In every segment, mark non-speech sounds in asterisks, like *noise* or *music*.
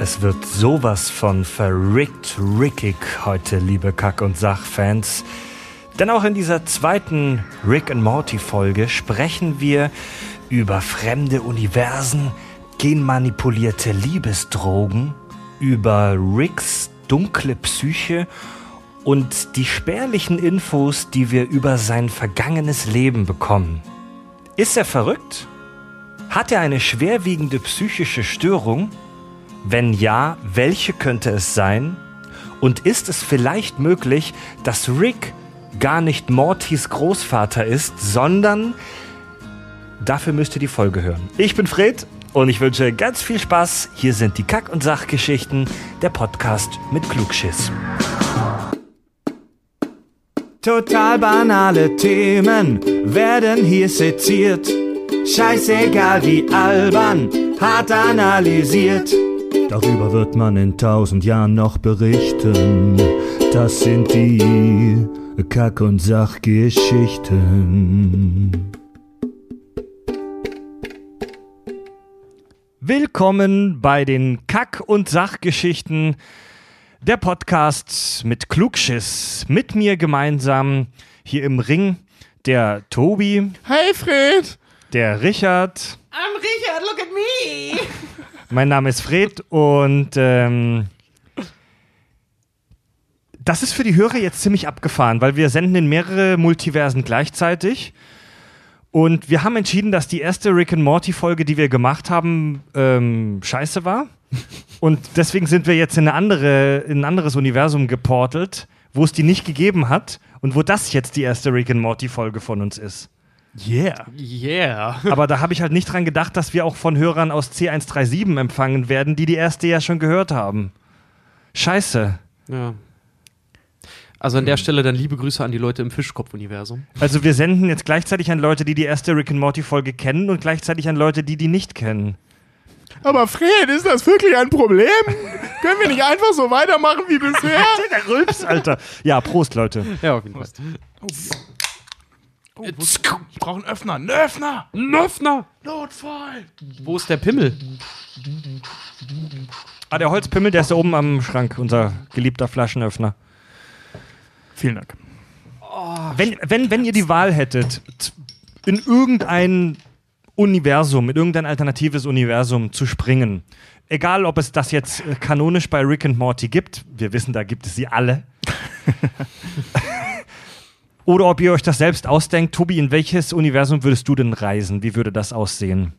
Es wird sowas von verrickt rickig heute, liebe Kack- und Sachfans. Denn auch in dieser zweiten Rick and Morty Folge sprechen wir über fremde Universen, genmanipulierte Liebesdrogen, über Ricks dunkle Psyche und die spärlichen Infos, die wir über sein vergangenes Leben bekommen. Ist er verrückt? Hat er eine schwerwiegende psychische Störung? Wenn ja, welche könnte es sein? Und ist es vielleicht möglich, dass Rick gar nicht Mortys Großvater ist, sondern dafür müsst ihr die Folge hören. Ich bin Fred und ich wünsche ganz viel Spaß. Hier sind die Kack- und Sachgeschichten, der Podcast mit Klugschiss. Total banale Themen werden hier seziert. Scheißegal wie albern, hart analysiert. Darüber wird man in tausend Jahren noch berichten. Das sind die Kack- und Sachgeschichten. Willkommen bei den Kack- und Sachgeschichten, der Podcast mit Klugschiss. Mit mir gemeinsam hier im Ring der Tobi, Hi Fred! der Richard. I'm Richard, look at me! *laughs* Mein Name ist Fred und ähm, das ist für die Hörer jetzt ziemlich abgefahren, weil wir senden in mehrere Multiversen gleichzeitig. Und wir haben entschieden, dass die erste Rick and Morty Folge, die wir gemacht haben, ähm, scheiße war. Und deswegen sind wir jetzt in, eine andere, in ein anderes Universum geportelt, wo es die nicht gegeben hat und wo das jetzt die erste Rick and Morty Folge von uns ist. Yeah. Yeah. *laughs* Aber da habe ich halt nicht dran gedacht, dass wir auch von Hörern aus C137 empfangen werden, die die erste ja schon gehört haben. Scheiße. Ja. Also an der Stelle dann liebe Grüße an die Leute im Fischkopf-Universum. Also wir senden jetzt gleichzeitig an Leute, die die erste Rick and Morty Folge kennen und gleichzeitig an Leute, die die nicht kennen. Aber Fred, ist das wirklich ein Problem? *laughs* Können wir nicht einfach so weitermachen wie bisher? *laughs* Der Rülps, Alter. Ja, Prost, Leute. Ja, auf jeden Fall. Oh, ich brauche einen Öffner. Einen Öffner! Ein Öffner! Notfall! Wo ist der Pimmel? Ah, der Holzpimmel, der ist da oben am Schrank, unser geliebter Flaschenöffner. Vielen Dank. Wenn, wenn, wenn ihr die Wahl hättet, in irgendein Universum, in irgendein alternatives Universum zu springen, egal ob es das jetzt äh, kanonisch bei Rick and Morty gibt, wir wissen, da gibt es sie alle, *laughs* oder ob ihr euch das selbst ausdenkt, Tobi, in welches Universum würdest du denn reisen? Wie würde das aussehen?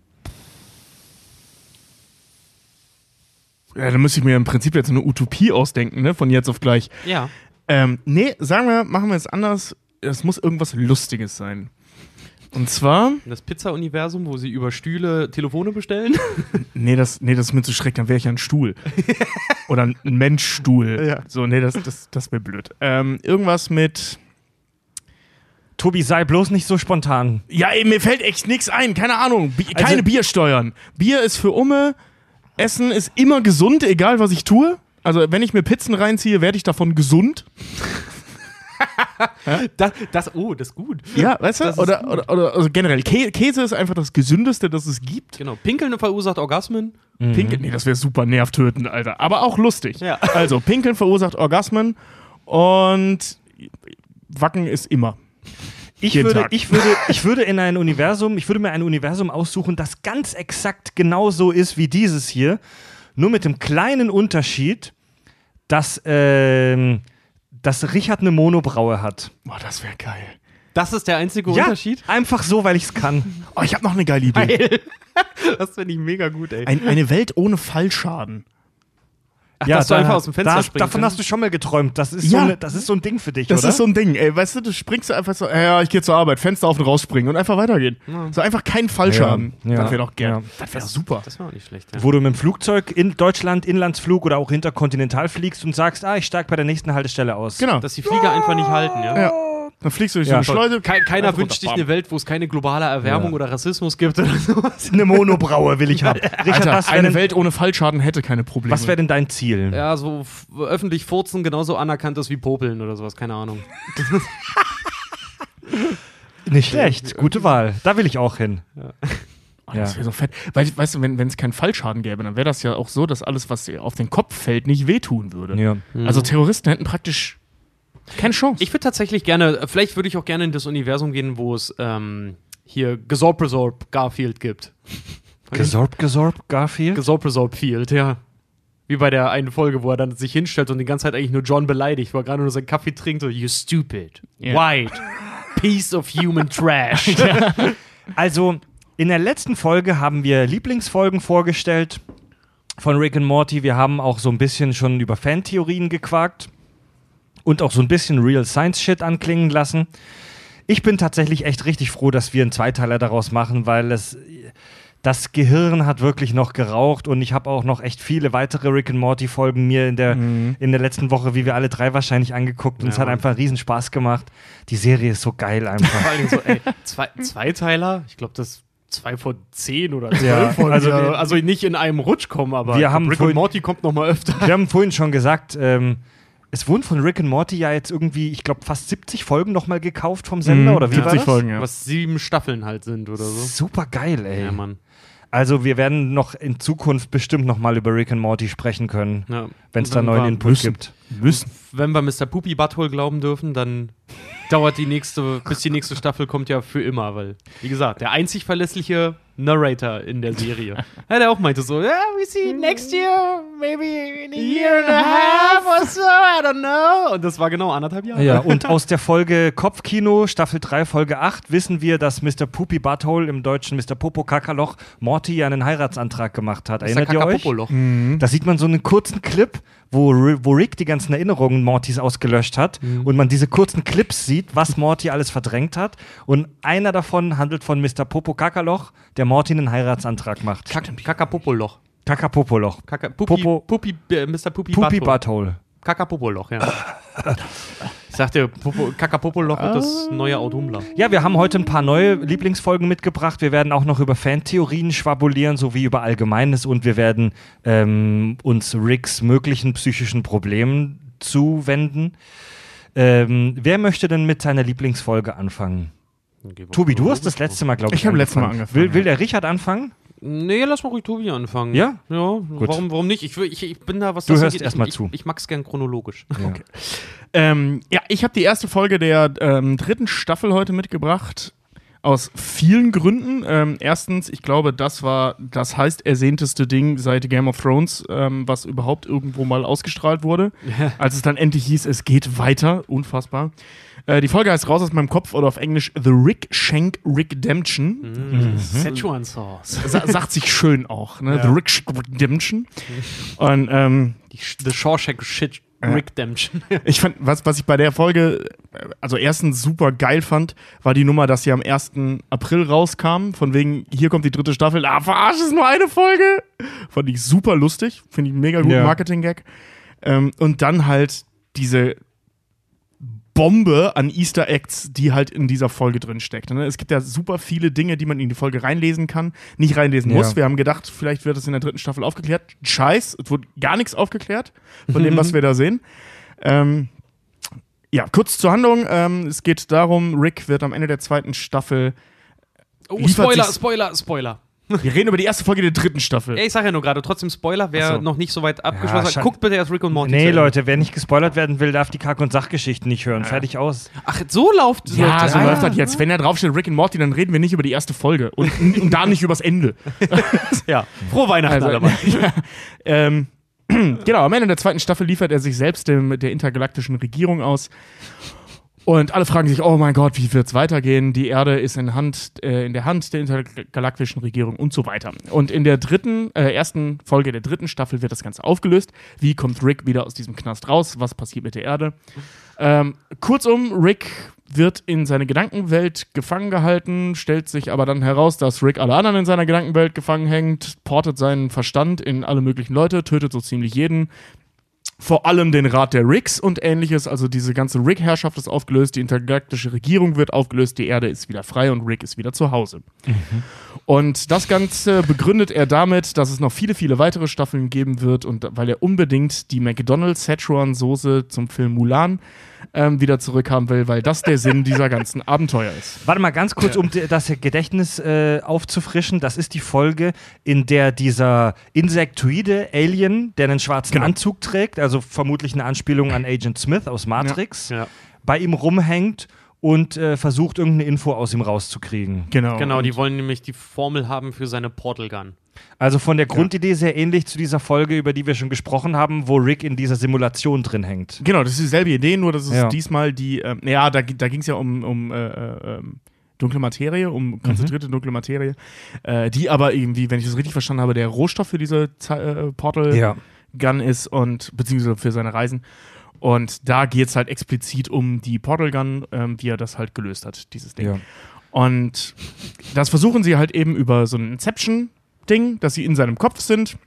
Ja, da müsste ich mir im Prinzip jetzt eine Utopie ausdenken, ne? Von jetzt auf gleich. Ja. Ähm, nee, sagen wir, machen wir es anders. Es muss irgendwas Lustiges sein. Und zwar, Das Pizza-Universum, wo sie über Stühle Telefone bestellen. *laughs* nee, das, nee, das ist mir zu schrecklich, dann wäre ich ja ein Stuhl. *laughs* Oder ein Menschstuhl. Ja. So, nee, das, das, das wäre blöd. Ähm, irgendwas mit. Tobi, sei bloß nicht so spontan. Ja, ey, mir fällt echt nichts ein. Keine Ahnung. Bi keine Also- Biersteuern. Bier ist für Umme. Essen ist immer gesund, egal was ich tue. Also, wenn ich mir Pizzen reinziehe, werde ich davon gesund. *laughs* Das, das, oh, das ist gut. Ja, weißt du? Oder, oder, oder also generell. Kä Käse ist einfach das Gesündeste, das es gibt. Genau. Pinkeln verursacht Orgasmen. Pinkeln, nee, das wäre super nervtötend, Alter. Aber auch lustig. Ja. Also, Pinkeln verursacht Orgasmen und Wacken ist immer. Ich Jeden würde, Tag. ich, würde, ich würde in ein Universum, ich würde mir ein Universum aussuchen, das ganz exakt genauso ist wie dieses hier, nur mit dem kleinen Unterschied, dass, ähm, dass Richard eine Monobraue hat. Boah, das wäre geil. Das ist der einzige Unterschied. einfach so, weil ich es kann. Oh, ich habe noch eine geile Idee. Geil. *laughs* Das finde ich mega gut, ey. Ein, eine Welt ohne Fallschaden. Ach, dass du einfach aus dem Fenster da, springen Davon hast du schon mal geträumt. Das ist, Ja. so, eine, das ist so ein Ding für dich, Das oder? ist so ein Ding, ey. Weißt du, du springst einfach so, ja, ich gehe zur Arbeit, Fenster auf und rausspringen und einfach weitergehen. So einfach kein Fallschaden. Ja, ja, das wäre doch gern. ja. Das wäre super. Das war auch nicht schlecht, ja. wo du mit dem Flugzeug in Deutschland, Inlandsflug oder auch interkontinental fliegst und sagst, ah, ich steig bei der nächsten Haltestelle aus. Genau. Dass die Flieger einfach nicht halten, ja. Ja. Dann fliegst du durch Ja. so eine Schleuse. Kei- keiner wünscht sich eine Welt, wo es keine globale Erwärmung Ja. oder Rassismus gibt oder sowas. Eine Monobraue will ich haben. *laughs* Richard, Alter, wäre eine denn, Welt ohne Fallschaden hätte keine Probleme. was wär denn dein Ziel? Ja, so öffentlich furzen genauso anerkannt ist wie Popeln oder sowas, keine Ahnung. *laughs* Nicht schlecht. Gute Wahl. Da will ich auch hin. Oh, das Ja. wäre so fett. Weil, weißt du, wenn es keinen Fallschaden gäbe, dann wäre das ja auch so, dass alles, was dir auf den Kopf fällt, nicht wehtun würde. Ja. Also Terroristen hätten praktisch keine Chance. Ich würde tatsächlich gerne, vielleicht würde ich auch gerne in das Universum gehen, wo es ähm, hier Gesorb Resorb Garfield gibt. *laughs* Gesorb, gesorb, Garfield? Gesorb Resorb Field, ja. Wie bei der einen Folge, wo er dann sich hinstellt und die ganze Zeit eigentlich nur John beleidigt, wo er gerade nur seinen Kaffee trinkt und you stupid, Ja. white, piece of human trash. *laughs* Also, in der letzten Folge haben wir Lieblingsfolgen vorgestellt von Rick and Morty. Wir haben auch so ein bisschen schon über Fantheorien gequakt und auch so ein bisschen Real Science Shit anklingen lassen. Ich bin tatsächlich echt richtig froh, dass wir einen Zweiteiler daraus machen, weil es das Gehirn hat wirklich noch geraucht und ich habe auch noch echt viele weitere Rick and Morty Folgen mir in der, in der letzten Woche, wie wir alle drei wahrscheinlich angeguckt und Ja, es hat einfach riesen Spaß gemacht. Die Serie ist so geil *laughs* einfach. Vor allem so, ey, *laughs* zwei, Zweiteiler, ich glaube, das zwei von zehn oder zwölf Ja, Folgen, also also, also nicht in einem Rutsch kommen, aber Wir haben Rick vorhin- und Morty kommt noch mal öfter. Wir haben vorhin schon gesagt, ähm, es wurden von Rick and Morty ja jetzt irgendwie, ich glaube, fast 70 Folgen nochmal gekauft vom Sender, Mhm, oder wie war 70 das? Folgen, ja. Was sieben Staffeln halt sind oder so. Super geil, ey. Ja, Mann. Also wir werden noch in Zukunft bestimmt nochmal über Rick and Morty sprechen können, Ja. wenn es da neuen Input müssen. gibt. Müssen. Wenn wir Mr. Poopy Butthole glauben dürfen, dann dauert die nächste, bis die nächste Staffel kommt ja für immer, weil, wie gesagt, der einzig verlässliche Narrator in der Serie. *laughs* ja, der auch meinte so, ja, we see next year, maybe in a year and a half or so, I don't know. Und das war genau anderthalb Jahre. Ja, und *laughs* aus der Folge Kopfkino, Staffel 3, Folge 8, wissen wir, dass Mr. Poopy Butthole im Deutschen Mr. Popo Kakaloch Morty ja einen Heiratsantrag gemacht hat. Erinnert der ihr euch? Kakapopoloch. Da sieht man so einen kurzen Clip, wo, wo Rick die ganzen Erinnerungen Mortys ausgelöscht hat und man diese kurzen Clips sieht, was Morty alles verdrängt hat. Und einer davon handelt von Mr. Popo Kakaloch, der Morty einen Heiratsantrag macht. Kak Kakapopoloch. Kakapopoloch. Kaka Pupi, Popo- Pupi, äh, Mr. Poopy, Poopy Butthole. Butthole. Kakapopoloch, ja. ich sagte, Popo, Kakapopoloch und das neue Autumnler. Ja, wir haben heute ein paar neue Lieblingsfolgen mitgebracht. Wir werden auch noch über Fantheorien schwabulieren, sowie über Allgemeines und wir werden ähm, uns Ricks möglichen psychischen Problemen zuwenden. Ähm, wer möchte denn mit seiner Lieblingsfolge anfangen? Tobi, du hast das letzte Mal, glaube ich, Ich habe letztes Mal angefangen. Will, will ja. der Richard anfangen? Nee, lass mal ruhig Tobi anfangen. Ja? Ja, warum, warum nicht? Ich, ich, ich bin da, was Du das hörst angeht, erst mal ich, zu. Ich, ich mag's gern chronologisch. Okay. *laughs* Ähm, ja, ich habe die erste Folge der ähm, dritten Staffel heute mitgebracht. Aus vielen Gründen. Ähm, erstens, ich glaube, das war das heißt ersehnteste Ding seit Game of Thrones, ähm, was überhaupt irgendwo mal ausgestrahlt wurde. *laughs* Als es dann endlich hieß, es geht weiter. Unfassbar. Äh, die Folge heißt Raus aus meinem Kopf oder auf Englisch The Rick Shank Redemption. Mhm. Szechuan Sauce. Sa sagt sich schön auch, ne? The Rick Shank Redemption. Und ähm, Die, Sh- The Shawshank Shit Redemption. *laughs* Ich fand, was, was ich bei der Folge, äh, also erstens super geil fand, war die Nummer, dass sie am 1. April rauskam. Von wegen, hier kommt die dritte Staffel. Ah, verarsch, ist nur eine Folge. Fand ich super lustig. Finde ich einen mega guten Ja. Marketing-Gag. Ähm, und dann halt diese Bombe an Easter Eggs, die halt in dieser Folge drin steckt. Ne? Es gibt ja super viele Dinge, die man in die Folge reinlesen kann, nicht reinlesen Ja. muss. Wir haben gedacht, vielleicht wird es in der dritten Staffel aufgeklärt. Scheiß, es wurde gar nichts aufgeklärt von dem, *laughs* was wir da sehen. Ähm, ja, kurz zur Handlung. Ähm, es geht darum, Rick wird am Ende der zweiten Staffel. Oh, Spoiler, Spoiler, Spoiler. Wir reden über die erste Folge der dritten Staffel. Ja, ich sag ja nur gerade, trotzdem Spoiler, wer so. noch nicht so weit abgeschlossen hat, schein- guckt bitte erst Rick und Morty. Nee. Leute, wer nicht gespoilert werden will, darf die Kack- und Sachgeschichten nicht hören. Fertig aus. Ach, so läuft Ja, das. so Ah, läuft das jetzt. Wenn da draufsteht Rick und Morty, dann reden wir nicht über die erste Folge und, und da nicht übers Ende. *laughs* Ja, frohe Weihnachten Also, mal. *laughs* ähm, *clears throat* genau, am Ende der zweiten Staffel liefert er sich selbst dem, der intergalaktischen Regierung aus. Und alle fragen sich, oh mein Gott, wie wird's weitergehen? Die Erde ist in, Hand, äh, in der Hand der intergalaktischen Regierung und so weiter. Und in der dritten, äh, ersten Folge der dritten Staffel wird das Ganze aufgelöst. Wie kommt Rick wieder aus diesem Knast raus? Was passiert mit der Erde? Ähm, kurzum, Rick wird in seine Gedankenwelt gefangen gehalten, stellt sich aber dann heraus, dass Rick alle anderen in seiner Gedankenwelt gefangen hängt, portet seinen Verstand in alle möglichen Leute, tötet so ziemlich jeden. Vor allem den Rat der Ricks und ähnliches. Also diese ganze Rick-Herrschaft ist aufgelöst, die intergalaktische Regierung wird aufgelöst, die Erde ist wieder frei und Rick ist wieder zu Hause. Und das Ganze begründet er damit, dass es noch viele, viele weitere Staffeln geben wird und weil er unbedingt die McDonald's Szechuan Soße zum Film Mulan ähm, wieder zurückhaben will, weil das der Sinn dieser ganzen Abenteuer ist. Warte mal ganz kurz, um das Gedächtnis äh, aufzufrischen. Das ist die Folge, in der dieser insektoide Alien, der einen schwarzen Genau. Anzug trägt, also vermutlich eine Anspielung an Agent Smith aus Matrix, Ja. bei ihm rumhängt und äh, versucht, irgendeine Info aus ihm rauszukriegen. Genau. Genau, die wollen nämlich die Formel haben für seine Portal Gun. Also von der Grundidee sehr ähnlich zu dieser Folge, über die wir schon gesprochen haben, wo Rick in dieser Simulation drin hängt. Genau, das ist dieselbe Idee, nur dass es Ja. diesmal die, ähm, ja, da, da ging es ja um, um äh, äh, ähm, dunkle Materie, um konzentrierte dunkle Materie, äh, die aber irgendwie, wenn ich das richtig verstanden habe, der Rohstoff für diese äh, Portal Gun ist und beziehungsweise für seine Reisen. Und da geht es halt explizit um die Portal Gun, ähm, wie er das halt gelöst hat, dieses Ding. Ja. Und das versuchen sie halt eben über so ein Inception-Ding, dass sie in seinem Kopf sind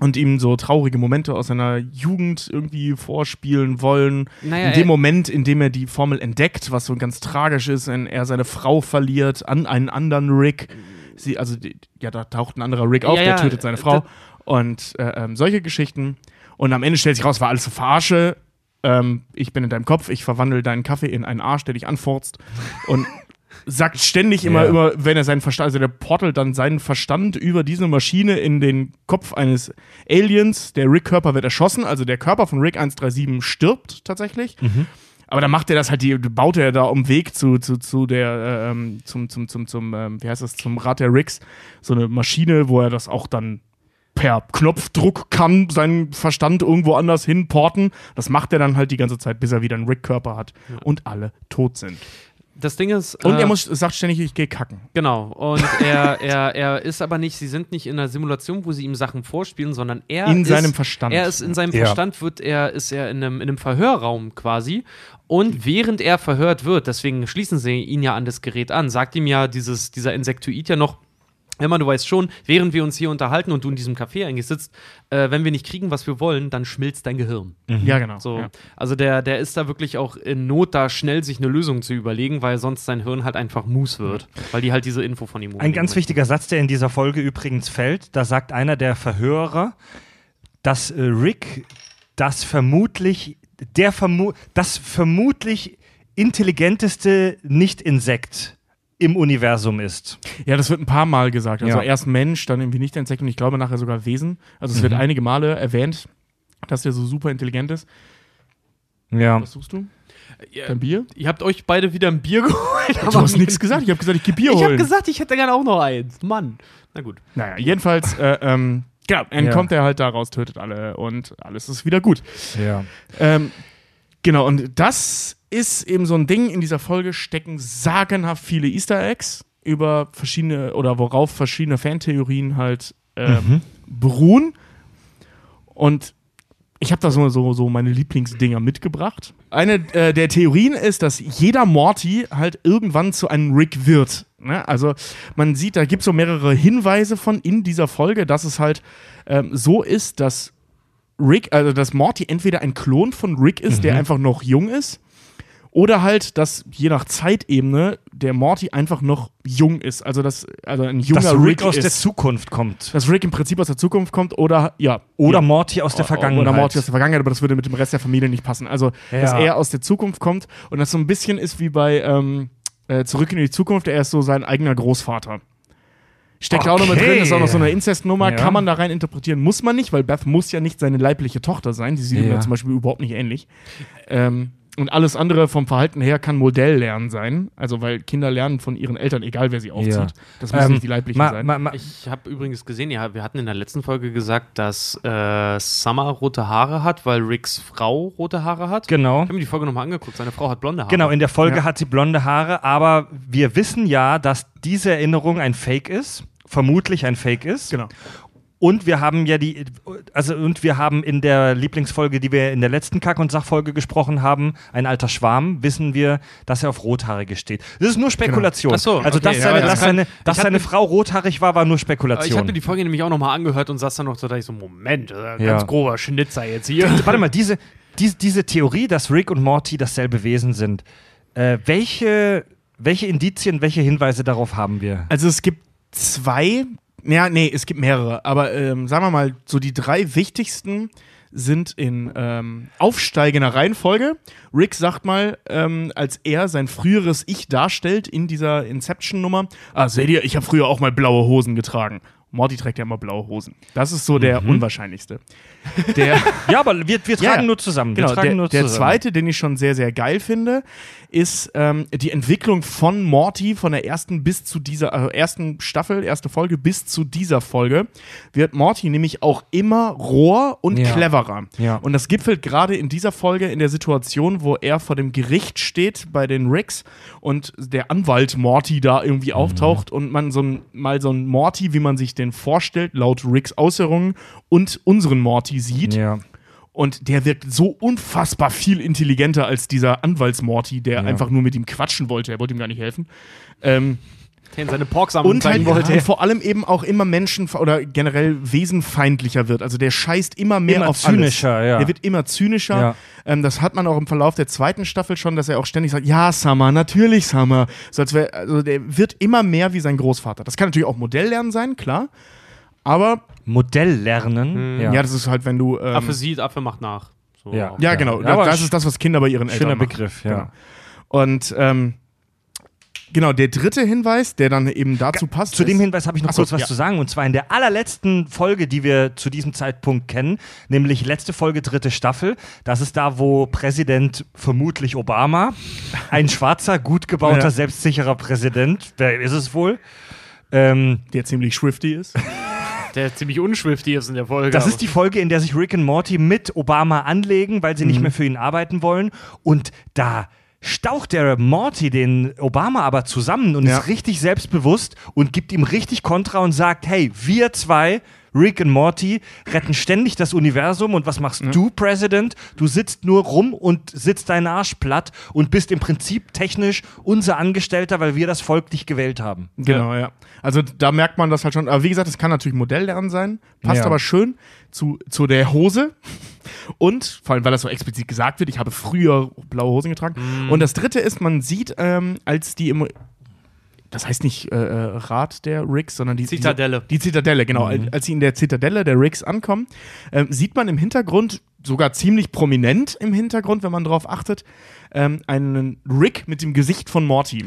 und ihm so traurige Momente aus seiner Jugend irgendwie vorspielen wollen. Naja, in dem Moment, in dem er die Formel entdeckt, was so ganz tragisch ist, wenn er seine Frau verliert an einen anderen Rick. Sie, also, die, ja, da taucht ein anderer Rick auf, Ja, der tötet seine Frau. Und äh, ähm, solche Geschichten. Und am Ende stellt sich raus, war alles so Verarsche. Ähm, ich bin in deinem Kopf, ich verwandle deinen Kaffee in einen Arsch, der dich anfurzt. Und *laughs* sagt ständig immer, Ja. immer, wenn er seinen Verstand, also der portelt dann seinen Verstand über diese Maschine in den Kopf eines Aliens. Der Rick-Körper wird erschossen, also der Körper von Rick 137 stirbt tatsächlich. Aber dann macht er das halt, die, baut er da um Weg zu, zu, zu der, ähm, zum, zum, zum, zum, ähm, wie heißt das, zum Rad der Ricks, so eine Maschine, wo er das auch dann per Knopfdruck kann, seinen Verstand irgendwo anders hinporten. Das macht er dann halt die ganze Zeit, bis er wieder einen Rick-Körper hat und alle tot sind. Das Ding ist. Und äh, er muss, sagt ständig, ich gehe kacken. Genau. Und er, *laughs* er, er ist aber nicht, sie sind nicht in einer Simulation, wo sie ihm Sachen vorspielen, sondern er In ist, seinem Verstand. Er ist in seinem Ja. Verstand, wird er, ist er in einem, in einem Verhörraum quasi. Und während er verhört wird, deswegen schließen sie ihn ja an das Gerät an, sagt ihm ja dieses, dieser Insektoid ja noch, Emma, du weißt schon, während wir uns hier unterhalten und du in diesem Café eigentlich sitzt, äh, wenn wir nicht kriegen, was wir wollen, dann schmilzt dein Gehirn. Ja, genau. So, Ja. also der, der ist da wirklich auch in Not, da schnell sich eine Lösung zu überlegen, weil sonst sein Hirn halt einfach Mus wird, weil die halt diese Info von ihm Ein ganz wichtiger Satz, der in dieser Folge übrigens fällt, da sagt einer der Verhörer, dass äh, Rick das vermutlich, der vermu das vermutlich intelligenteste Nicht-Insekt im Universum ist. ja, das wird ein paar Mal gesagt. Also Ja. erst Mensch, dann irgendwie nicht Insekt und ich glaube nachher sogar Wesen. Also es wird einige Male erwähnt, dass der so super intelligent ist. Ja. Was suchst du? Ja, Dein Bier? ihr habt euch beide wieder ein Bier *laughs* geholt. Du hast nichts gesagt. Ich habe gesagt, ich gehe Bier Ich habe holen. gesagt, ich hätte gerne auch noch eins. Mann. Na gut. Naja, jedenfalls, äh, ähm, genau, entkommt er halt da raus, tötet alle und alles ist wieder gut. ja. Ähm, genau, und das ist eben so ein Ding. In dieser Folge stecken sagenhaft viele Easter Eggs über verschiedene oder worauf verschiedene Fantheorien halt ähm, beruhen. Und ich habe da so, so, so meine Lieblingsdinger mitgebracht. Eine äh, der Theorien ist, dass jeder Morty halt irgendwann zu einem Rick wird. Ne? Also man sieht, da gibt es so mehrere Hinweise von in dieser Folge, dass es halt ähm, so ist, dass Rick, also dass Morty entweder ein Klon von Rick ist, der einfach noch jung ist, oder halt, dass je nach Zeitebene der Morty einfach noch jung ist. Also, dass also ein junger Dass Rick aus ist. der Zukunft kommt. dass Rick im Prinzip aus der Zukunft kommt oder ja. Oder ja. Morty aus der Vergangenheit. Oder Morty aus der Vergangenheit, aber das würde mit dem Rest der Familie nicht passen. Also, dass Ja. er aus der Zukunft kommt und das so ein bisschen ist wie bei ähm, äh, Zurück in die Zukunft, er ist so sein eigener Großvater. Steckt auch noch mit Okay. drin, ist auch noch so eine Inzestnummer, Ja. kann man da rein interpretieren, muss man nicht, weil Beth muss ja nicht seine leibliche Tochter sein, die sieht ihm Ja. ja zum Beispiel überhaupt nicht ähnlich. Ähm, und alles andere vom Verhalten her kann Modelllernen sein, also weil Kinder lernen von ihren Eltern, egal wer sie aufzieht. Ja. Das muss Ähm, nicht die leibliche ma, sein. ma, ma, Ich habe übrigens gesehen, ja, wir hatten in der letzten Folge gesagt, dass äh, Summer rote Haare hat, weil Ricks Frau rote Haare hat. genau. Ich habe mir die Folge nochmal angeguckt. Seine Frau hat blonde Haare. Genau, in der Folge Ja. hat sie blonde Haare, aber wir wissen ja, dass diese Erinnerung ein Fake ist, vermutlich ein Fake ist. genau. Und wir haben ja die, also und wir haben in der Lieblingsfolge, die wir in der letzten Kack- und Sachfolge gesprochen haben, ein alter Schwarm, wissen wir, dass er auf Rothaarige steht. Das ist nur Spekulation. Ach so, also okay, dass, ja, seine, das dass, kann- seine, dass seine Frau rothaarig war, war nur Aber ich Spekulation. habe mir die Folge nämlich auch nochmal angehört und saß dann noch so, da ich so, Moment, ist ein Ja. ganz grober Schnitzer jetzt hier. *laughs* Warte mal, diese, diese, diese Theorie, dass Rick und Morty dasselbe Wesen sind, äh, welche, welche Indizien, welche Hinweise darauf haben wir? Also es gibt zwei Ja, nee, es gibt mehrere. Aber ähm, sagen wir mal, so die drei wichtigsten sind in ähm, aufsteigender Reihenfolge. Rick sagt mal, ähm, als er sein früheres Ich darstellt in dieser Inception-Nummer, ah, seht ihr, ich habe früher auch mal blaue Hosen getragen. Morty trägt ja immer blaue Hosen. Das ist so der unwahrscheinlichste. Der, *laughs* Ja, aber wir, wir tragen Ja, nur zusammen. Wir Genau, tragen der, nur der zusammen. zweite, den ich schon sehr, sehr geil finde, ist ähm, die Entwicklung von Morty von der ersten bis zu dieser äh, ersten Staffel, erste Folge bis zu dieser Folge, wird Morty nämlich auch immer roher und Ja. cleverer. Ja. Und das gipfelt gerade in dieser Folge in der Situation, wo er vor dem Gericht steht bei den Ricks und der Anwalt Morty da irgendwie Mhm. auftaucht und man so ein, mal so ein Morty, wie man sich den vorstellt, laut Ricks Äußerungen und unseren Morty sieht. Ja. Und der wirkt so unfassbar viel intelligenter als dieser Anwaltsmorty, der einfach nur mit ihm quatschen wollte. Er wollte ihm gar nicht helfen. Ähm, Der in seine Porksammlung und halt wollte. und vor allem eben auch immer Menschen oder generell wesenfeindlicher wird. Also der scheißt immer mehr Immer auf zynischer, alles. ja. Der wird immer zynischer. Ja. Ähm, das hat man auch im Verlauf der zweiten Staffel schon, dass er auch ständig sagt, ja, Summer, natürlich Summer. So als wär, also der wird immer mehr wie sein Großvater. Das kann natürlich auch Modelllernen sein, klar. Aber Modell lernen. ja. das ist halt, wenn du. Ähm, Affe sieht, Affe macht nach. So. Ja. ja, genau. Ja, aber das ist das, was Kinder bei ihren Schöner Eltern machen. Begriff, ja. Genau. Und ähm, genau, der dritte Hinweis, der dann eben dazu passt. Zu dem Hinweis habe ich noch Ach so, kurz was ja. zu sagen. Und zwar in der allerletzten Folge, die wir zu diesem Zeitpunkt kennen, nämlich letzte Folge, dritte Staffel. Das ist da, wo Präsident vermutlich Obama, ein schwarzer, gut gebauter, Ja. selbstsicherer Präsident, wer ist es wohl? Ähm, der ziemlich swifty ist. *laughs* Der ziemlich unschwiftig ist in der Folge. das ist die Folge, in der sich Rick und Morty mit Obama anlegen, weil sie Mhm. nicht mehr für ihn arbeiten wollen. Und da staucht der Morty den Obama aber zusammen und Ja. ist richtig selbstbewusst und gibt ihm richtig Kontra und sagt, hey, wir zwei, Rick und Morty, retten ständig das Universum und was machst du, President? Du sitzt nur rum und sitzt deinen Arsch platt und bist im Prinzip technisch unser Angestellter, weil wir das Volk dich gewählt haben. Genau, ja. Also da merkt man das halt schon. Aber wie gesagt, es kann natürlich Modelllernen sein. Passt Ja. aber schön zu, zu der Hose. Und vor allem, weil das so explizit gesagt wird, ich habe früher blaue Hosen getragen. Mhm. Und das dritte ist, man sieht, ähm, als die im. Das heißt nicht äh, äh, Rat der Ricks, sondern die Zitadelle. Die, die Zitadelle, genau. Mhm. Als- sie in der Zitadelle der Ricks ankommen, ähm, sieht man im Hintergrund, sogar ziemlich prominent im Hintergrund, wenn man drauf achtet, ähm, einen Rick mit dem Gesicht von Morty.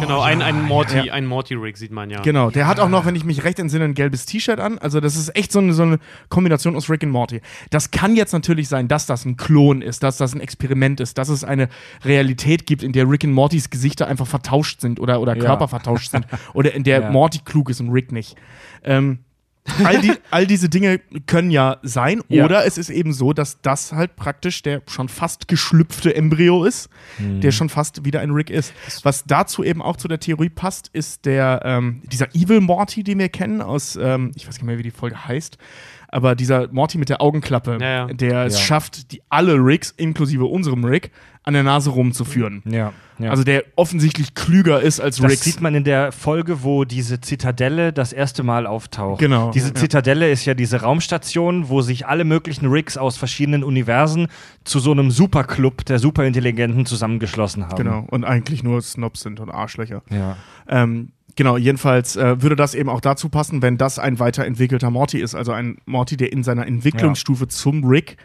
Genau, ein, ein Morty, ja. ein Morty-Rig sieht man ja. Genau, der hat auch noch, wenn ich mich recht entsinne, ein gelbes T-Shirt an. Also das ist echt so eine, so eine Kombination aus Rick und Morty. Das kann jetzt natürlich sein, dass das ein Klon ist, dass das ein Experiment ist, dass es eine Realität gibt, in der Rick und Mortys Gesichter einfach vertauscht sind oder, oder Ja. Körper vertauscht sind. *laughs* Oder in der Ja. Morty klug ist und Rick nicht. Ähm, all, die, all diese Dinge können ja sein. Ja. Oder es ist eben so, dass das halt praktisch der schon fast geschlüpfte Embryo ist, der schon fast wieder ein Rick ist. Was dazu eben auch zu der Theorie passt, ist der ähm, dieser Evil Morty, den wir kennen aus, ähm, ich weiß nicht mehr, wie die Folge heißt, aber dieser Morty mit der Augenklappe, Ja, ja. der es schafft, die alle Ricks, inklusive unserem Rick, an der Nase rumzuführen. Ja. ja. Also der offensichtlich klüger ist als Das Ricks. sieht man in der Folge, wo diese Zitadelle das erste Mal auftaucht. Genau. Diese Ja. Zitadelle ist ja diese Raumstation, wo sich alle möglichen Ricks aus verschiedenen Universen zu so einem Superclub der Superintelligenten zusammengeschlossen haben. Genau, und eigentlich nur Snobs sind und Arschlöcher. Ja. Ähm, genau, jedenfalls äh, würde das eben auch dazu passen, wenn das ein weiterentwickelter Morty ist. Also ein Morty, der in seiner Entwicklungsstufe zum Rick,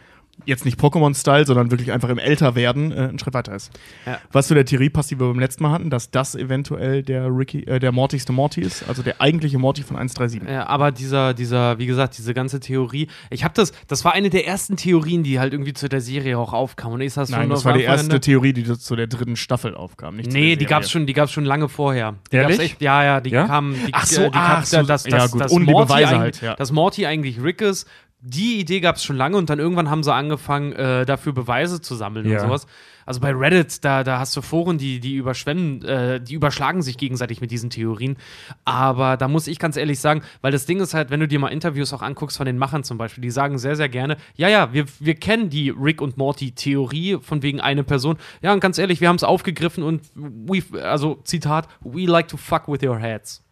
jetzt nicht Pokémon-Style, sondern wirklich einfach im Älterwerden äh, einen Schritt weiter ist. Ja. Was zu der Theorie passt, die wir beim letzten Mal hatten, dass das eventuell der Ricky, äh, der Mortigste Morty ist, also der eigentliche Morty von 137. Ja, aber dieser, dieser, wie gesagt, diese ganze Theorie, ich habe das, das war eine der ersten Theorien, die halt irgendwie zu der Serie auch aufkam. Und ich Nein, schon das war die erste an- Theorie, die zu der dritten Staffel aufkam. Nicht Nee, die gab's schon, die gab's schon lange vorher. Die Ehrlich? echt, ja, ja, die Ja? kamen, die, Ach so, äh, die ach kam- so, dass, ja, dass, gut, ohne die Morty halt, ja. dass Morty eigentlich Rick ist. Die Idee gab's schon lange und dann irgendwann haben sie angefangen, äh, dafür Beweise zu sammeln Ja. und sowas. Also bei Reddit, da, da hast du Foren, die, die überschwemmen, äh, die überschlagen sich gegenseitig mit diesen Theorien. Aber da muss ich ganz ehrlich sagen, weil das Ding ist halt, wenn du dir mal Interviews auch anguckst von den Machern zum Beispiel, die sagen sehr, sehr gerne, ja, ja, wir, wir kennen die Rick und Morty-Theorie von wegen eine Person. Ja, und ganz ehrlich, wir haben es aufgegriffen und we, also Zitat, we like to fuck with your heads.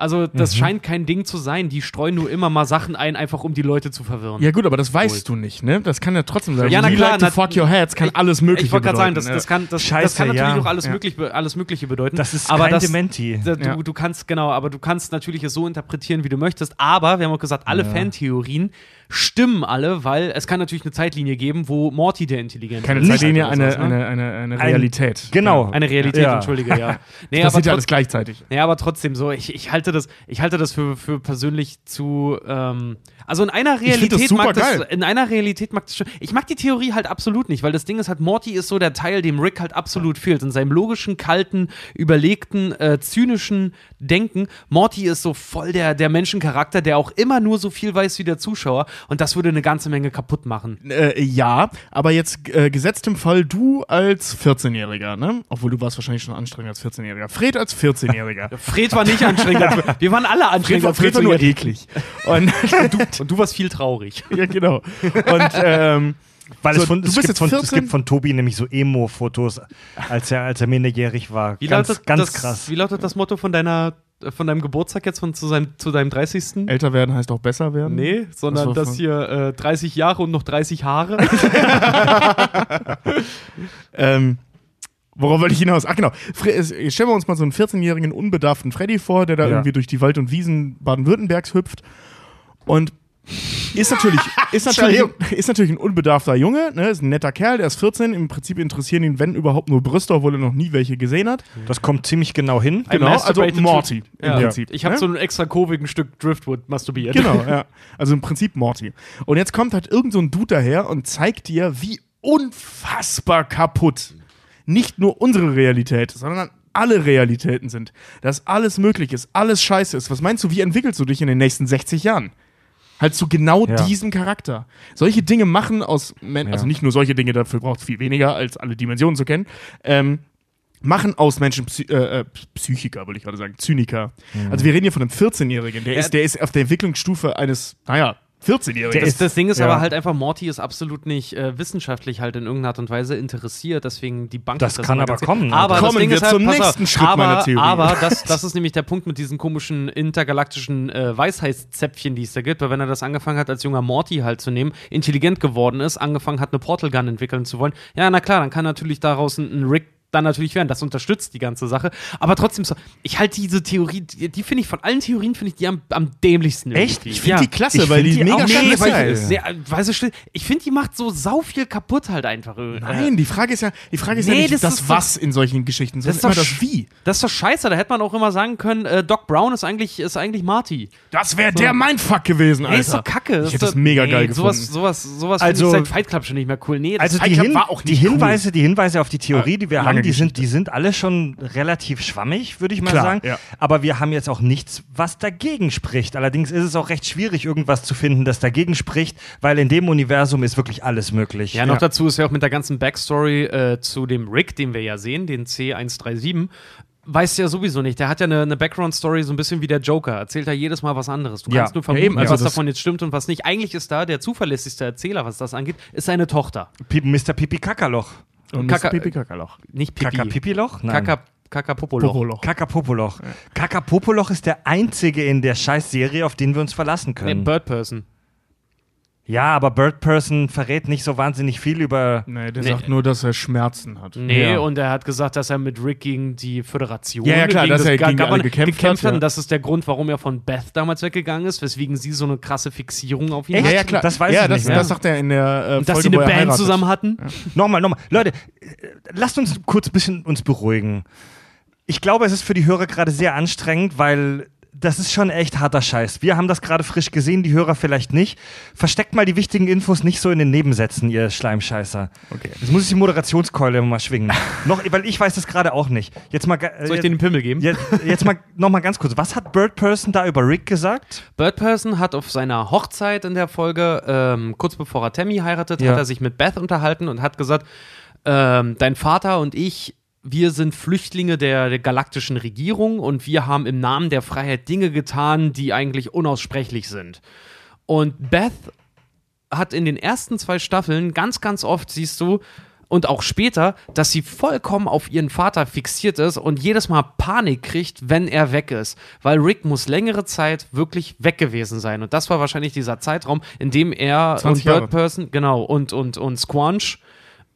Also, das Mhm. scheint kein Ding zu sein. Die streuen nur immer mal Sachen ein, einfach um die Leute zu verwirren. Ja gut, aber das weißt du nicht, ne? Das kann ja trotzdem sein. Ja, na klar, like to na- fuck your heads kann ich- alles mögliche Ich wollte gerade sagen, das, bedeuten, das, kann, das, das Scheiße, kann natürlich ja. auch alles, Ja. möglich, alles Mögliche bedeuten. Das ist aber kein das, Dementi. da, du, Ja. du kannst, genau, aber du kannst natürlich es so interpretieren, wie du möchtest. Aber wir haben auch gesagt, alle Fantheorien stimmen alle, weil es kann natürlich eine Zeitlinie geben, wo Morty der Intelligente Keine ist. Zeitlinie, Oder eine, ne? eine, eine, eine Ein- Realität. Genau. Eine Realität, Ja. entschuldige, ja. *laughs* Nee, Das aber passiert ja alles gleichzeitig. ja, aber trotzdem so, ich, ich halte das, ich halte das für, für persönlich zu, ähm, also in einer das Realität super mag das, geil. in einer Realität mag das schon, ich mag die Theorie halt absolut nicht, weil das Ding ist halt, Morty ist so der Teil, dem Rick halt absolut fehlt, in seinem logischen, kalten, überlegten, äh, zynischen Denken. Morty ist so voll der, der Menschencharakter, der auch immer nur so viel weiß wie der Zuschauer und das würde eine ganze Menge kaputt machen. Äh, ja, aber jetzt äh, gesetzt im Fall du als 14-Jähriger, ne? Obwohl du warst wahrscheinlich schon anstrengend als 14-Jähriger. Fred als 14-Jähriger. Fred war nicht anstrengend, *laughs* wir- waren alle anstrengend als Fred war nur 14-Jährige. eklig. Und, *laughs* *laughs* und du warst viel traurig. ja, genau. Und, ähm, Weil So, es, von, du es, bist gibt jetzt von, es 14? gibt von Tobi nämlich so Emo-Fotos, als er, als er minderjährig war. Wie ganz lautet ganz das, krass. Wie lautet das Motto von deiner von deinem Geburtstag jetzt von zu, seinem, zu deinem 30. älter werden heißt auch besser werden. Nee, sondern das hier äh, 30 Jahre und noch 30 Haare. *laughs* *laughs* Ähm, worauf wollte ich hinaus? Ach genau. Fre stellen wir uns mal so einen 14-jährigen unbedarften Freddy vor, der da Ja. irgendwie durch die Wald und Wiesen Baden-Württembergs hüpft und ist natürlich, *laughs* ist, natürlich, ist natürlich ein unbedarfter Junge, ne? ist ein netter Kerl, der ist 14, im Prinzip interessieren ihn, wenn überhaupt, nur Brüste, obwohl er noch nie welche gesehen hat. Das kommt ziemlich genau hin. Ein Genau, also Morty im Ja. Prinzip. Ich habe ne? so ein extra kurvigen Stück Driftwood masturbiert. Genau, *laughs* ja. Also im Prinzip Morty. Und jetzt kommt halt irgend so ein Dude daher und zeigt dir, wie unfassbar kaputt nicht nur unsere Realität, sondern alle Realitäten sind. Dass alles möglich ist, alles scheiße ist. Was meinst du, wie entwickelst du dich in den nächsten 60 Jahren? Halt zu genau Ja. diesem Charakter. Solche Dinge machen aus, Men also nicht nur solche Dinge, dafür braucht es viel weniger, als alle Dimensionen zu kennen, ähm, machen aus Menschen Psy äh, äh, Psychiker, würde ich gerade sagen, Zyniker. Also wir reden hier von einem 14-Jährigen, der, Ja. ist, der ist auf der Entwicklungsstufe eines, naja, 14-Jährigen. Das, das Ding ist Ja. aber halt einfach, Morty ist absolut nicht äh, wissenschaftlich halt in irgendeiner Art und Weise interessiert, deswegen die Bank Das ist kann aber kommen? Aber das Kommen Ding wir ist halt, zum pass auf, nächsten Schritt aber, meiner Theorie. Aber das, das ist nämlich der Punkt mit diesen komischen intergalaktischen äh, Weisheitszäpfchen, die es da gibt, weil wenn er das angefangen hat, als junger Morty halt zu nehmen, intelligent geworden ist, angefangen hat, eine Portal Gun entwickeln zu wollen, ja, na klar, dann kann natürlich daraus ein, ein Rick dann natürlich werden. Das unterstützt die ganze Sache. Aber trotzdem so, ich halte diese Theorie, die, die finde ich von allen Theorien, finde ich die am, am dämlichsten. Echt? irgendwie. ich finde die klasse, Ich weil die, die mega schnell mega weil ich, sehr, weil sie still, ich finde, die macht so sau viel kaputt halt einfach. äh, Nein, die Frage ist ja, die Frage ist Nee, ja nicht das das, ist Was in solchen Geschichten, sondern ist immer doch das Wie. Das ist doch scheiße, da hätte man auch immer sagen können, äh, Doc Brown ist eigentlich, ist eigentlich Marty. Das wäre der Mindfuck gewesen, Alter. Nee, ist doch kacke. Ich hätte ist das mega nee, geil sowas, gefunden. Sowas, sowas Also- finde ich seit Fight Club schon nicht mehr cool. Nee, das Also Fight die, Club Hin war auch die nicht cool. Hinweise, die Hinweise auf die Theorie, die wir lange haben, die sind, die sind alle schon relativ schwammig, würde ich mal Klar, sagen. ja. Aber wir haben jetzt auch nichts, was dagegen spricht. Allerdings ist es auch recht schwierig, irgendwas zu finden, das dagegen spricht, weil in dem Universum ist wirklich alles möglich. Ja, noch dazu ist ja auch mit der ganzen Backstory äh, zu dem Rick, den wir ja sehen, den C137, weißt du ja sowieso nicht. Der hat ja eine, eine Background-Story so ein bisschen wie der Joker. Erzählt da jedes Mal was anderes. Du Ja. kannst nur Ja, vermuten, eben, also was davon jetzt stimmt und was nicht. Eigentlich ist da der zuverlässigste Erzähler, was das angeht, ist seine Tochter. Pi- Mr. Pipi Kakaloch. Und Kaka- Pipi Kakaloch. Nicht Pipi. Kaka Pipiloch? Nein. Kaka, Kaka Popoloch. Popoloch. Kakapopoloch. Kakapopoloch ist der einzige in der Scheiß-Serie, auf den wir uns verlassen Nee, können. Bird Person. Ja, aber Bird Person verrät nicht so wahnsinnig viel über. Nee, der Nee. sagt nur, dass er Schmerzen hat. Nee, Ja. und er hat gesagt, dass er mit Rick gegen die Föderation Ja, ja, klar, gegen dass er Ga- gegen alle Government gekämpft hat, ja. Und das ist der Grund, warum er von Beth damals weggegangen ist, weswegen sie so eine krasse Fixierung auf ihn Echt? Ja, hat. ja, klar. Das weiß ja, ich das, nicht mehr. das sagt er in der äh, Und dass Folge, sie eine wo er Band heiratet. zusammen hatten. Nochmal, nochmal. Leute, äh, lasst uns kurz ein bisschen uns beruhigen. Ich glaube, es ist für die Hörer gerade sehr anstrengend, weil das ist schon echt harter Scheiß. Wir haben das gerade frisch gesehen, die Hörer vielleicht nicht. Versteckt mal die wichtigen Infos nicht so in den Nebensätzen, ihr Schleimscheißer. Okay. Jetzt muss ich die Moderationskeule mal schwingen. *laughs* noch, weil ich weiß das gerade auch nicht. Jetzt mal, äh, Soll ich dir den Pimmel geben? jetzt, jetzt mal *laughs* noch mal ganz kurz. Was hat Bird Person da über Rick gesagt? Bird Person hat auf seiner Hochzeit in der Folge, ähm, kurz bevor er Tammy heiratet, Ja. hat er sich mit Beth unterhalten und hat gesagt, ähm, dein Vater und ich, wir sind Flüchtlinge der, der galaktischen Regierung und wir haben im Namen der Freiheit Dinge getan, die eigentlich unaussprechlich sind. Und Beth hat in den ersten zwei Staffeln ganz, ganz oft, siehst du, und auch später, dass sie vollkommen auf ihren Vater fixiert ist und jedes Mal Panik kriegt, wenn er weg ist. Weil Rick muss längere Zeit wirklich weg gewesen sein. Und das war wahrscheinlich dieser Zeitraum, in dem er 20 und. Bird Person, genau, und, und, und Squanch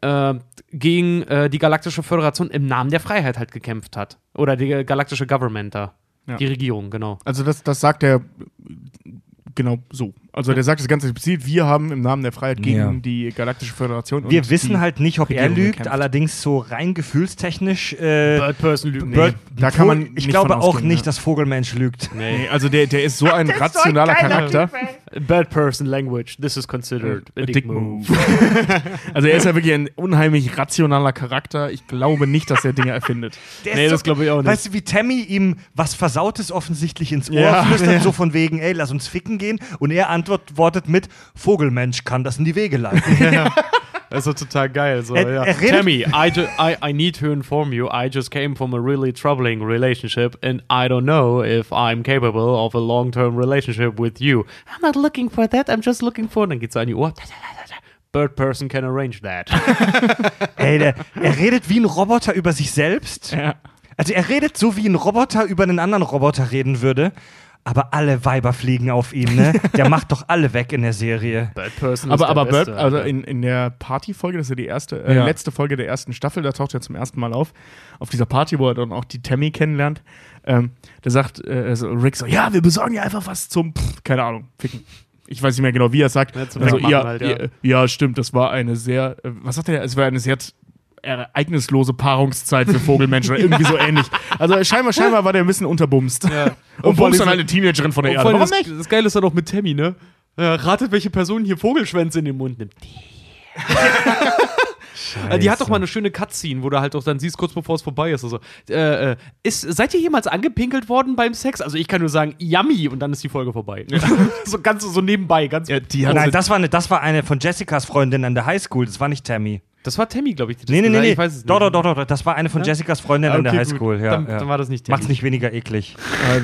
äh, gegen äh, die Galaktische Föderation im Namen der Freiheit halt gekämpft hat. Oder die galaktische Government da. Ja. Die Regierung, genau. Also das, das sagt er genau so. Also der sagt das Ganze explizit, wir haben im Namen der Freiheit gegen Ja. die Galaktische Föderation. Wir und wissen halt nicht, ob er Regierung lügt, gekämpft. allerdings so rein gefühlstechnisch. Äh, Bird Person lügen. Bird- da kann man ich nicht glaube auch ausgehen, nicht, ja. dass Vogelmensch lügt. Nee, also der, der ist so ein *laughs* rationaler Charakter. Bad person language. This is considered a dick, move. *laughs* also er ist ja wirklich ein unheimlich rationaler Charakter. Ich glaube nicht, dass er Dinge erfindet. *laughs* Der Nee, ist das glaube ich auch nicht. Weißt du, wie Tammy ihm was Versautes offensichtlich ins Ohr Ja. flüstert, Ja. so von wegen, ey, lass uns ficken gehen. Und er antwortet mit, Vogelmensch kann das in die Wege leiten. *laughs* Das ist total geil. So, Er- ja. er Tammy, I, I, I need to inform you, I just came from a really troubling relationship and I don't know if I'm capable of a long-term relationship with you. I'm not looking for that, I'm just looking for... Dann geht's an die Ohr. Bird person can arrange that. *laughs* ey, der, er redet wie ein Roboter über sich selbst. Ja. Also er redet so, wie ein Roboter über einen anderen Roboter reden würde. Aber alle Weiber fliegen auf ihn, ne? Der macht doch alle weg in der Serie. *laughs* Bird person Aber, ist aber der Bird, Beste, also in, in der Partyfolge, das ist ja die erste, äh, Ja. letzte Folge der ersten Staffel, da taucht er zum ersten Mal auf, auf dieser Party, wo er dann auch die Tammy kennenlernt. Ähm, da sagt äh, also Rick so, ja, wir besorgen dir einfach was zum, pff, keine Ahnung, ficken. Ich weiß nicht mehr genau, wie er es sagt. Ja, also, ja, halt, ja. ja. ja, stimmt, das war eine sehr, äh, was sagt er, es war eine sehr ereignislose Paarungszeit für Vogelmenschen oder irgendwie so *laughs* ähnlich. Also scheinbar, scheinbar war der ein bisschen unterbumst. Ja. Und vor bumst dann eine Teenagerin von der Und Erde. das, nicht? das Geile ist dann auch mit Tammy, ne? Äh, ratet, welche Person hier Vogelschwänze in den Mund nimmt. *laughs* Äh, Die hat doch mal eine schöne Cutscene, wo du halt auch dann siehst, kurz bevor es vorbei ist. Also, äh, ist seid ihr jemals angepinkelt worden beim Sex? Also ich kann nur sagen, yummy, und dann ist die Folge vorbei. *laughs* so ganz so nebenbei, ganz. Ja, die hat Nein, das war, eine, das war eine von Jessicas Freundin an der Highschool. Das war nicht Tammy. Das war Tammy, glaube ich. Die das Nee, nee, nee, nee. Ich weiß es Doch, nicht. doch, doch, doch. Das war eine von Jessicas Freundin Ah, an der okay. Highschool. Ja, Dann- ja. dann war das nicht Tammy. Macht's nicht weniger eklig. *laughs* Äh,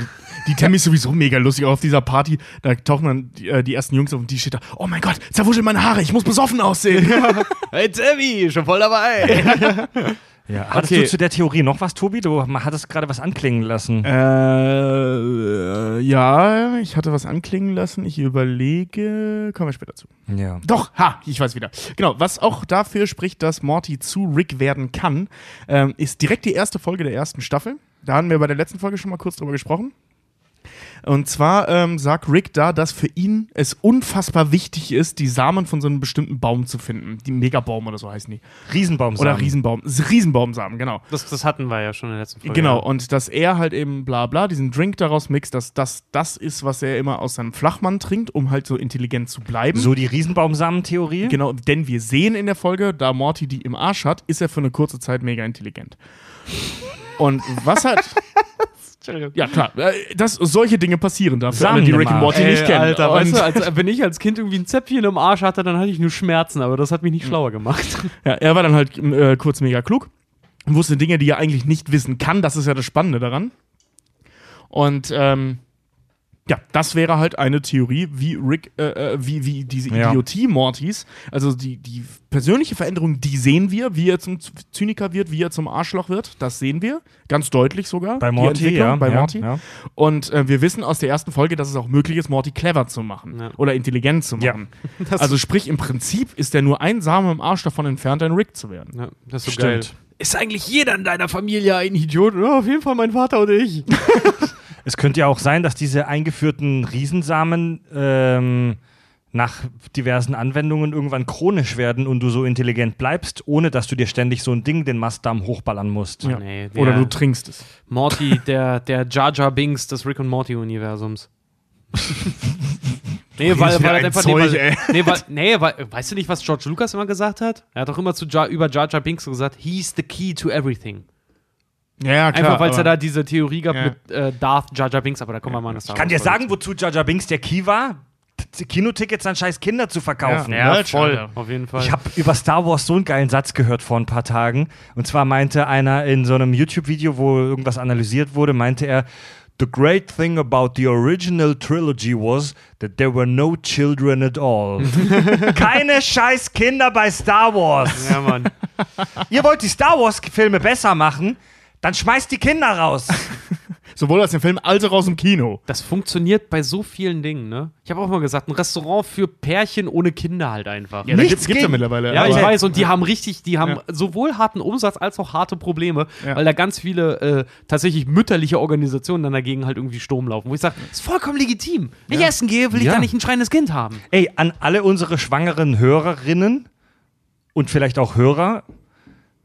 Die Tammy ist sowieso mega lustig. Auch auf dieser Party, da tauchen dann die, äh, die ersten Jungs auf und die steht da, oh mein Gott, zerwuschelt meine Haare, ich muss besoffen aussehen. *laughs* Hey Tammy, schon voll dabei. *laughs* Ja. Hattest Okay. du zu der Theorie noch was, Tobi? Du hattest gerade was anklingen lassen. äh, ja, ich hatte was anklingen lassen. Ich überlege, kommen wir später zu. Ja. Doch, ha, ich weiß wieder. Genau, was auch dafür spricht, dass Morty zu Rick werden kann, ähm, ist direkt die erste Folge der ersten Staffel. Da haben wir bei der letzten Folge schon mal kurz drüber gesprochen. Und zwar ähm, sagt Rick da, dass für ihn es unfassbar wichtig ist, die Samen von so einem bestimmten Baum zu finden. Die Megabaum oder so heißen die. Riesenbaum Oder Riesenbaum. Riesenbaumsamen, genau. Das, das hatten wir ja schon in der letzten Folge. Genau, und dass er halt eben bla bla diesen Drink daraus mixt, dass das das ist, was er immer aus seinem Flachmann trinkt, um halt so intelligent zu bleiben. So die Riesenbaumsamen-Theorie? Genau, denn wir sehen in der Folge, da Morty die im Arsch hat, ist er für eine kurze Zeit mega intelligent. Und was halt. *laughs* Entschuldigung. Ja, klar, äh, das, solche Dinge passieren da. Für Samen alle, die Rick und Arsch. Morty Ey, nicht kennen. Alter, und, weißt du, als, wenn ich als Kind irgendwie ein Zäpfchen im Arsch hatte, dann hatte ich nur Schmerzen, aber das hat mich nicht schlauer gemacht. *laughs* ja, er war dann halt äh, kurz mega klug und wusste Dinge, die er eigentlich nicht wissen kann. Das ist ja das Spannende daran. Und ähm, ja, das wäre halt eine Theorie, wie Rick, äh, äh, wie, wie diese Ja. Idiotie Mortys, also die, die persönliche Veränderung, die sehen wir, wie er zum Zyniker wird, wie er zum Arschloch wird, das sehen wir, ganz deutlich sogar. Bei Morty, ja. Bei ja, Morty. Ja. Und äh, wir wissen aus der ersten Folge, dass es auch möglich ist, Morty clever zu machen Ja. oder intelligent zu Ja. machen. *laughs* also sprich, im Prinzip ist er nur ein Samen im Arsch davon entfernt, ein Rick zu werden. Ja, das ist so Stimmt. geil. Ist eigentlich jeder in deiner Familie ein Idiot? Ja, auf jeden Fall mein Vater und ich. *laughs* Es könnte ja auch sein, dass diese eingeführten Riesensamen ähm, nach diversen Anwendungen irgendwann chronisch werden und du so intelligent bleibst, ohne dass du dir ständig so ein Ding den Mastdarm hochballern musst. Ja. Nee, Oder der- du *laughs* trinkst es. Morty, der, der Jar Jar Binks des Rick und Morty-Universums. *laughs* nee, weil, weil ein einfach, Zeug, nee, weil, nee, weil, nee, weil, weißt du nicht, was George Lucas immer gesagt hat? Er hat doch immer zu Jar, über Jar Jar Binks gesagt, he's the key to everything. Ja, klar. Einfach, weil es ja da diese Theorie gab Ja. mit äh, Darth Jar Jar Binks, aber da kommen wir mal nach Ich kann dir sagen, wozu Jar Jar Binks der Key war? Kinotickets an scheiß Kinder zu verkaufen. Ja. Ja, voll, Alter. auf jeden Fall. Ich habe über Star Wars so einen geilen Satz gehört vor ein paar Tagen. Und zwar meinte einer in so einem YouTube-Video, wo irgendwas analysiert wurde, meinte er, The great thing about the original trilogy was that there were no children at all. *laughs* Keine scheiß Kinder bei Star Wars. Ja, Mann. Ihr wollt die Star Wars Filme besser machen? Dann schmeißt die Kinder raus. *laughs* Sowohl aus dem Film als auch aus dem Kino. Das funktioniert bei so vielen Dingen, ne? Ich habe auch mal gesagt, ein Restaurant für Pärchen ohne Kinder halt einfach. Ja, Nichts gibt's ja mittlerweile. Ja, ich weiß, und die haben richtig, die haben Ja. sowohl harten Umsatz als auch harte Probleme, Ja. weil da ganz viele äh, tatsächlich mütterliche Organisationen dann dagegen halt irgendwie Sturm laufen. Wo ich sage, ist vollkommen legitim. Wenn ich essen gehe, will ich Ja. da nicht ein schreiendes Kind haben. Ey, an alle unsere schwangeren Hörerinnen und vielleicht auch Hörer,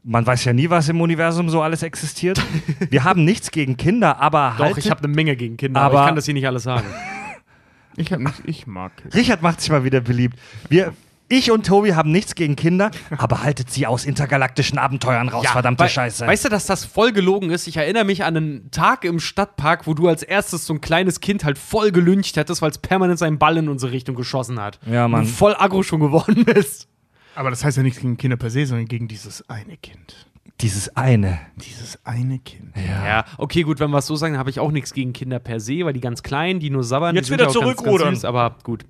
man weiß ja nie, was im Universum so alles existiert. *laughs* Wir haben nichts gegen Kinder, aber Doch, haltet, ich habe eine Menge gegen Kinder, aber, Aber- ich kann das hier nicht alles sagen. *laughs* Ich, hab nicht, ich mag Kids. Richard macht sich mal wieder beliebt. Wir, ich und Tobi haben nichts gegen Kinder, aber haltet sie aus intergalaktischen Abenteuern raus, verdammte wei- Scheiße. Weißt du, dass das voll gelogen ist? Ich erinnere mich an einen Tag im Stadtpark, wo du als erstes so ein kleines Kind halt voll gelüncht hättest, weil es permanent seinen Ball in unsere Richtung geschossen hat. Ja, Mann. Und voll aggro schon geworden *laughs* bist. Aber das heißt ja nichts gegen Kinder per se, sondern gegen dieses eine Kind. Dieses eine. Dieses eine Kind. Ja. okay, gut, wenn wir es so sagen, habe ich auch nichts gegen Kinder per se, weil die ganz kleinen, die nur sabbern, Jetzt die wieder ja zurückrudern. ganz süß, aber gut.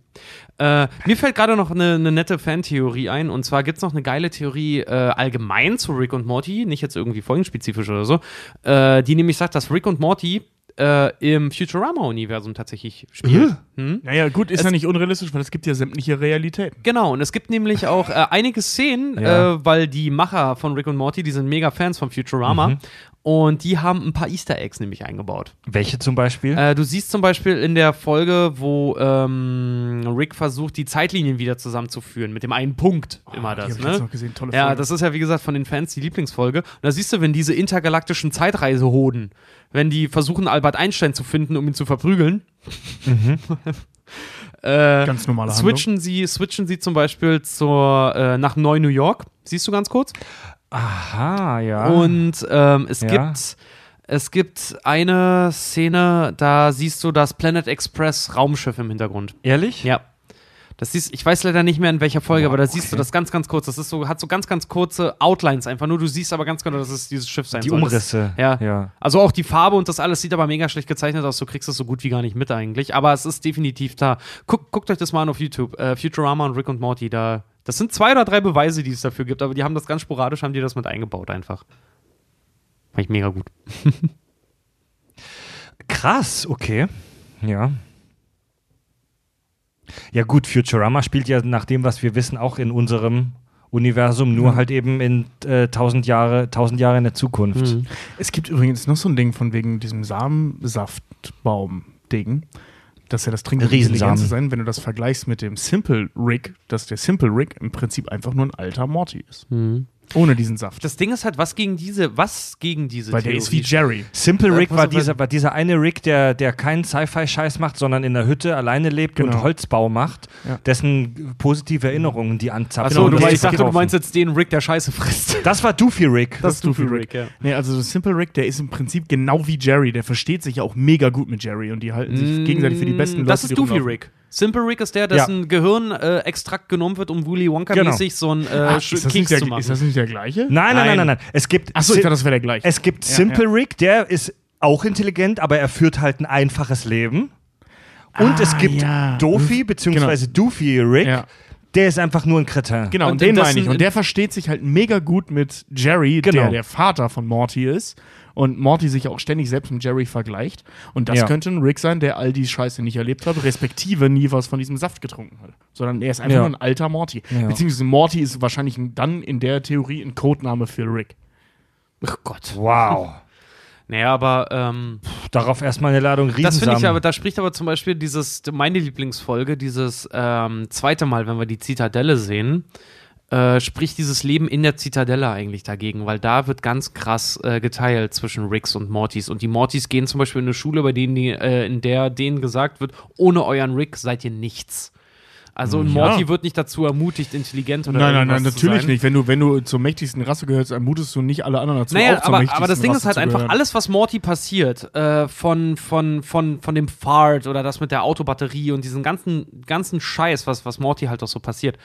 Äh, mir fällt gerade noch eine, eine nette Fantheorie ein, und zwar gibt es noch eine geile Theorie äh, allgemein zu Rick und Morty, nicht jetzt irgendwie folgenspezifisch oder so, äh, die nämlich sagt, dass Rick und Morty äh, im Futurama-Universum tatsächlich spielt. Hm? Naja, gut, ist Es- ja nicht unrealistisch, weil es gibt ja sämtliche Realitäten. Genau, und es gibt nämlich auch äh, einige Szenen, Ja. äh, weil die Macher von Rick und Morty, die sind mega Fans von Futurama. Und die haben ein paar Easter Eggs nämlich eingebaut. Welche zum Beispiel? Äh, du siehst zum Beispiel in der Folge, wo ähm, Rick versucht, die Zeitlinien wieder zusammenzuführen, mit dem einen Punkt immer Oh, die das, hab ich jetzt ne? noch gesehen. Tolle Ja, Folge. das ist ja wie gesagt von den Fans die Lieblingsfolge. Und da siehst du, wenn diese intergalaktischen Zeitreisehoden, wenn die versuchen, Albert Einstein zu finden, um ihn zu verprügeln, *laughs* äh, Ganz normale Handlung. switchen sie, switchen sie zum Beispiel zur, äh, nach Neu New York. Siehst du ganz kurz? Aha, ja. Und ähm, es Ja. gibt es gibt eine Szene, da siehst du das Planet Express Raumschiff im Hintergrund. Ehrlich? Ja. Das siehst, ich weiß leider nicht mehr in welcher Folge, Boah, aber da siehst okay. du das ganz, ganz kurz. Das ist so, hat so ganz, ganz kurze Outlines einfach. Nur du siehst aber ganz genau, dass es dieses Schiff sein Die soll. Umrisse. Das, ja. ja. Also auch die Farbe und das alles sieht aber mega schlecht gezeichnet aus. Du kriegst es so gut wie gar nicht mit eigentlich. Aber es ist definitiv da. Guck, guckt euch das mal an auf YouTube. Äh, Futurama und Rick und Morty. Da, das sind zwei oder drei Beweise, die es dafür gibt. Aber die haben das ganz sporadisch, haben die das mit eingebaut einfach. Fand ich mega gut. *laughs* Krass, okay. Ja. Ja, gut, Futurama spielt ja nach dem, was wir wissen, auch in unserem Universum, nur halt eben in äh, tausend Jahre, tausend Jahre in der Zukunft. Mhm. Es gibt übrigens noch so ein Ding von wegen diesem Samensaftbaum-Ding. Dass ja das Riesensamen. intelligent zu sein, wenn du das vergleichst mit dem Simple Rick, dass der Simple Rick im Prinzip einfach nur ein alter Morty ist. Ohne diesen Saft. Das Ding ist halt, was gegen diese, was gegen diese Weil der ist wie Jerry. Simple Rick war dieser, war dieser eine Rick, der, der keinen Sci-Fi-Scheiß macht, sondern in der Hütte alleine lebt und Genau. Holzbau macht, Ja. dessen positive Erinnerungen die anzapfen. Achso, und meinst, ich dachte, du meinst jetzt den Rick, der Scheiße frisst. *laughs* Das war Doofy Rick. Das ist Doofy Rick, ja. Nee, also Simple Rick, der ist im Prinzip genau wie Jerry. Der versteht sich ja auch mega gut mit Jerry und die halten sich gegenseitig für die besten Leute. Mm, Das ist Doofy rumlaufen. Rick. Simple Rick ist der, dessen Gehirnextrakt äh, Extrakt genommen wird, um Willy Wonka-mäßig so einen äh, Ah, Keks zu machen. ist das nicht der gleiche? nein, nein, nein, Nein. nein, nein. Es gibt, Achso, ich dachte, das wäre der gleiche. es gibt Ja, Simple ja. Rick, der ist auch intelligent, aber er führt halt ein einfaches Leben. Und Ah, es gibt ja. Doofy bzw. Doofy Rick, Ja. der ist einfach nur ein Kretin. Genau, und, Und den in meine ich. Und der versteht sich halt mega gut mit Jerry, Genau. der der Vater von Morty ist. Und Morty sich auch ständig selbst mit Jerry vergleicht. Und das Ja. könnte ein Rick sein, der all die Scheiße nicht erlebt hat, respektive nie was von diesem Saft getrunken hat. Sondern er ist einfach Ja. nur ein alter Morty. Ja. Beziehungsweise Morty ist wahrscheinlich dann in der Theorie ein Codename für Rick. Ach Gott. Wow. *laughs* Naja, aber ähm, Darauf erstmal eine Ladung das finde ich Riesensamen. aber, da spricht aber zum Beispiel dieses, meine Lieblingsfolge, dieses ähm, zweite Mal, wenn wir die Zitadelle sehen, äh, spricht dieses Leben in der Zitadelle eigentlich dagegen, weil da wird ganz krass äh, geteilt zwischen Ricks und Mortys. Und die Mortys gehen zum Beispiel in eine Schule, bei denen die, äh, in der denen gesagt wird, ohne euren Rick seid ihr nichts. Also ein Ja. Morty wird nicht dazu ermutigt, intelligent oder Nein, nein, nein, natürlich nicht. Wenn du, wenn du zur mächtigsten Rasse gehörst, ermutest du nicht alle anderen dazu. Naja, aber, aber das Ding Rasse ist halt einfach, alles, was Morty passiert, äh, von, von, von, von dem Fart oder das mit der Autobatterie und diesen ganzen, ganzen Scheiß, was, was Morty halt auch so passiert,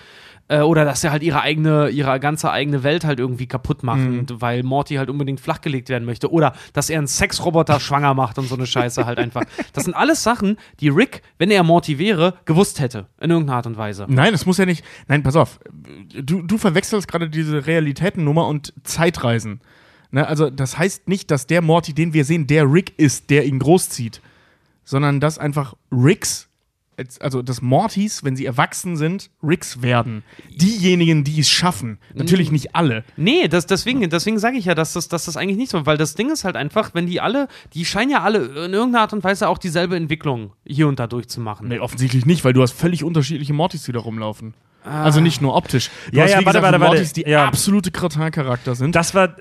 Äh, oder dass sie halt ihre eigene, ihre ganze eigene Welt halt irgendwie kaputt machen, weil Morty halt unbedingt flachgelegt werden möchte. Oder dass er einen Sexroboter *laughs* schwanger macht und so eine Scheiße halt einfach. Das sind alles Sachen, die Rick, wenn er Morty wäre, gewusst hätte. In irgendeiner Art und Weise. Nein, das muss ja nicht. Nein, pass auf. Du, du verwechselst gerade diese Realitätennummer und Zeitreisen. Ne, also, das heißt nicht, dass der Morty, den wir sehen, der Rick ist, der ihn großzieht. Sondern dass einfach Ricks, also dass Mortys, wenn sie erwachsen sind, Ricks werden. Diejenigen, die es schaffen. Natürlich nicht alle. Nee, das, deswegen, deswegen sage ich ja, dass das, dass das eigentlich nicht so, weil das Ding ist halt einfach, wenn die alle, die scheinen ja alle in irgendeiner Art und Weise auch dieselbe Entwicklung hier und da durchzumachen. Nee, offensichtlich nicht, weil du hast völlig unterschiedliche Mortys, die da rumlaufen. Also nicht nur optisch. Du Ja, hast, ja, warte, gesagt, warte, warte. Mortys, die Ja. absolute Kretin-Charakter sind. Das war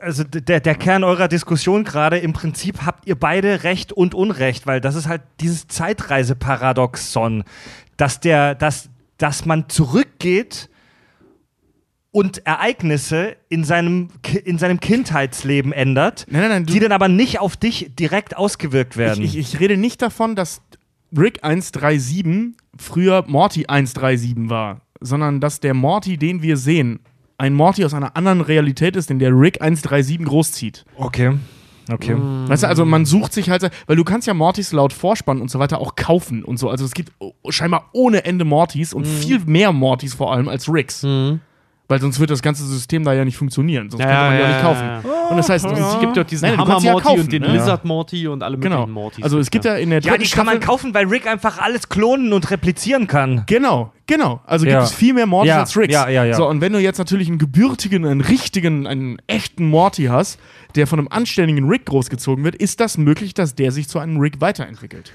also der, der Kern eurer Diskussion gerade. Im Prinzip habt ihr beide Recht und Unrecht, weil das ist halt dieses Zeitreiseparadoxon, dass der, dass, dass man zurückgeht und Ereignisse in seinem, in seinem Kindheitsleben ändert, Nein, nein, nein, die dann aber nicht auf dich direkt ausgewirkt werden. Ich, ich, ich rede nicht davon, dass Rick 137 früher Morty 137 war, sondern dass der Morty, den wir sehen, ein Morty aus einer anderen Realität ist, in der Rick 137 großzieht. okay. Okay. Weißt du, also man sucht sich halt, weil du kannst ja Mortys laut Vorspann und so weiter auch kaufen und so. Also es gibt oh, scheinbar ohne Ende Mortys und viel mehr Mortys vor allem als Ricks. Weil sonst wird das ganze System da ja nicht funktionieren. Sonst Ja, könnte man ja, ja, nicht kaufen. ja, Und das heißt, Es gibt doch diesen Nein, Hammer Morty kaufen, und den ne? Lizard Morty und alle Genau. möglichen Mortys. Also es gibt ja in der Ja, die kann man kaufen, weil Rick einfach alles klonen und replizieren kann. Genau, genau. Also Ja. gibt es viel mehr Mortys Ja, als Ricks. ja, ja, ja. So, und wenn du jetzt natürlich einen gebürtigen, einen richtigen, einen echten Morty hast, der von einem anständigen Rick großgezogen wird, ist das möglich, dass der sich zu einem Rick weiterentwickelt.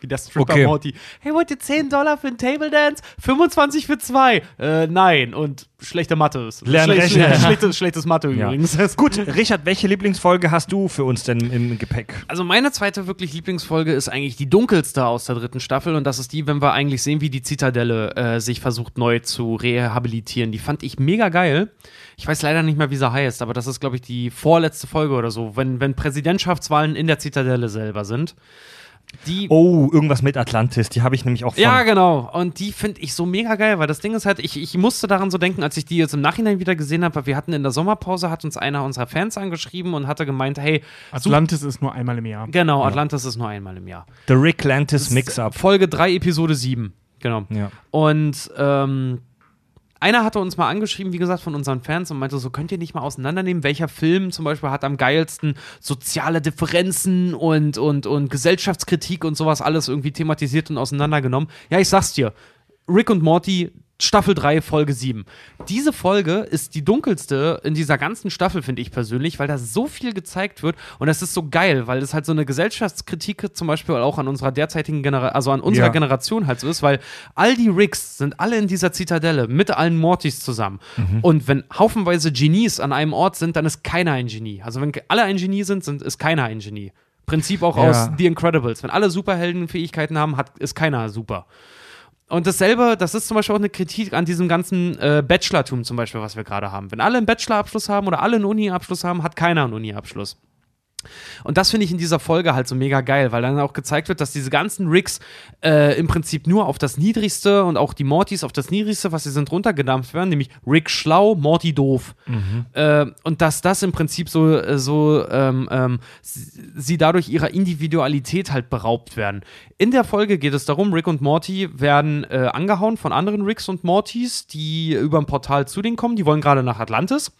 Wie *laughs* der Stripper Okay. Morty. Hey, wollt ihr 10 Dollar für einen Table Dance? 25 für zwei? Äh, nein. Und schlechte Mathe ist. Lernen Schle- schle- schlechtes, schlechtes Mathe *laughs* Ja. übrigens. *laughs* Gut, Richard, welche Lieblingsfolge hast du für uns denn im Gepäck? Also meine zweite wirklich Lieblingsfolge ist eigentlich die dunkelste aus der dritten Staffel und das ist die, wenn wir eigentlich sehen, wie die Zitadelle äh, sich versucht neu zu rehabilitieren. Die fand ich mega geil. Ich weiß leider nicht mehr, wie sie heißt, aber das ist, glaube ich, die vorletzte Folge oder so, wenn, wenn Präsidentschaftswahlen in der Zitadelle selber sind. Die Oh, irgendwas mit Atlantis, die habe ich nämlich auch von. Ja, genau. Und die finde ich so mega geil, weil das Ding ist halt, ich, ich musste daran so denken, als ich die jetzt im Nachhinein wieder gesehen habe, weil wir hatten in der Sommerpause, hat uns einer unserer Fans angeschrieben und hatte gemeint, hey, Atlantis ist nur einmal im Jahr. genau, Atlantis ist nur einmal im Jahr. The Rick Lantis Mix-Up. Folge 3, Episode 7. Genau. Ja. Und ähm, einer hatte uns mal angeschrieben, wie gesagt, von unseren Fans und meinte so, könnt ihr nicht mal auseinandernehmen, welcher Film zum Beispiel hat am geilsten soziale Differenzen und, und, und Gesellschaftskritik und sowas alles irgendwie thematisiert und auseinandergenommen. Ja, ich sag's dir, Rick und Morty, Staffel 3, Folge 7. Diese Folge ist die dunkelste in dieser ganzen Staffel, finde ich persönlich, weil da so viel gezeigt wird und das ist so geil, weil es halt so eine Gesellschaftskritik zum Beispiel auch an unserer derzeitigen Generation, also an unserer Ja. Generation halt so ist, weil all die Ricks sind alle in dieser Zitadelle mit allen Mortys zusammen. Und wenn haufenweise Genies an einem Ort sind, dann ist keiner ein Genie. Also wenn alle ein Genie sind, sind ist keiner ein Genie. Prinzip auch Ja. aus The Incredibles. Wenn alle Superheldenfähigkeiten haben, hat, ist keiner super. Und dasselbe, das ist zum Beispiel auch eine Kritik an diesem ganzen äh, Bachelortum zum Beispiel, was wir gerade haben. Wenn alle einen Bachelorabschluss haben oder alle einen Uni-Abschluss haben, hat keiner einen Uni-Abschluss. Und das finde ich in dieser Folge halt so mega geil, weil dann auch gezeigt wird, dass diese ganzen Rigs äh, im Prinzip nur auf das Niedrigste und auch die Mortys auf das Niedrigste, was sie sind, runtergedampft werden, nämlich Rick schlau, Morty doof. Äh, und dass das im Prinzip so, äh, so ähm, ähm, sie, sie dadurch ihrer Individualität halt beraubt werden. In der Folge geht es darum, Rick und Morty werden äh, angehauen von anderen Ricks und Mortys, die über ein Portal zu denen kommen. Die wollen gerade nach Atlantis.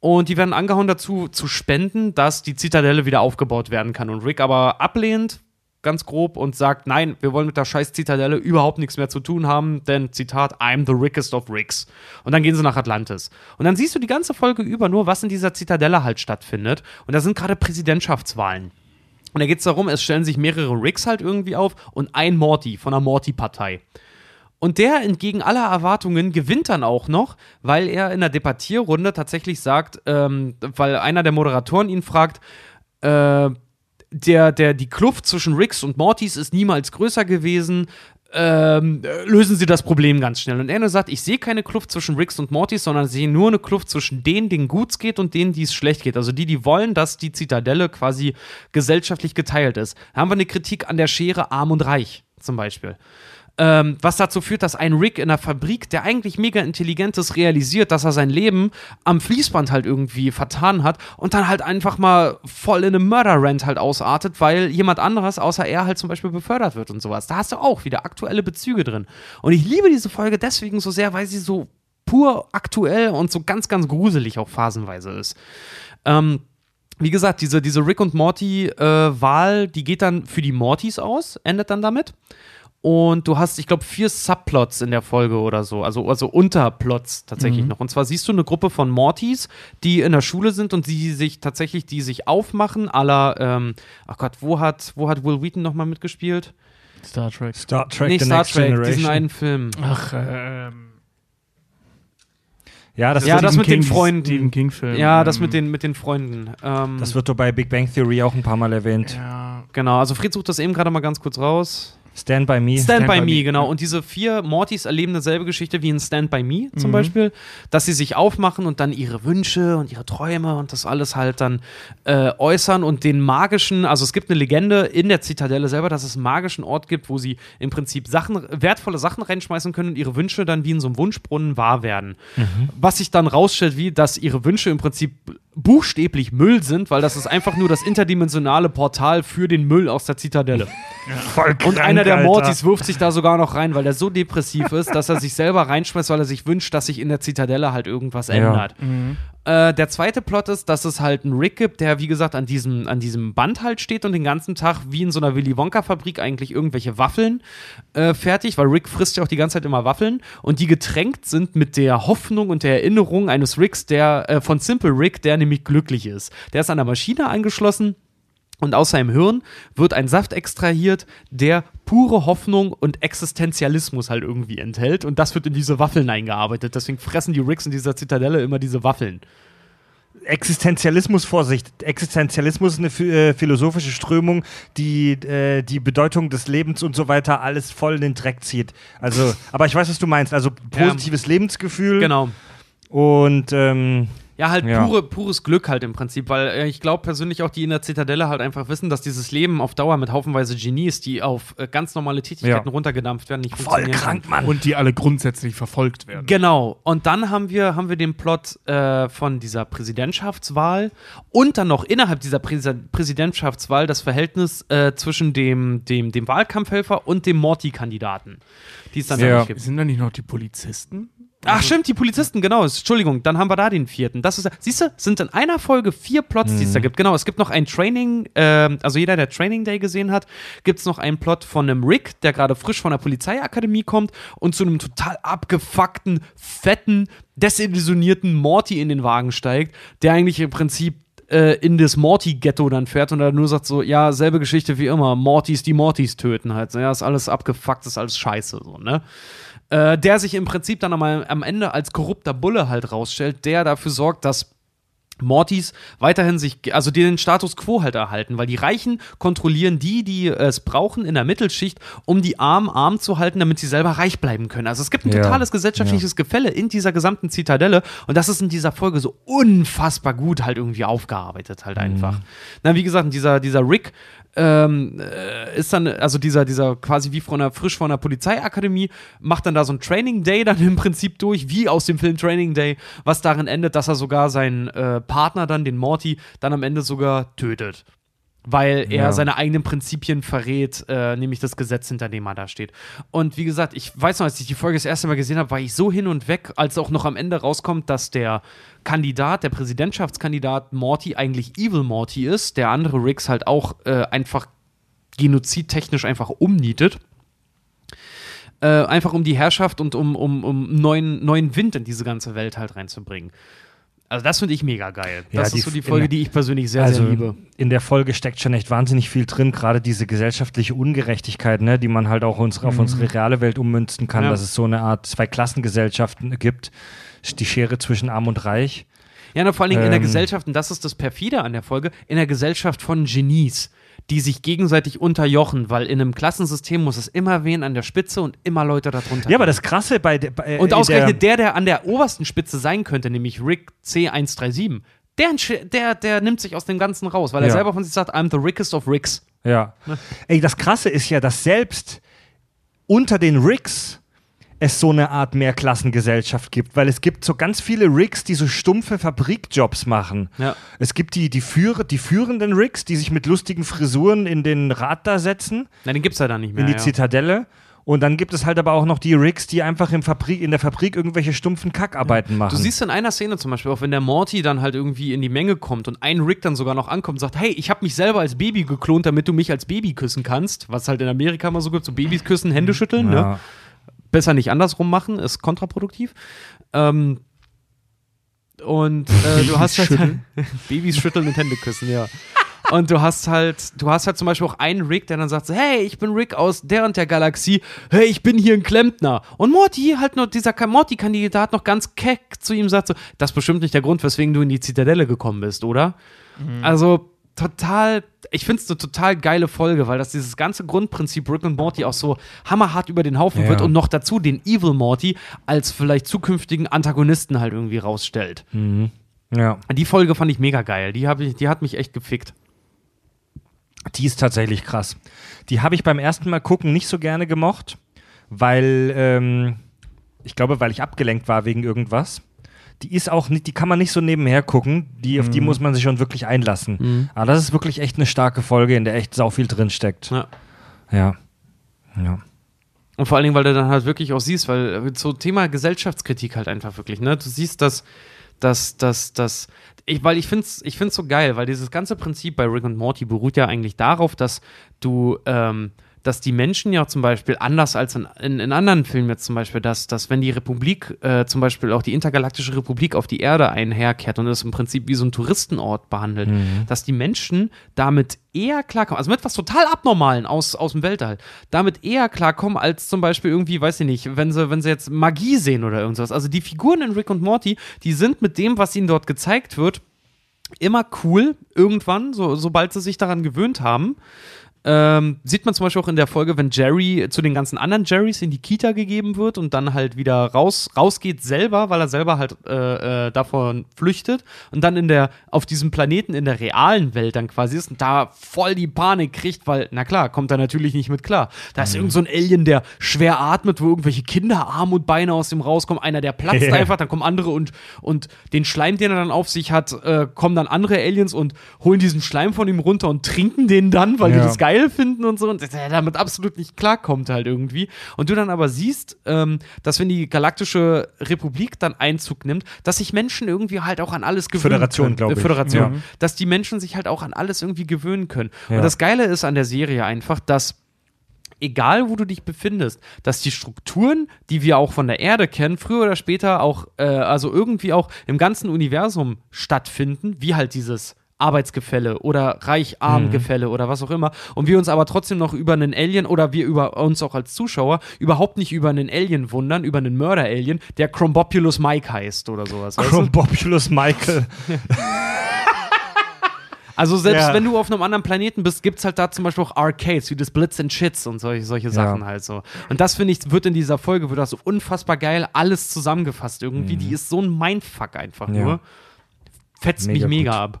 Und die werden angehauen dazu, zu spenden, dass die Zitadelle wieder aufgebaut werden kann. Und Rick aber ablehnt, ganz grob, und sagt, nein, wir wollen mit der scheiß Zitadelle überhaupt nichts mehr zu tun haben, denn, Zitat, I'm the rickest of Ricks. Und dann gehen sie nach Atlantis. Und dann siehst du die ganze Folge über nur, was in dieser Zitadelle halt stattfindet. Und da sind gerade Präsidentschaftswahlen. Und da geht es darum, es stellen sich mehrere Ricks halt irgendwie auf und ein Morty von der Morty-Partei. Und der entgegen aller Erwartungen gewinnt dann auch noch, weil er in der Debattierrunde tatsächlich sagt, ähm, weil einer der Moderatoren ihn fragt, äh, der, der, die Kluft zwischen Ricks und Mortys ist niemals größer gewesen. Ähm, äh, lösen Sie das Problem ganz schnell. Und er nur sagt, ich sehe keine Kluft zwischen Ricks und Mortys, sondern sehe nur eine Kluft zwischen denen, denen gut geht und denen, die es schlecht geht. Also die, die wollen, dass die Zitadelle quasi gesellschaftlich geteilt ist. Da haben wir eine Kritik an der Schere arm und reich zum Beispiel. Ähm, was dazu führt, dass ein Rick in der Fabrik, der eigentlich mega intelligent ist, realisiert, dass er sein Leben am Fließband halt irgendwie vertan hat und dann halt einfach mal voll in einem Murder-Rant halt ausartet, weil jemand anderes außer er halt zum Beispiel befördert wird und sowas. Da hast du auch wieder aktuelle Bezüge drin. Und ich liebe diese Folge deswegen so sehr, weil sie so pur aktuell und so ganz, ganz gruselig auch phasenweise ist. Ähm, wie gesagt, diese, diese Rick und Morty-Wahl, die geht dann für die Mortys aus, endet dann damit. Und du hast, ich glaube, vier Subplots in der Folge oder so, also, also Unterplots tatsächlich noch. Und zwar siehst du eine Gruppe von Mortys, die in der Schule sind und die sich tatsächlich, die sich aufmachen, aller, ähm, ach Gott, wo hat, wo hat Will Wheaton nochmal mitgespielt? Star Trek. Star Trek, nee, The Star Next Trek, Generation. diesen einen Film. Ach, ähm. ja, das, Ja, das mit den King- Freunden. Stephen King-Film. Ja, das ähm, mit den, mit den Freunden. Ähm, das wird doch bei Big Bang Theory auch ein paar Mal erwähnt. Ja. genau, also Fred sucht das eben gerade mal ganz kurz raus. Stand by Me. Stand, Stand by, by Me, genau. Und diese vier Mortys erleben dasselbe Geschichte wie in Stand by Me zum Mhm. Beispiel, dass sie sich aufmachen und dann ihre Wünsche und ihre Träume und das alles halt dann äh, äußern und den magischen, also es gibt eine Legende in der Zitadelle selber, dass es einen magischen Ort gibt, wo sie im Prinzip Sachen, wertvolle Sachen reinschmeißen können und ihre Wünsche dann wie in so einem Wunschbrunnen wahr werden. Was sich dann rausstellt, wie, dass ihre Wünsche im Prinzip buchstäblich Müll sind, weil das ist einfach nur das interdimensionale Portal für den Müll aus der Zitadelle. Voll Und krank, einer der Alter. Mortys wirft sich da sogar noch rein, weil er so depressiv ist, dass er sich selber reinschmeißt, weil er sich wünscht, dass sich in der Zitadelle halt irgendwas ändert. Äh, der zweite Plot ist, dass es halt einen Rick gibt, der, wie gesagt, an diesem, an diesem Band halt steht und den ganzen Tag wie in so einer Willy Wonka-Fabrik eigentlich irgendwelche Waffeln äh, fertig, weil Rick frisst ja auch die ganze Zeit immer Waffeln und die getränkt sind mit der Hoffnung und der Erinnerung eines Ricks, der, äh, von Simple Rick, der nämlich glücklich ist. Der ist an der Maschine angeschlossen und aus seinem Hirn wird ein Saft extrahiert, der pure Hoffnung und Existenzialismus halt irgendwie enthält. Und das wird in diese Waffeln eingearbeitet. Deswegen fressen die Ricks in dieser Zitadelle immer diese Waffeln. Existenzialismus, Vorsicht. Existenzialismus ist eine äh, philosophische Strömung, die äh, die Bedeutung des Lebens und so weiter alles voll in den Dreck zieht. Also, aber ich weiß, was du meinst. Also positives Lebensgefühl Genau. und ähm, Ja, halt Ja. Pure, pures Glück halt im Prinzip, weil äh, ich glaube persönlich auch, die in der Zitadelle halt einfach wissen, dass dieses Leben auf Dauer mit haufenweise Genies, die auf äh, ganz normale Tätigkeiten Ja. runtergedampft werden, nicht voll krank, Mann. Und die alle grundsätzlich verfolgt werden. Genau. Und dann haben wir, haben wir den Plot äh, von dieser Präsidentschaftswahl und dann noch innerhalb dieser Präsi Präsidentschaftswahl das Verhältnis äh, zwischen dem, dem, dem Wahlkampfhelfer und dem Morty-Kandidaten. Die es dann Ja. da nicht gibt. Sind da nicht noch die Polizisten? Ach, stimmt, die Polizisten, genau. Entschuldigung, dann haben wir da den vierten. Das ist, siehst du, sind in einer Folge vier Plots, die es da gibt. Genau, es gibt noch ein Training, ähm, also jeder, der Training Day gesehen hat, gibt es noch einen Plot von einem Rick, der gerade frisch von der Polizeiakademie kommt und zu einem total abgefuckten, fetten, desillusionierten Morty in den Wagen steigt, der eigentlich im Prinzip äh, in das Morty-Ghetto dann fährt und er nur sagt so, ja, selbe Geschichte wie immer, Mortys, die Mortys töten halt. Ja, ist alles abgefuckt, ist alles scheiße, so, ne? Äh, der sich im Prinzip dann am, am Ende als korrupter Bulle halt rausstellt, der dafür sorgt, dass Mortys weiterhin sich, also den Status quo halt erhalten, weil die Reichen kontrollieren die, die es brauchen in der Mittelschicht, um die Armen arm zu halten, damit sie selber reich bleiben können. Also es gibt ein Ja. totales gesellschaftliches Gefälle in dieser gesamten Zitadelle und das ist in dieser Folge so unfassbar gut halt irgendwie aufgearbeitet halt einfach. Na, wie gesagt, dieser, dieser Rick ähm, äh, ist dann, also dieser, dieser quasi wie von einer, frisch von der Polizeiakademie, macht dann da so ein Training Day dann im Prinzip durch, wie aus dem Film Training Day, was darin endet, dass er sogar seinen äh, Partner dann, den Morty, dann am Ende sogar tötet. Weil er Ja. seine eigenen Prinzipien verrät, äh, nämlich das Gesetz, hinter dem er da steht. Und wie gesagt, ich weiß noch, als ich die Folge das erste Mal gesehen habe, war ich so hin und weg, als auch noch am Ende rauskommt, dass der Kandidat, der Präsidentschaftskandidat Morty eigentlich Evil Morty ist, der andere Riggs halt auch äh, einfach genozidtechnisch einfach umnietet. Äh, einfach um die Herrschaft und um, um, um neuen, neuen Wind in diese ganze Welt halt reinzubringen. Also das finde ich mega geil. Ja, Das ist so die Folge, die ich persönlich sehr, also sehr liebe. in der Folge steckt schon echt wahnsinnig viel drin, gerade diese gesellschaftliche Ungerechtigkeit, ne, die man halt auch uns, auf unsere reale Welt ummünzen kann, Ja. dass es so eine Art Zweiklassengesellschaften gibt, die Schere zwischen Arm und Reich. Ja, na, vor allen Dingen in der Ähm. Gesellschaft, und das ist das perfide an der Folge, in der Gesellschaft von Genies, die sich gegenseitig unterjochen, weil in einem Klassensystem muss es immer wen an der Spitze und immer Leute darunter. Ja, aber das Krasse bei, der- bei und in ausgerechnet der, der an der obersten Spitze sein könnte, nämlich Rick C137, der, der, der nimmt sich aus dem Ganzen raus, weil er Ja. selber von sich sagt, I'm the rickest of Ricks. Ja. Ey, das Krasse ist ja, dass selbst unter den Ricks es so eine Art Mehrklassengesellschaft gibt, weil es gibt so ganz viele Ricks, die so stumpfe Fabrikjobs machen. Ja. Es gibt die, die, Führer, die führenden Ricks, die sich mit lustigen Frisuren in den Rad da setzen, Na, den gibt's ja dann nicht mehr. in die ja. Zitadelle. Und dann gibt es halt aber auch noch die Ricks, die einfach im Fabrik, in der Fabrik irgendwelche stumpfen Kackarbeiten machen. Du siehst in einer Szene zum Beispiel, auch wenn der Morty dann halt irgendwie in die Menge kommt und ein Rick dann sogar noch ankommt und sagt, hey, ich habe mich selber als Baby geklont, damit du mich als Baby küssen kannst, was halt in Amerika mal so gibt, so Babys küssen, Hände schütteln, ne? Besser nicht andersrum machen, ist kontraproduktiv. Ähm, und äh, du hast halt schütteln? *laughs* Babys schütteln und Hände küssen, ja. Und du hast halt, du hast halt zum Beispiel auch einen Rick, der dann sagt so, hey, ich bin Rick aus der und der Galaxie, hey, ich bin hier ein Klempner. Und Morty halt nur, dieser Ka- Morty-Kandidat noch ganz keck zu ihm sagt so, das ist bestimmt nicht der Grund, weswegen du in die Zitadelle gekommen bist, oder? Also total, ich finde es eine total geile Folge, weil das dieses ganze Grundprinzip Rick und Morty auch so hammerhart über den Haufen Ja. wird und noch dazu den Evil Morty als vielleicht zukünftigen Antagonisten halt irgendwie rausstellt. ja. Die Folge fand ich mega geil. Die, ich, die hat mich echt gefickt. Die ist tatsächlich krass. Die habe ich beim ersten Mal gucken nicht so gerne gemocht, weil ähm, ich glaube, weil ich abgelenkt war wegen irgendwas. Die ist auch nicht, die kann man nicht so nebenher gucken. Die, auf die muss man sich schon wirklich einlassen. Aber das ist wirklich echt eine starke Folge, in der echt sau viel drin steckt. Ja. Ja. Ja. Und vor allen Dingen, weil du dann halt wirklich auch siehst, weil äh, so Thema Gesellschaftskritik halt einfach wirklich, ne? Du siehst, dass, dass, dass, dass, ich, weil ich finde es ich find's so geil, weil dieses ganze Prinzip bei Rick und Morty beruht ja eigentlich darauf, dass du, ähm, dass die Menschen ja zum Beispiel anders als in, in, in anderen Filmen jetzt zum Beispiel, dass, dass wenn die Republik, äh, zum Beispiel auch die intergalaktische Republik auf die Erde einherkehrt und es im Prinzip wie so ein Touristenort behandelt, dass die Menschen damit eher klarkommen, also mit was total Abnormalen aus, aus dem Weltall, damit eher klarkommen als zum Beispiel irgendwie, weiß ich nicht, wenn sie, wenn sie jetzt Magie sehen oder irgendwas. Also die Figuren in Rick und Morty, die sind mit dem, was ihnen dort gezeigt wird, immer cool, irgendwann, so, sobald sie sich daran gewöhnt haben. Ähm, sieht man zum Beispiel auch in der Folge, wenn Jerry zu den ganzen anderen Jerrys in die Kita gegeben wird und dann halt wieder raus, rausgeht selber, weil er selber halt äh, äh, davon flüchtet und dann in der, auf diesem Planeten in der realen Welt dann quasi ist und da voll die Panik kriegt, weil, na klar, kommt er natürlich nicht mit klar. Da ist irgend so ein Alien, der schwer atmet, wo irgendwelche Kinder Arme und Beine aus dem rauskommen, einer, der platzt Ja. einfach, dann kommen andere und, und den Schleim, den er dann auf sich hat, äh, kommen dann andere Aliens und holen diesen Schleim von ihm runter und trinken den dann, weil die Ja. das geil finden und so und der damit absolut nicht klarkommt halt irgendwie. Und du dann aber siehst, ähm, dass wenn die galaktische Republik dann Einzug nimmt, dass sich Menschen irgendwie halt auch an alles gewöhnen Föderation, können. glaub Äh, ich. Föderation. Ja. Dass die Menschen sich halt auch an alles irgendwie gewöhnen können. Ja. Und das Geile ist an der Serie einfach, dass egal wo du dich befindest, dass die Strukturen, die wir auch von der Erde kennen, früher oder später auch, äh, also irgendwie auch im ganzen Universum stattfinden, wie halt dieses Arbeitsgefälle oder Reich-Arm-Gefälle oder was auch immer. Und wir uns aber trotzdem noch über einen Alien oder wir über uns auch als Zuschauer überhaupt nicht über einen Alien wundern, über einen Mörder-Alien, der Chrombopulus Mike heißt oder sowas. Chrombopulus Michael. *laughs* Also selbst Ja. wenn du auf einem anderen Planeten bist, gibt es halt da zum Beispiel auch Arcades, wie das Blitz and Shits und solche, solche Sachen halt so. Und das finde ich, wird in dieser Folge, wird das so unfassbar geil alles zusammengefasst irgendwie. Die ist so ein Mindfuck einfach Mhm. Ja. nur. Fetzt Mega mich mega gut. ab.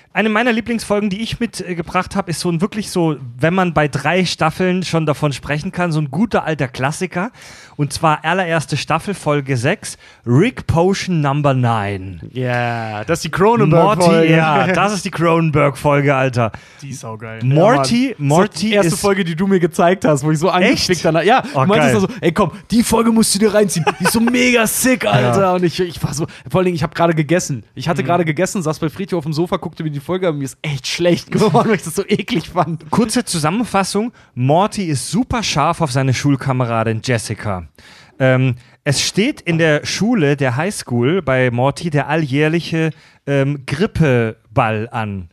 Eine meiner Lieblingsfolgen, die ich mitgebracht habe, ist so ein wirklich so, wenn man bei drei Staffeln schon davon sprechen kann, so ein guter alter Klassiker. Und zwar allererste Staffel, Folge 6, Rick Potion Number 9. Ja, das ist die Morty, ja, das ist die Cronenberg-Folge, Alter. Die ist auch geil. Morty, die Morty erste ist. Folge, die du mir gezeigt hast, wo ich so angefickt Echt? danach. Ja, Oh, du meintest also, ey komm, die Folge musst du dir reinziehen. Die ist so mega sick, *laughs* Alter. Und ich, ich war so, vor allen Dingen, ich habe gerade gegessen. Ich Mhm. hatte gerade gegessen, saß bei Friedhof auf dem Sofa, guckte mir die Folge an, mir ist echt schlecht geworden, *laughs* weil ich das so eklig fand. Kurze Zusammenfassung: Morty ist super scharf auf seine Schulkameradin Jessica. Ähm, es steht in der Schule der Highschool bei Morty der alljährliche ähm, Grippeball an.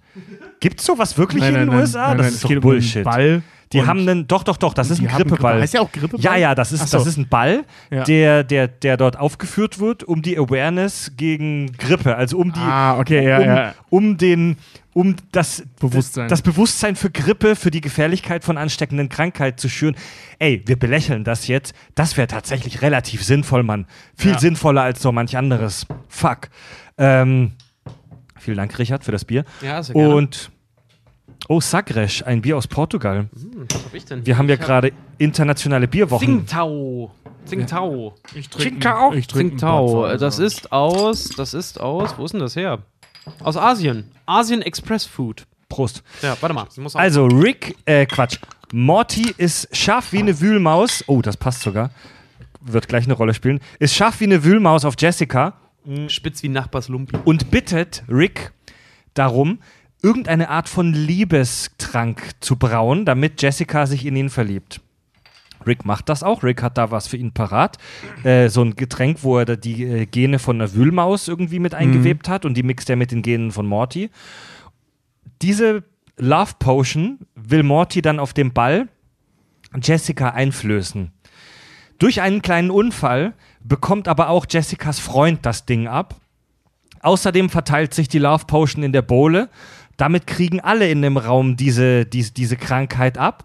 Gibt's sowas wirklich in den USA? das ist doch Bullshit. Um Ball. Die und haben einen, doch, doch, doch, das ist ein Grippeball. Grippe. Heißt ja auch Grippeball? Ja, ja, das ist, so. das ist ein Ball, Ja. der, der, der dort aufgeführt wird, um die Awareness gegen Grippe, also um die, Ah, okay, ja, um, ja. um den, um das Bewusstsein. das Bewusstsein für Grippe, für die Gefährlichkeit von ansteckenden Krankheiten zu schüren. Ey, wir belächeln das jetzt. Das wäre tatsächlich relativ sinnvoll, Mann. Viel Ja. sinnvoller als so manch anderes. Fuck. Ähm, vielen Dank, Richard, für das Bier. Ja, sehr gerne. Und Oh, Sagres, ein Bier aus Portugal. Was hab ich denn? Wir haben ja gerade internationale Bierwochen. Tsingtao. Tsingtao. Ich Tsingtao. Ich trinke Tsingtao. Das ist aus, das ist aus, wo ist denn das her? Aus Asien. Asien Express Food. Prost. Ja, warte mal. Also, Rick, äh, Quatsch. Morty ist scharf wie eine Wühlmaus. Oh, das passt sogar. Wird gleich eine Rolle spielen. Ist scharf wie eine Wühlmaus auf Jessica spitz wie Nachbars Lumpi. und bittet Rick darum, irgendeine Art von Liebestrank zu brauen, damit Jessica sich in ihn verliebt. Rick macht das auch. Rick hat da was für ihn parat. Äh, so ein Getränk, wo er da die äh, Gene von einer Wühlmaus irgendwie mit eingewebt hat und die mixt er mit den Genen von Morty. Diese Love Potion will Morty dann auf dem Ball Jessica einflößen. Durch einen kleinen Unfall bekommt aber auch Jessicas Freund das Ding ab. Außerdem verteilt sich die Love Potion in der Bowle. Damit kriegen alle in dem Raum diese, diese, diese Krankheit ab.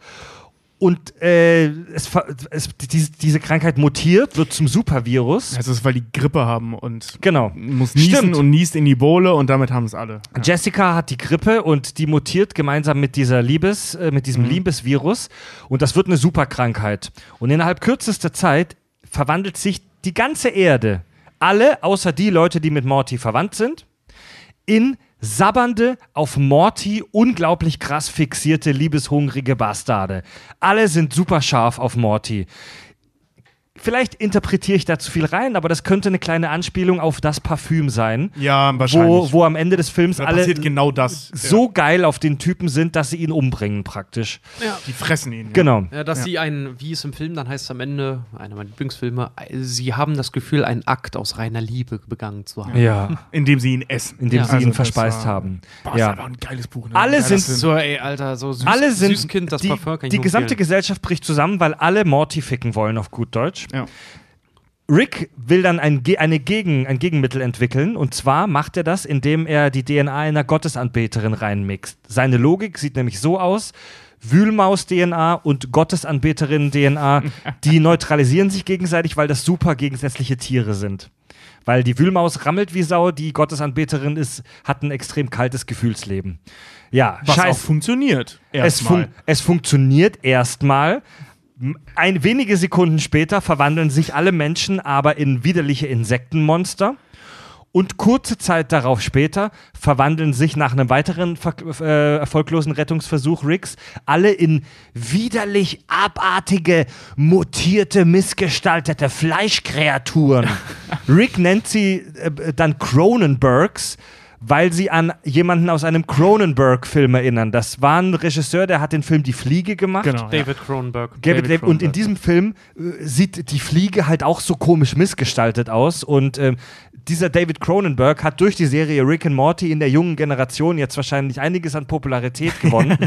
Und äh, es, es, diese, diese Krankheit mutiert, wird zum Supervirus. Das ist, weil die Grippe haben und Genau. muss niesen Stimmt. und niest in die Bohle und damit haben es alle. Ja. Jessica hat die Grippe und die mutiert gemeinsam mit dieser Liebes, äh, mit diesem Liebesvirus und das wird eine Superkrankheit. Und innerhalb kürzester Zeit verwandelt sich die ganze Erde, alle außer die Leute, die mit Morty verwandt sind, in sabbernde, auf Morty unglaublich krass fixierte, liebeshungrige Bastarde. Alle sind super scharf auf Morty. Vielleicht interpretiere ich da zu viel rein, aber das könnte eine kleine Anspielung auf das Parfüm sein, Ja, wahrscheinlich. wo, wo am Ende des Films da alle genau das. so geil auf den Typen sind, dass sie ihn umbringen praktisch. Ja. Die fressen ihn. Ja. Genau. Ja, dass Ja. sie einen, wie es im Film dann heißt am Ende, einer meiner Lieblingsfilme, sie haben das Gefühl, einen Akt aus reiner Liebe begangen zu haben. Ja, Indem sie ihn essen. indem Ja. sie Also ihn verspeist war- haben. Boah, ja. ist aber ein geiles Buch. Ne? Alle sind Film. So, ey, Alter, so süß, alle sind Süßkind, das die, Parfum kann ich die gesamte. Gesellschaft bricht zusammen, weil alle Morty ficken wollen auf gut Deutsch. Ja. Rick will dann ein, eine Gegen, ein Gegenmittel entwickeln und zwar macht er das, indem er die DNA einer Gottesanbeterin reinmixt. Seine Logik sieht nämlich so aus: Wühlmaus-DNA und Gottesanbeterin-DNA, *laughs* die neutralisieren sich gegenseitig, weil das super gegensätzliche Tiere sind. Weil die Wühlmaus rammelt wie Sau, die Gottesanbeterin ist, hat ein extrem kaltes Gefühlsleben. Ja, Was auch scheiß. funktioniert. Es, fun Erstmal. es funktioniert erstmal. Ein, wenige Sekunden später verwandeln sich alle Menschen aber in widerliche Insektenmonster. Und kurze Zeit darauf später verwandeln sich nach einem weiteren äh, erfolglosen Rettungsversuch Ricks alle in widerlich abartige, mutierte, missgestaltete Fleischkreaturen. *laughs* Rick nennt sie äh, dann Cronenbergs, weil sie an jemanden aus einem Cronenberg-Film erinnern. Das war ein Regisseur, der hat den Film Die Fliege gemacht. Genau. ja. David Cronenberg. David David David und in diesem Film äh, sieht die Fliege halt auch so komisch missgestaltet aus. Und ähm, dieser David Cronenberg hat durch die Serie Rick and Morty in der jungen Generation jetzt wahrscheinlich einiges an Popularität gewonnen.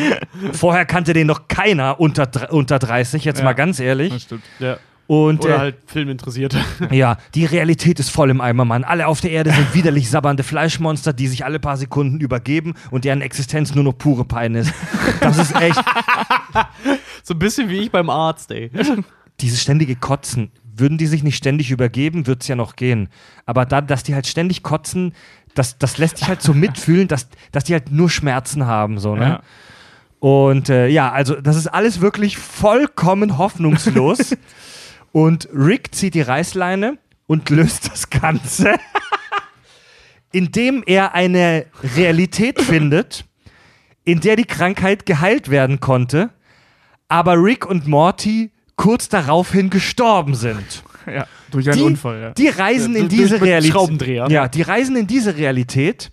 *laughs* Vorher kannte den noch keiner unter, unter 30, jetzt Ja. mal ganz ehrlich. Das stimmt. Ja. Und Oder äh, halt Filminteressierte. *laughs* ja, die Realität ist voll im Eimer, Mann. Alle auf der Erde sind widerlich sabbernde Fleischmonster, die sich alle paar Sekunden übergeben und deren Existenz nur noch pure Pein ist. Das ist echt. So ein bisschen wie ich beim Arzt, ey. *laughs* dieses ständige Kotzen, würden die sich nicht ständig übergeben, wird es ja noch gehen. Aber da, dass die halt ständig kotzen, das, das lässt dich halt so mitfühlen, dass, dass die halt nur Schmerzen haben, so, ne? Ja. Und äh, ja, also das ist alles wirklich vollkommen hoffnungslos. *laughs* und Rick zieht die Reißleine und löst das Ganze, *laughs* indem er eine Realität findet, in der die Krankheit geheilt werden konnte, aber Rick und Morty kurz daraufhin gestorben sind. Ja. Durch einen Die, Unfall, ja. die reisen Ja, in diese Realität. Schraubendreher. Ja, die reisen in diese Realität,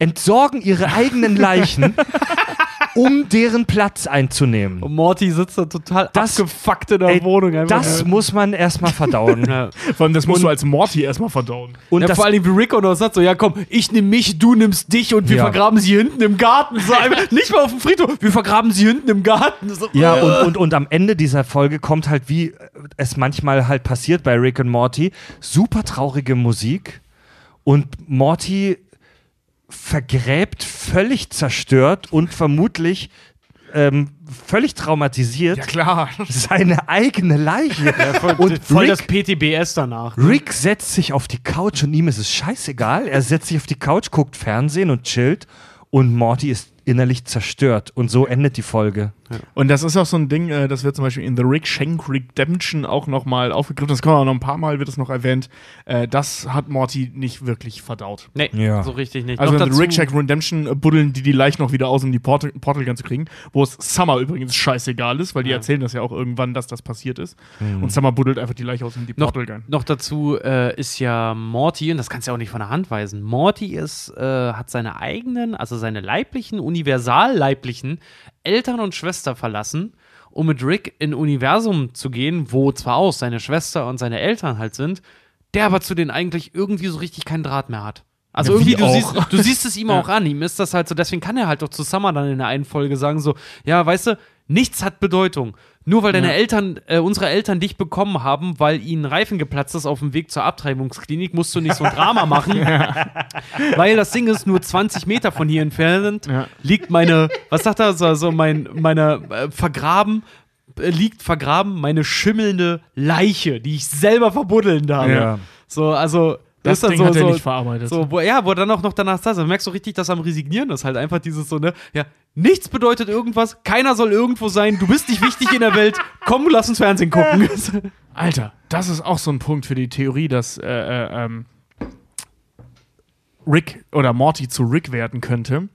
entsorgen ihre eigenen Leichen, *laughs* um deren Platz einzunehmen. Und Morty sitzt da total Das- abgefuckt in der Ey, Wohnung. einfach Das nur. muss man erstmal verdauen. *laughs* ja. Vor allem, das musst Und- du als Morty erstmal verdauen. Und ja, das, vor allem wie Rick auch noch sagt, so, ja komm, ich nehme mich, du nimmst dich und wir Ja. vergraben sie hinten im Garten. So, *laughs* nicht mal auf dem Friedhof, wir vergraben sie hinten im Garten. So, ja, äh. und, und, und am Ende dieser Folge kommt halt, wie es manchmal halt passiert bei Rick und Morty, super traurige Musik und Morty vergräbt völlig zerstört und vermutlich ähm, völlig traumatisiert Ja, klar. *laughs* seine eigene Leiche. *laughs* voll, und voll Rick, das PTBS danach. Rick setzt sich auf die Couch und ihm ist es scheißegal. Er setzt sich auf die Couch, guckt Fernsehen und chillt und Morty ist innerlich zerstört. Und so endet die Folge. Und das ist auch so ein Ding, äh, das wird zum Beispiel in The Rick Shank Redemption auch nochmal aufgegriffen. Das kommt auch noch ein paar Mal, wird das noch erwähnt. Äh, das hat Morty nicht wirklich verdaut. Nee, Ja. so richtig nicht. Also Noch in The Rick Shank Redemption äh, buddeln die die leicht noch wieder aus, um die Portal, Portal Gun zu kriegen. Wo es Summer übrigens scheißegal ist, weil die Ja. erzählen das ja auch irgendwann, dass das passiert ist. Und Summer buddelt einfach die Leiche aus, um die Noch, Portal Gun. noch dazu äh, ist ja Morty, und das kannst du ja auch nicht von der Hand weisen, Morty ist, äh, hat seine eigenen, also seine leiblichen, universal-leiblichen Eltern und Schwester verlassen, um mit Rick in ein Universum zu gehen, wo zwar auch seine Schwester und seine Eltern halt sind, der aber zu denen eigentlich irgendwie so richtig keinen Draht mehr hat. Also Ja, wie irgendwie, du siehst, auch. du siehst es ihm *laughs* auch an, ihm ist das halt so, deswegen kann er halt doch zu Summer dann in der einen Folge sagen so, ja, weißt du, nichts hat Bedeutung. Nur weil deine Ja. Eltern, äh, unsere Eltern dich bekommen haben, weil ihnen Reifen geplatzt ist auf dem Weg zur Abtreibungsklinik, musst du nicht so ein Drama machen. *laughs* weil das Ding ist, nur 20 Meter von hier entfernt Ja. liegt meine, was sagt er, so, so mein, meine äh, vergraben, äh, liegt vergraben meine schimmelnde Leiche, die ich selber verbuddeln darf. Ja. So, also Das ist dann Ding so, hat er so, nicht verarbeitet. so, wo, ja, wo er dann auch noch danach saß. Du merkst so richtig, dass er am Resignieren ist. Halt einfach dieses so, ne? Ja, nichts bedeutet irgendwas, keiner soll irgendwo sein, du bist nicht wichtig in der Welt, *laughs* komm, lass uns Fernsehen gucken. *laughs* Alter, das ist auch so ein Punkt für die Theorie, dass äh, äh, ähm, Rick oder Morty zu Rick werden könnte.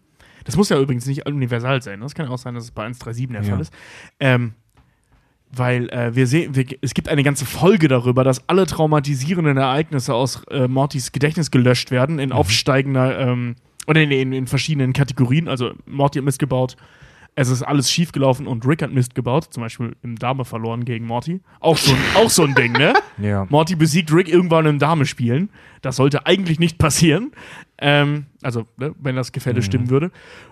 Das muss ja übrigens nicht universal sein. ne? Das kann ja auch sein, dass es bei 137 der Ja. Fall ist. Ähm, weil äh, wir sehen, wir, es gibt eine ganze Folge darüber, dass alle traumatisierenden Ereignisse aus äh, Mortys Gedächtnis gelöscht werden in aufsteigender ähm, oder in, in, in verschiedenen Kategorien. Also Morty hat Mist gebaut, es ist alles schief gelaufen und Rick hat Mist gebaut, zum Beispiel im Dame verloren gegen Morty. Auch so, ein- *laughs* auch so ein Ding, ne? Ja. Morty besiegt Rick irgendwann im Dame spielen. Das sollte eigentlich nicht passieren. Ähm, also, ne, wenn das Gefälle stimmen würde.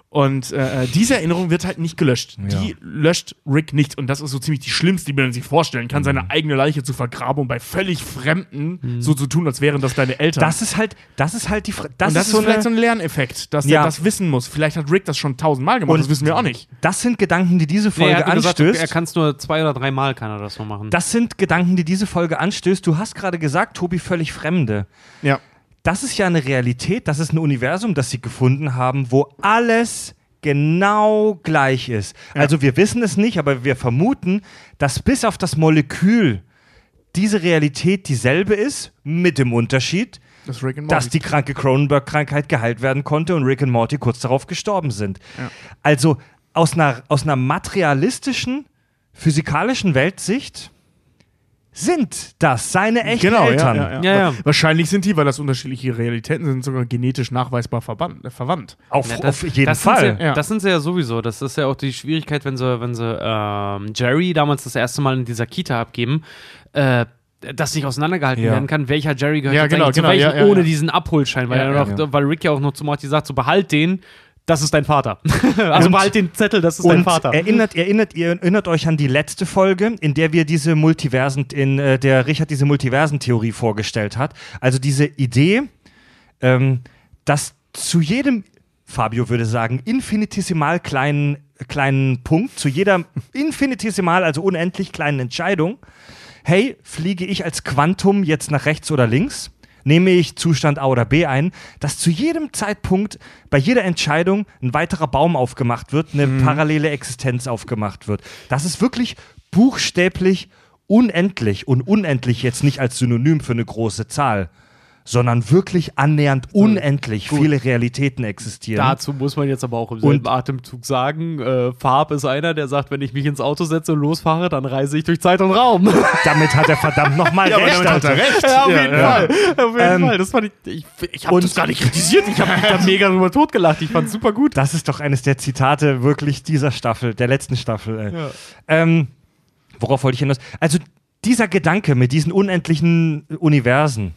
Und äh, diese Erinnerung wird halt nicht gelöscht. Die löscht Rick nicht. Und das ist so ziemlich die schlimmste, die man sich vorstellen kann, seine eigene Leiche zu vergraben und bei völlig Fremden so zu tun, als wären das deine Eltern. Das ist halt, das ist halt die Fra das, und das ist, so vielleicht eine, so ein Lerneffekt, dass Ja. er das wissen muss. Vielleicht hat Rick das schon tausendmal gemacht, Und- das wissen wir auch nicht. Das sind Gedanken, die diese Nee, Folge er hat nur gesagt, anstößt. er kann es nur zwei oder dreimal kann er das nur machen. das sind Gedanken, die diese Folge anstößt. Du hast gerade gesagt, Tobi, völlig Fremde. Ja. Das ist ja eine Realität, das ist ein Universum, das sie gefunden haben, wo alles genau gleich ist. Also wir wissen es nicht, aber wir vermuten, dass bis auf das Molekül diese Realität dieselbe ist, mit dem Unterschied, Das dass die kranke Cronenberg-Krankheit geheilt werden konnte und Rick und Morty kurz darauf gestorben sind. Also aus einer, aus einer materialistischen, physikalischen Weltsicht sind das seine echten Genau, Eltern. Ja, ja, ja. Ja, ja. Wahrscheinlich sind die, weil das unterschiedliche Realitäten sind, sogar genetisch nachweisbar verbannt, äh, verwandt. Auf, Ja, auf jeden das Sind Fall. sie, Ja. Das sind sie ja sowieso. Das ist ja auch die Schwierigkeit, wenn sie, wenn sie ähm, Jerry damals das erste Mal in dieser Kita abgeben, äh, das nicht auseinandergehalten Ja. werden kann, welcher Jerry gehört Ja, genau, genau, zu welchem, ja, ja, ohne ja. diesen Abholschein, weil, er noch, ja. weil Rick ja auch noch zu Morty sagt, so behalt den, das ist dein Vater. *laughs* also Und- behalt den Zettel, das ist dein Vater. erinnert, erinnert, ihr erinnert euch an die letzte Folge, in der wir diese Multiversen, in äh, der Richard diese Multiversentheorie vorgestellt hat. Also diese Idee, ähm, dass zu jedem, Fabio würde sagen, infinitesimal kleinen, kleinen Punkt, zu jeder infinitesimal, also unendlich kleinen Entscheidung, hey, fliege ich als Quantum jetzt nach rechts oder links? Nehme ich Zustand A oder B ein, dass zu jedem Zeitpunkt bei jeder Entscheidung ein weiterer Baum aufgemacht wird, eine parallele Existenz aufgemacht wird. Das ist wirklich buchstäblich unendlich und unendlich jetzt nicht als Synonym für eine große Zahl, sondern wirklich annähernd unendlich viele Realitäten existieren. Dazu muss man jetzt aber auch im selben Atemzug sagen, äh, Farb ist einer, der sagt, wenn ich mich ins Auto setze und losfahre, dann reise ich durch Zeit und Raum. *laughs* damit hat er verdammt nochmal *laughs* aber recht. damit hat er recht. Ja, auf Ja, jeden ja. Fall. Auf jeden Ähm, Fall. Das fand ich, ich, ich habe das gar nicht kritisiert. Ich habe mich da mega drüber totgelacht. Ich fand super gut. Das ist doch eines der Zitate wirklich dieser Staffel, der letzten Staffel. Ey. Ja. Ähm, worauf wollte ich hinaus? Also dieser Gedanke mit diesen unendlichen Universen.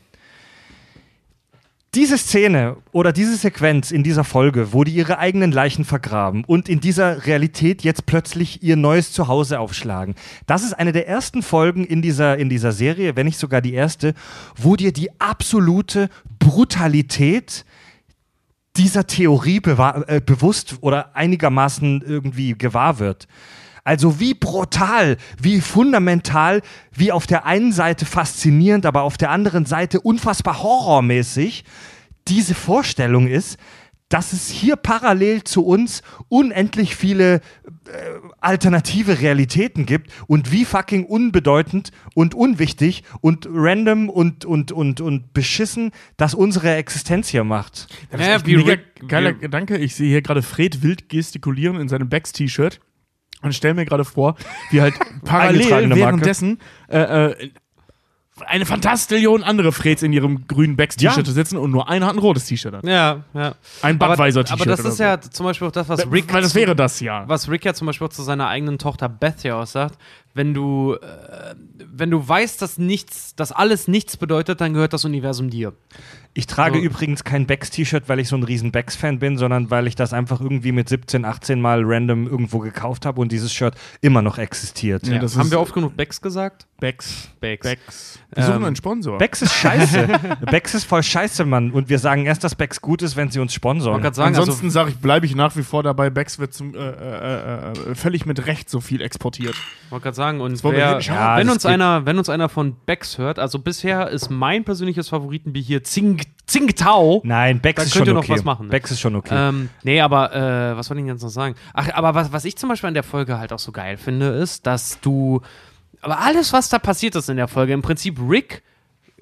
Diese Szene oder diese Sequenz in dieser Folge, wo die ihre eigenen Leichen vergraben und in dieser Realität jetzt plötzlich ihr neues Zuhause aufschlagen, das ist eine der ersten Folgen in dieser, in dieser Serie, wenn nicht sogar die erste, wo dir die absolute Brutalität dieser Theorie äh, bewusst oder einigermaßen irgendwie gewahr wird. Also wie brutal, wie fundamental, wie auf der einen Seite faszinierend, aber auf der anderen Seite unfassbar horrormäßig diese Vorstellung ist, dass es hier parallel zu uns unendlich viele äh, alternative Realitäten gibt und wie fucking unbedeutend und unwichtig und random und, und, und, und beschissen das unsere Existenz hier macht. Das ist Ja, echt wie Rick- geiler wie- Gedanke. Ich sehe hier gerade Fred wild gestikulieren in seinem Becks-T-Shirt und stelle mir gerade vor, wie halt *laughs* parallel währenddessen äh, äh, eine Fantastillion andere Freds in ihrem grünen Becks-T-Shirt Ja. sitzen und nur einer hat ein rotes T-Shirt an. Ja, ja. Ein Aber, Budweiser-T-Shirt. aber das oder ist so. ja zum Beispiel auch das, was Rick, Weil das wäre das ja. was Rick ja zum Beispiel auch zu seiner eigenen Tochter Beth ja auch sagt, wenn du, äh, wenn du weißt, dass nichts, dass alles nichts bedeutet, dann gehört das Universum dir. Ich trage So. übrigens kein Becks-T-Shirt, weil ich so ein riesen Becks-Fan bin, sondern weil ich das einfach irgendwie mit 17, 18 Mal random irgendwo gekauft habe und dieses Shirt immer noch existiert. Ja, das Haben wir oft genug Becks gesagt? Becks. Becks. Becks. Wir suchen Ähm, einen Sponsor. Becks ist scheiße. *laughs* Becks ist voll scheiße, Mann. Und wir sagen erst, dass Becks gut ist, wenn sie uns Ich sponsoren. sagen, Ansonsten also, sage ich, bleibe ich nach wie vor dabei, Becks wird zum, äh, äh, äh, völlig mit Recht so viel exportiert. wollte gerade sagen, und wollen wir wer. Ja, wenn, uns einer, wenn uns einer von Becks hört, also bisher ist mein persönliches Favoritenbier hier Zing, Tsingtao. Nein, Da ist schon ihr noch okay. was machen, ne? Becks ist schon okay. Ähm, nee, aber äh, was wollte ich denn jetzt noch sagen? Ach, aber was, was ich zum Beispiel an der Folge halt auch so geil finde, ist, dass du. Aber alles, was da passiert ist in der Folge, im Prinzip Rick,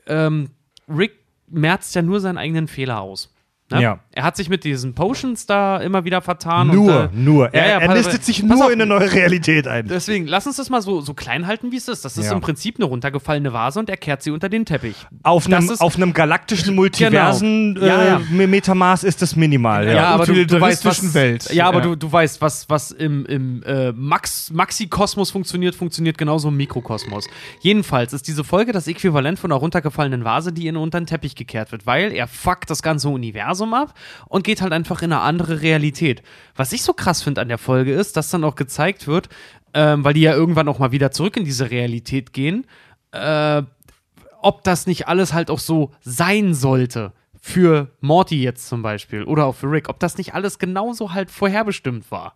ähm, Rick merzt ja nur seinen eigenen Fehler aus. Ne? Ja. Er hat sich mit diesen Potions da immer wieder vertan. nur, und, äh, nur. ja, Er, ja, er listet sich nur auf. in eine neue Realität ein. Deswegen, lass uns das mal so, so klein halten, wie es ist. Das ist Ja. im Prinzip eine runtergefallene Vase und er kehrt sie unter den Teppich. Auf einem, ist- auf einem galaktischen *laughs* Multiversen Genau. Ja, äh, ja. Metamaß ist das minimal. Ja. Ja. aber du, du weißt, was, Welt. Ja, aber Ja. Du, du weißt, was, was im, im äh, Max, Maxi-Kosmos funktioniert, funktioniert genauso im Mikrokosmos. Jedenfalls ist diese Folge das Äquivalent von einer runtergefallenen Vase, die in unter den Teppich gekehrt wird, weil er fuckt das ganze Universum ab und geht halt einfach in eine andere Realität. Was ich so krass finde an der Folge ist, dass dann auch gezeigt wird, ähm, weil die ja irgendwann auch mal wieder zurück in diese Realität gehen, äh, ob das nicht alles halt auch so sein sollte. Für Morty jetzt zum Beispiel oder auch für Rick, ob das nicht alles genauso halt vorherbestimmt war.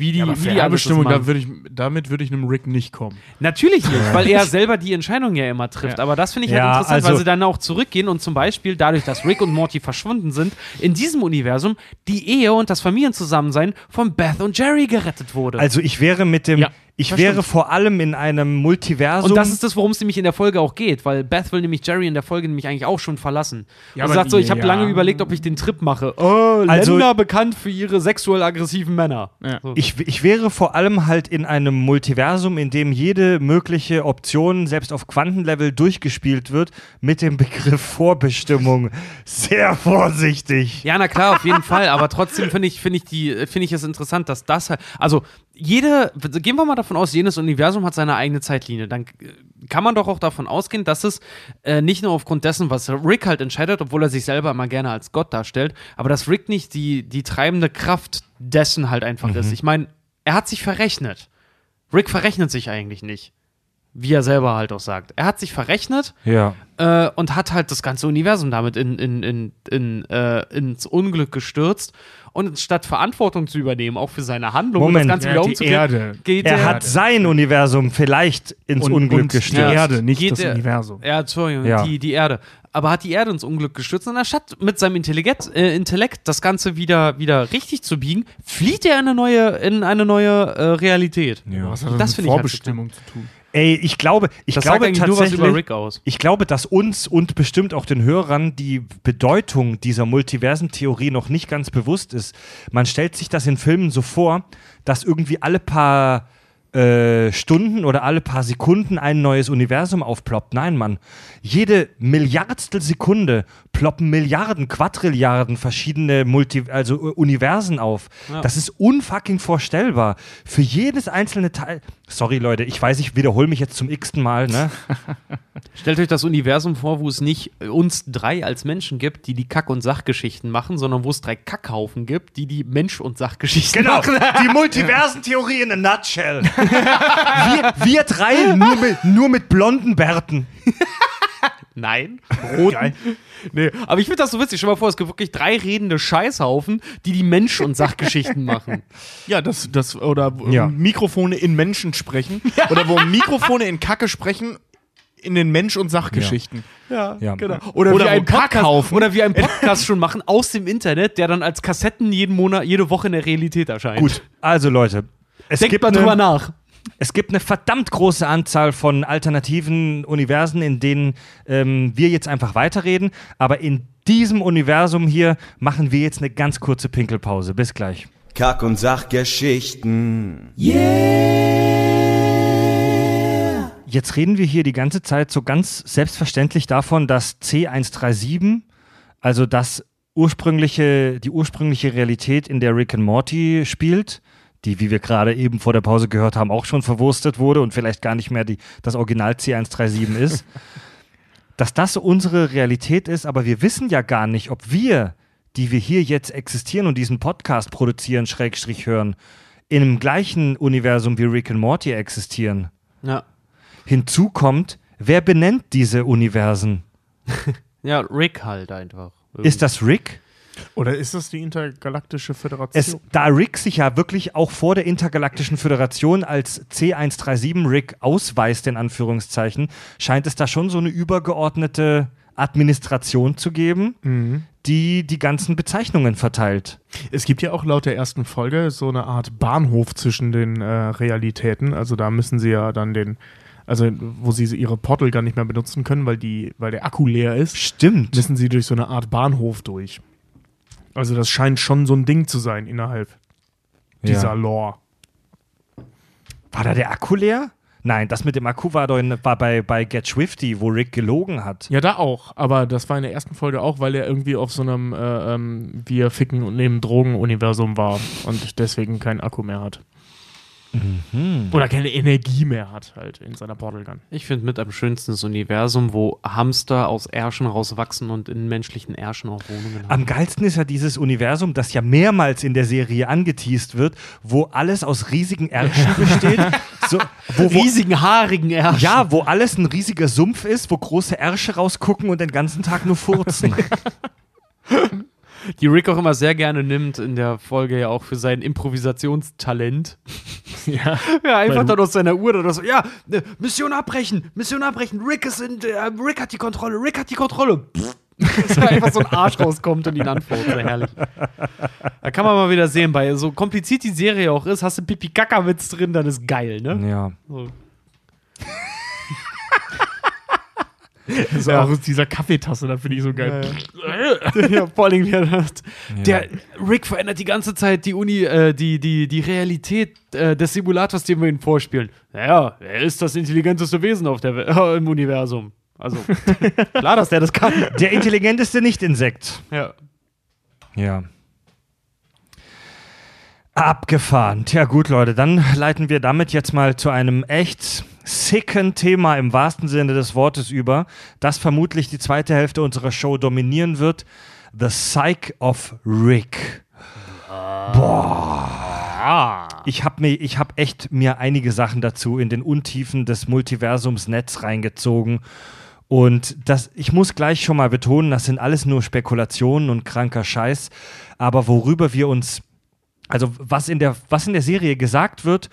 Wie die, Aber wie die machen. da würd ich, damit würde ich einem Rick nicht kommen. Natürlich nicht, weil er selber die Entscheidung ja immer trifft. Ja. Aber das finde ich Ja, halt interessant, weil also- sie dann auch zurückgehen und zum Beispiel dadurch, dass Rick und Morty verschwunden sind, in diesem Universum die Ehe und das Familienzusammensein von Beth und Jerry gerettet wurde. Also ich wäre mit dem, Ja, ich wäre vor allem in einem Multiversum. und das ist das, worum es nämlich in der Folge auch geht, weil Beth will nämlich Jerry in der Folge nämlich eigentlich auch schon verlassen. Ja, und sagt so, ich habe ja. lange überlegt, ob ich den Trip mache. Oh, Also- Länder bekannt für ihre sexuell aggressiven Männer. Ja. So. ich, ich wäre vor allem halt in einem Multiversum, in dem jede mögliche Option, selbst auf Quantenlevel, durchgespielt wird, mit dem Begriff Vorbestimmung. Sehr vorsichtig. Ja, na klar, auf jeden Fall. Aber trotzdem finde ich, finde ich, die, finde ich es interessant, dass das halt. Also, jede, gehen wir mal davon aus, jedes Universum hat seine eigene Zeitlinie. Dann äh, kann man doch auch davon ausgehen, dass es äh, nicht nur aufgrund dessen, was Rick halt entscheidet, obwohl er sich selber immer gerne als Gott darstellt, aber dass Rick nicht die, die treibende Kraft dessen halt einfach ist. Ich meine, er hat sich verrechnet. Rick verrechnet sich eigentlich nicht. Wie er selber halt auch sagt. Er hat sich verrechnet Ja. äh, und hat halt das ganze Universum damit in, in, in, in, äh, ins Unglück gestürzt. Und statt Verantwortung zu übernehmen, auch für seine Handlung Moment. und das Ganze Ja, wieder die umzugehen, Erde. geht Er er, hat sein Universum vielleicht ins Und, Unglück und die gestürzt. Erde, nicht Geht das der- Universum. Ja, Entschuldigung, Ja. Die, die Erde. Aber hat die Erde ins Unglück gestürzt und anstatt mit seinem Intellekt, äh, Intellekt das Ganze wieder, wieder richtig zu biegen, flieht er in eine neue, in eine neue äh, Realität. Was hat Das das finde mit ich halt Vorbestimmung zu tun? Ey, ich glaube, ich Das glaube tatsächlich, ich glaube, dass uns und bestimmt auch den Hörern die Bedeutung dieser Multiversentheorie noch nicht ganz bewusst ist. Man stellt sich das in Filmen so vor, dass irgendwie alle paar äh, Stunden oder alle paar Sekunden ein neues Universum aufploppt. Nein, Mann. Jede Milliardstel Sekunde ploppen Milliarden, Quadrilliarden verschiedene Multi also äh, Universen auf. Ja. Das ist unfucking vorstellbar. Für jedes einzelne Teil. Sorry, Leute, ich weiß, ich wiederhole mich jetzt zum x-ten Mal, ne? *laughs* Stellt euch das Universum vor, wo es nicht uns drei als Menschen gibt, die die Kack- und Sachgeschichten machen, sondern wo es drei Kackhaufen gibt, die die Mensch- und Sachgeschichten Genau, machen. die Multiversentheorie in a nutshell. *laughs* Wir, wir drei nur mit, nur mit blonden Bärten. Nein. *laughs* Roten. Nee, aber ich finde das so witzig. Stell mal vor, es gibt wirklich drei redende Scheißhaufen, die die Mensch- und Sachgeschichten machen. Ja, das, das, oder wo Ja. Mikrofone in Menschen sprechen. *laughs* Oder wo Mikrofone in Kacke sprechen in den Mensch- und Sachgeschichten. Ja, Ja. genau. Oder, Oder wie ein Podcast, kaufen. oder wie ein *laughs* Podcast schon machen aus dem Internet, der dann als Kassetten jeden Monat, jede Woche in der Realität erscheint. Gut, also Leute, es Denkt gibt, mal drüber eine, nach. es gibt eine verdammt große Anzahl von alternativen Universen, in denen ähm, wir jetzt einfach weiterreden. Aber in diesem Universum hier machen wir jetzt eine ganz kurze Pinkelpause. Bis gleich. Kack- und Sachgeschichten. Jetzt reden wir hier die ganze Zeit so ganz selbstverständlich davon, dass C137, also das ursprüngliche, die ursprüngliche Realität, in der Rick and Morty spielt, die, wie wir gerade eben vor der Pause gehört haben, auch schon verwurstet wurde und vielleicht gar nicht mehr die, das Original C137 ist, *laughs* dass das unsere Realität ist, aber wir wissen ja gar nicht, ob wir, die wir hier jetzt existieren und diesen Podcast produzieren, Schrägstrich hören, in dem gleichen Universum wie Rick and Morty existieren. Ja. Hinzu kommt, wer benennt diese Universen? *laughs* Ja, Rick halt einfach. Ist das Rick? Oder ist das die intergalaktische Föderation? Es, da Rick sich ja wirklich auch vor der Intergalaktischen Föderation als C137 Rick ausweist, in Anführungszeichen, scheint es da schon so eine übergeordnete Administration zu geben, Mhm. die die ganzen Bezeichnungen verteilt. Es gibt ja auch laut der ersten Folge so eine Art Bahnhof zwischen den äh, Realitäten. Also da müssen sie ja dann den, also wo sie ihre Portal gar nicht mehr benutzen können, weil die, weil der Akku leer ist, Stimmt. müssen sie durch so eine Art Bahnhof durch. Also das scheint schon so ein Ding zu sein innerhalb dieser Ja. Lore. War da der Akku leer? Nein, das mit dem Akku war, doch in, war bei, bei Get Swifty, wo Rick gelogen hat. Ja, da auch. Aber das war in der ersten Folge auch, weil er irgendwie auf so einem äh, ähm, Wir ficken und nehmen Drogen-Universum war und deswegen keinen Akku mehr hat. Oder keine Energie mehr hat halt in seiner Portal Gun. Ich finde mit am schönsten das Universum, wo Hamster aus Ärschen rauswachsen und in menschlichen Ärschen auch Wohnungen haben. Am geilsten ist ja dieses Universum, das ja mehrmals in der Serie angeteased wird, wo alles aus riesigen Ärschen besteht. *laughs* So, wo, wo, riesigen, haarigen Ärschen. ja, wo alles ein riesiger Sumpf ist, wo große Ärsche rausgucken und den ganzen Tag nur furzen. *laughs* Die Rick auch immer sehr gerne nimmt in der Folge ja auch für sein Improvisationstalent. *laughs* Ja. *laughs* Ja, einfach dann aus seiner Uhr oder so. Ja, äh, Mission abbrechen, Mission abbrechen. Rick ist in, äh, Rick hat die Kontrolle, Rick hat die Kontrolle. *laughs* Dass da einfach so ein Arsch rauskommt und ihn antwortet. Herrlich. Da kann man mal wieder sehen, bei so kompliziert die Serie auch ist, hast du Pipi-Kaka-Witz drin, dann ist geil, ne? ja. So. *laughs* Also auch aus dieser Kaffeetasse, da finde ich so geil. ja, *laughs* vor allem der, der Rick verändert die ganze Zeit die Uni, äh, die, die, die Realität äh, des Simulators, den wir ihm vorspielen. Naja, er ist das intelligenteste Wesen auf der We äh, *laughs* im Universum. Also, klar, dass der das kann. Der intelligenteste Nicht-Insekt. Ja. Ja. Abgefahren. Tja, gut, Leute, dann leiten wir damit jetzt mal zu einem echt sicken Thema im wahrsten Sinne des Wortes über, das vermutlich die zweite Hälfte unserer Show dominieren wird. The Psych of Rick. Boah. Ich habe mir, ich habe echt mir einige Sachen dazu in den Untiefen des Multiversums Netz reingezogen. Und das, ich muss gleich schon mal betonen, das sind alles nur Spekulationen und kranker Scheiß. Aber worüber wir uns, also was in der, was in der Serie gesagt wird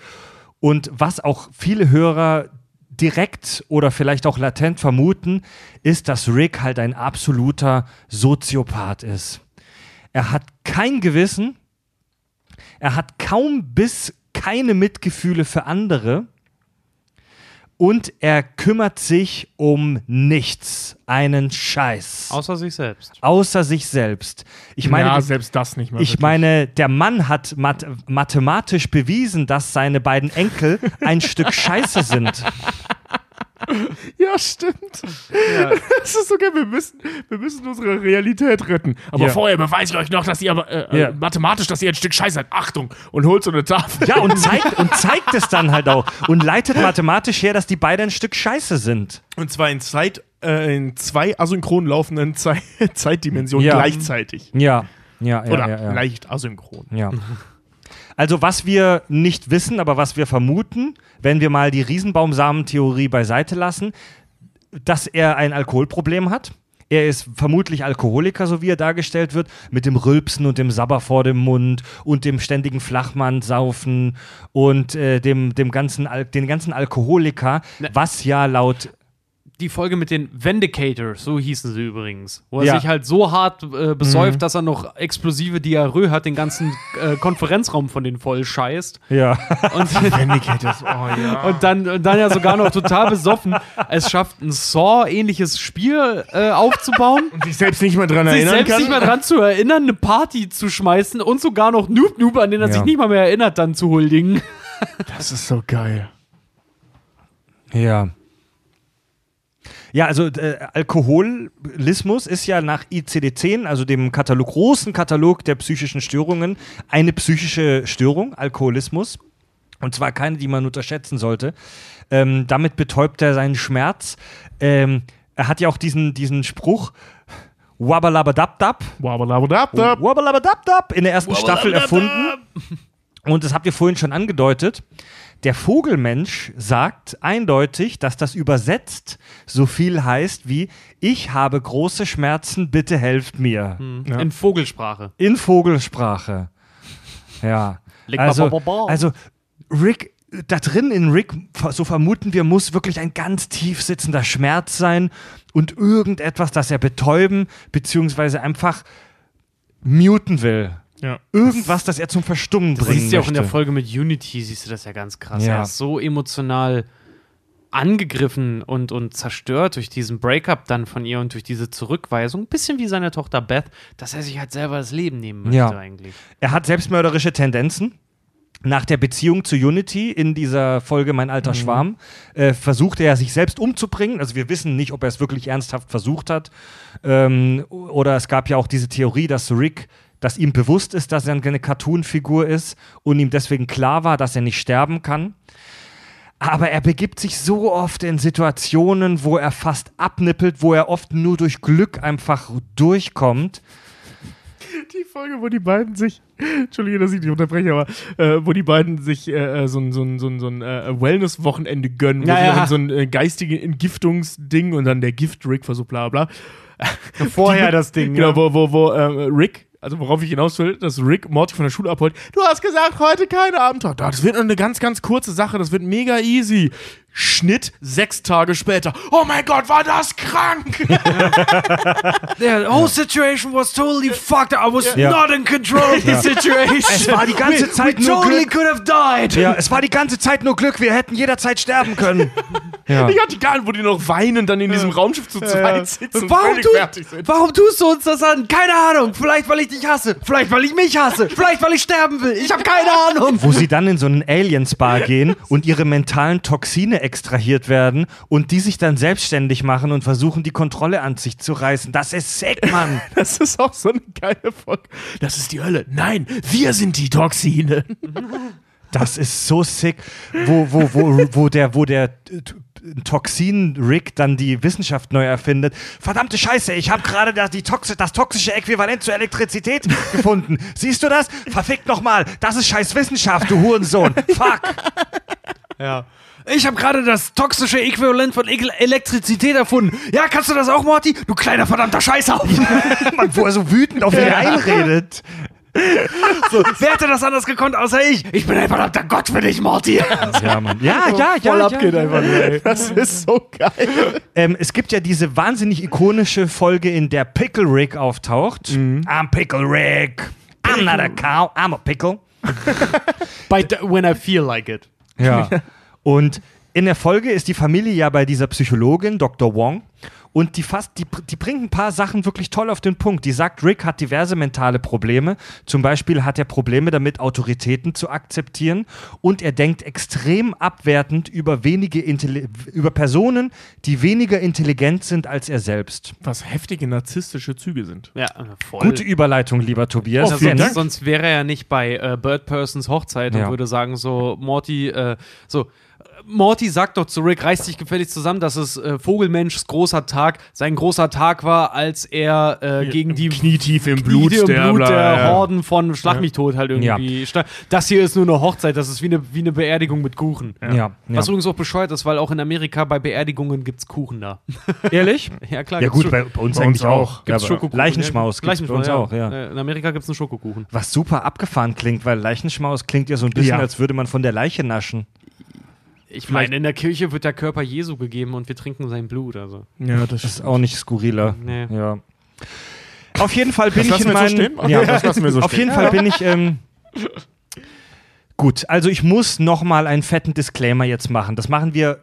und was auch viele Hörer direkt oder vielleicht auch latent vermuten, ist, dass Rick halt ein absoluter Soziopath ist. Er hat kein Gewissen, er hat kaum bis keine Mitgefühle für andere und er kümmert sich um nichts, einen Scheiß, Außer sich selbst. außer sich selbst. Ich meine, ja, selbst das nicht mehr. ich wirklich. meine, der Mann hat math mathematisch bewiesen, dass seine beiden Enkel ein Stück Scheiße sind. *laughs* *laughs* Ja, stimmt. Das *laughs* ist so geil. Wir müssen, wir müssen unsere Realität retten. Aber Ja. vorher beweise ich euch noch, dass ihr aber, äh, Ja. äh, mathematisch, dass ihr ein Stück Scheiße seid. Achtung! Und holt so eine Tafel. Ja, und *laughs* zeigt, und zeigt es dann halt auch. Und leitet mathematisch her, dass die beide ein Stück Scheiße sind. Und zwar in, Zeit, äh, in zwei asynchron laufenden Zei Zeitdimensionen Ja. gleichzeitig. Ja, ja, ja. Oder ja, ja. leicht asynchron. Ja. Also was wir nicht wissen, aber was wir vermuten, wenn wir mal die Riesenbaumsamentheorie beiseite lassen, dass er ein Alkoholproblem hat. Er ist vermutlich Alkoholiker, so wie er dargestellt wird, mit dem Rülpsen und dem Sabber vor dem Mund und dem ständigen Flachmann-Saufen und äh, dem, dem ganzen Al den ganzen Alkoholiker, Ne. was ja laut die Folge mit den Vindicators, so hießen sie übrigens. Wo er Ja. sich halt so hart äh, besäuft, dass er noch explosive Diarrhoe hat, den ganzen äh, Konferenzraum von denen voll scheißt. Ja. Und, *laughs* Vindicators, oh ja. und, dann, und dann ja sogar noch total besoffen es schafft, ein Saw-ähnliches Spiel äh, aufzubauen. Und sich selbst nicht mehr dran sich erinnern selbst kann. nicht mehr dran zu erinnern, eine Party zu schmeißen und sogar noch Noob Noob, an den er Ja. sich nicht mal mehr erinnert, dann zu huldigen. das ist so geil. Ja. Ja, also äh, Alkoholismus ist ja nach ICD-10, also dem Katalog, großen Katalog der psychischen Störungen, eine psychische Störung, Alkoholismus. Und zwar keine, die man unterschätzen sollte. Ähm, damit betäubt er seinen Schmerz. Ähm, er hat ja auch diesen, diesen Spruch, Wabbalabadabdab, Wabbalabadabdab. Wabbalabadabdab in der ersten Staffel erfunden. Und das habt ihr vorhin schon angedeutet. Der Vogelmensch sagt eindeutig, dass das übersetzt so viel heißt wie Ich habe große Schmerzen, bitte helft mir. Ja. In Vogelsprache. In Vogelsprache. Ja. Also, also Rick, da drin in Rick, so vermuten wir, muss wirklich ein ganz tief sitzender Schmerz sein und irgendetwas, das er betäuben beziehungsweise einfach muten will. Ja. Irgendwas, das er zum Verstummen Das bringen siehst du ja auch in der. Folge mit Unity, siehst du das ja ganz krass. Ja. Er ist so emotional angegriffen und, und zerstört durch diesen Breakup dann von ihr und durch diese Zurückweisung, ein bisschen wie seine Tochter Beth, dass er sich halt selber das Leben nehmen möchte Ja. eigentlich. Er hat selbstmörderische Tendenzen. Nach der Beziehung zu Unity in dieser Folge Mein alter Schwarm äh, versuchte er sich selbst umzubringen. Also wir wissen nicht, ob er es wirklich ernsthaft versucht hat. Ähm, oder es gab ja auch diese Theorie, dass Rick, dass ihm bewusst ist, dass er eine Cartoon-Figur ist und ihm deswegen klar war, dass er nicht sterben kann. Aber er begibt sich so oft in Situationen, wo er fast abnippelt, wo er oft nur durch Glück einfach durchkommt. Die Folge, wo die beiden sich, Entschuldige, dass ich dich unterbreche, aber äh, wo die beiden sich äh, äh, so ein, so ein, so ein, so ein äh, Wellness-Wochenende gönnen, wo Ja, sie ja. so ein äh, geistiges Entgiftungsding und dann der Gift-Rick versucht, bla bla. Vorher das Ding. Genau, ja. wo, wo, wo äh, Rick, also worauf ich hinaus will, dass Rick Morty von der Schule abholt. Du hast gesagt, heute kein Abenteuer. Da, Das wird eine ganz, ganz kurze Sache, das wird mega easy. Schnitt sechs Tage später. Oh mein Gott, war das krank! *laughs* The whole situation was totally fucked. I was Ja. not in control of the situation. Es war die ganze Zeit We nur totally Glück. could have died. Ja, es war die ganze Zeit nur Glück, wir hätten jederzeit sterben können. *laughs* ja. Ich hatte gar nicht, wo die noch weinen, dann in diesem Raumschiff zu zweit sitzen und Warum, sind. warum tust du uns das an? Keine Ahnung. Vielleicht, weil ich dich hasse. Vielleicht, weil ich mich hasse. Vielleicht, weil ich sterben will. Ich habe keine Ahnung. Wo sie dann in so einen Alien-Spa gehen *laughs* und ihre mentalen Toxine extrahiert werden und die sich dann selbstständig machen und versuchen, die Kontrolle an sich zu reißen. Das ist sick, Mann. *laughs* Das ist auch so eine geile Folge. Das ist die Hölle. Nein, wir sind die Toxine. *laughs* Das ist so sick. Wo, wo, wo, wo der, wo der Toxin-Rick dann die Wissenschaft neu erfindet. Verdammte Scheiße, ich habe gerade das, toxi das toxische Äquivalent zur Elektrizität *laughs* gefunden. Siehst du das? Verfickt nochmal. Das ist scheiß Wissenschaft, du Hurensohn. Fuck. Ja. Ich habe gerade das toxische Äquivalent von Ekel- Elektrizität erfunden. Ja, kannst du das auch, Morty? Du kleiner verdammter Scheißhaufen. Mann, wo er so wütend auf ihn einredet. so, wer hätte das anders gekonnt, außer ich? Ich bin ein verdammter Gott für dich, Morty. Ja, Mann. Ja, ja, ja. Voll ja, abgeht ja. einfach nur, ey. Das ist so geil. Ähm, es gibt ja diese wahnsinnig ikonische Folge, in der Pickle Rick auftaucht. I'm Pickle Rick. I'm not a cow, I'm a pickle. By when I feel like it. Ja. *laughs* Und in der Folge ist die Familie ja bei dieser Psychologin, Dr. Wong. Und die, fast, die, die bringt ein paar Sachen wirklich toll auf den Punkt. Die sagt, Rick hat diverse mentale Probleme. Zum Beispiel hat er Probleme damit, Autoritäten zu akzeptieren. Und er denkt extrem abwertend über, wenige Intelli über Personen, die weniger intelligent sind als er selbst. Was heftige narzisstische Züge sind. Ja, voll. Gute Überleitung, lieber Tobias. Oh, sonst, Dank. sonst wäre er ja nicht bei äh, Bird Persons Hochzeit und Ja. würde sagen so, Morty, äh, so, Morty sagt doch zu Rick, reiß dich gefällig zusammen, dass es äh, Vogelmenschs großer Tag, sein großer Tag war, als er äh, gegen die Knietief im Blut, Blut, im der, Blut der ja. Horden von Schlag mich tot halt irgendwie. stand. Das hier ist nur eine Hochzeit, das ist wie eine, wie eine Beerdigung mit Kuchen. Ja, ja. Was übrigens auch bescheuert ist, weil auch in Amerika bei Beerdigungen gibt's Kuchen da. *laughs* Ehrlich? ja, klar. Ja gut, bei, bei uns bei eigentlich uns auch. gibt's Ja, Schokokuchen. Leichenschmaus ja. gibt's bei uns auch, ja. In Amerika gibt's einen Schokokuchen. Was super abgefahren klingt, weil Leichenschmaus klingt ja so ein bisschen, Ja. als würde man von der Leiche naschen. Ich meine, in der Kirche wird der Körper Jesu gegeben und wir trinken sein Blut. Also. Ja, das ist auch nicht skurriler. Nee. Ja. Auf jeden Fall bin Das ich in so meinen. stehen? Okay, ja, das lassen wir so auf jeden Fall bin ich. Ähm, gut, also ich muss nochmal einen fetten Disclaimer jetzt machen. Das machen wir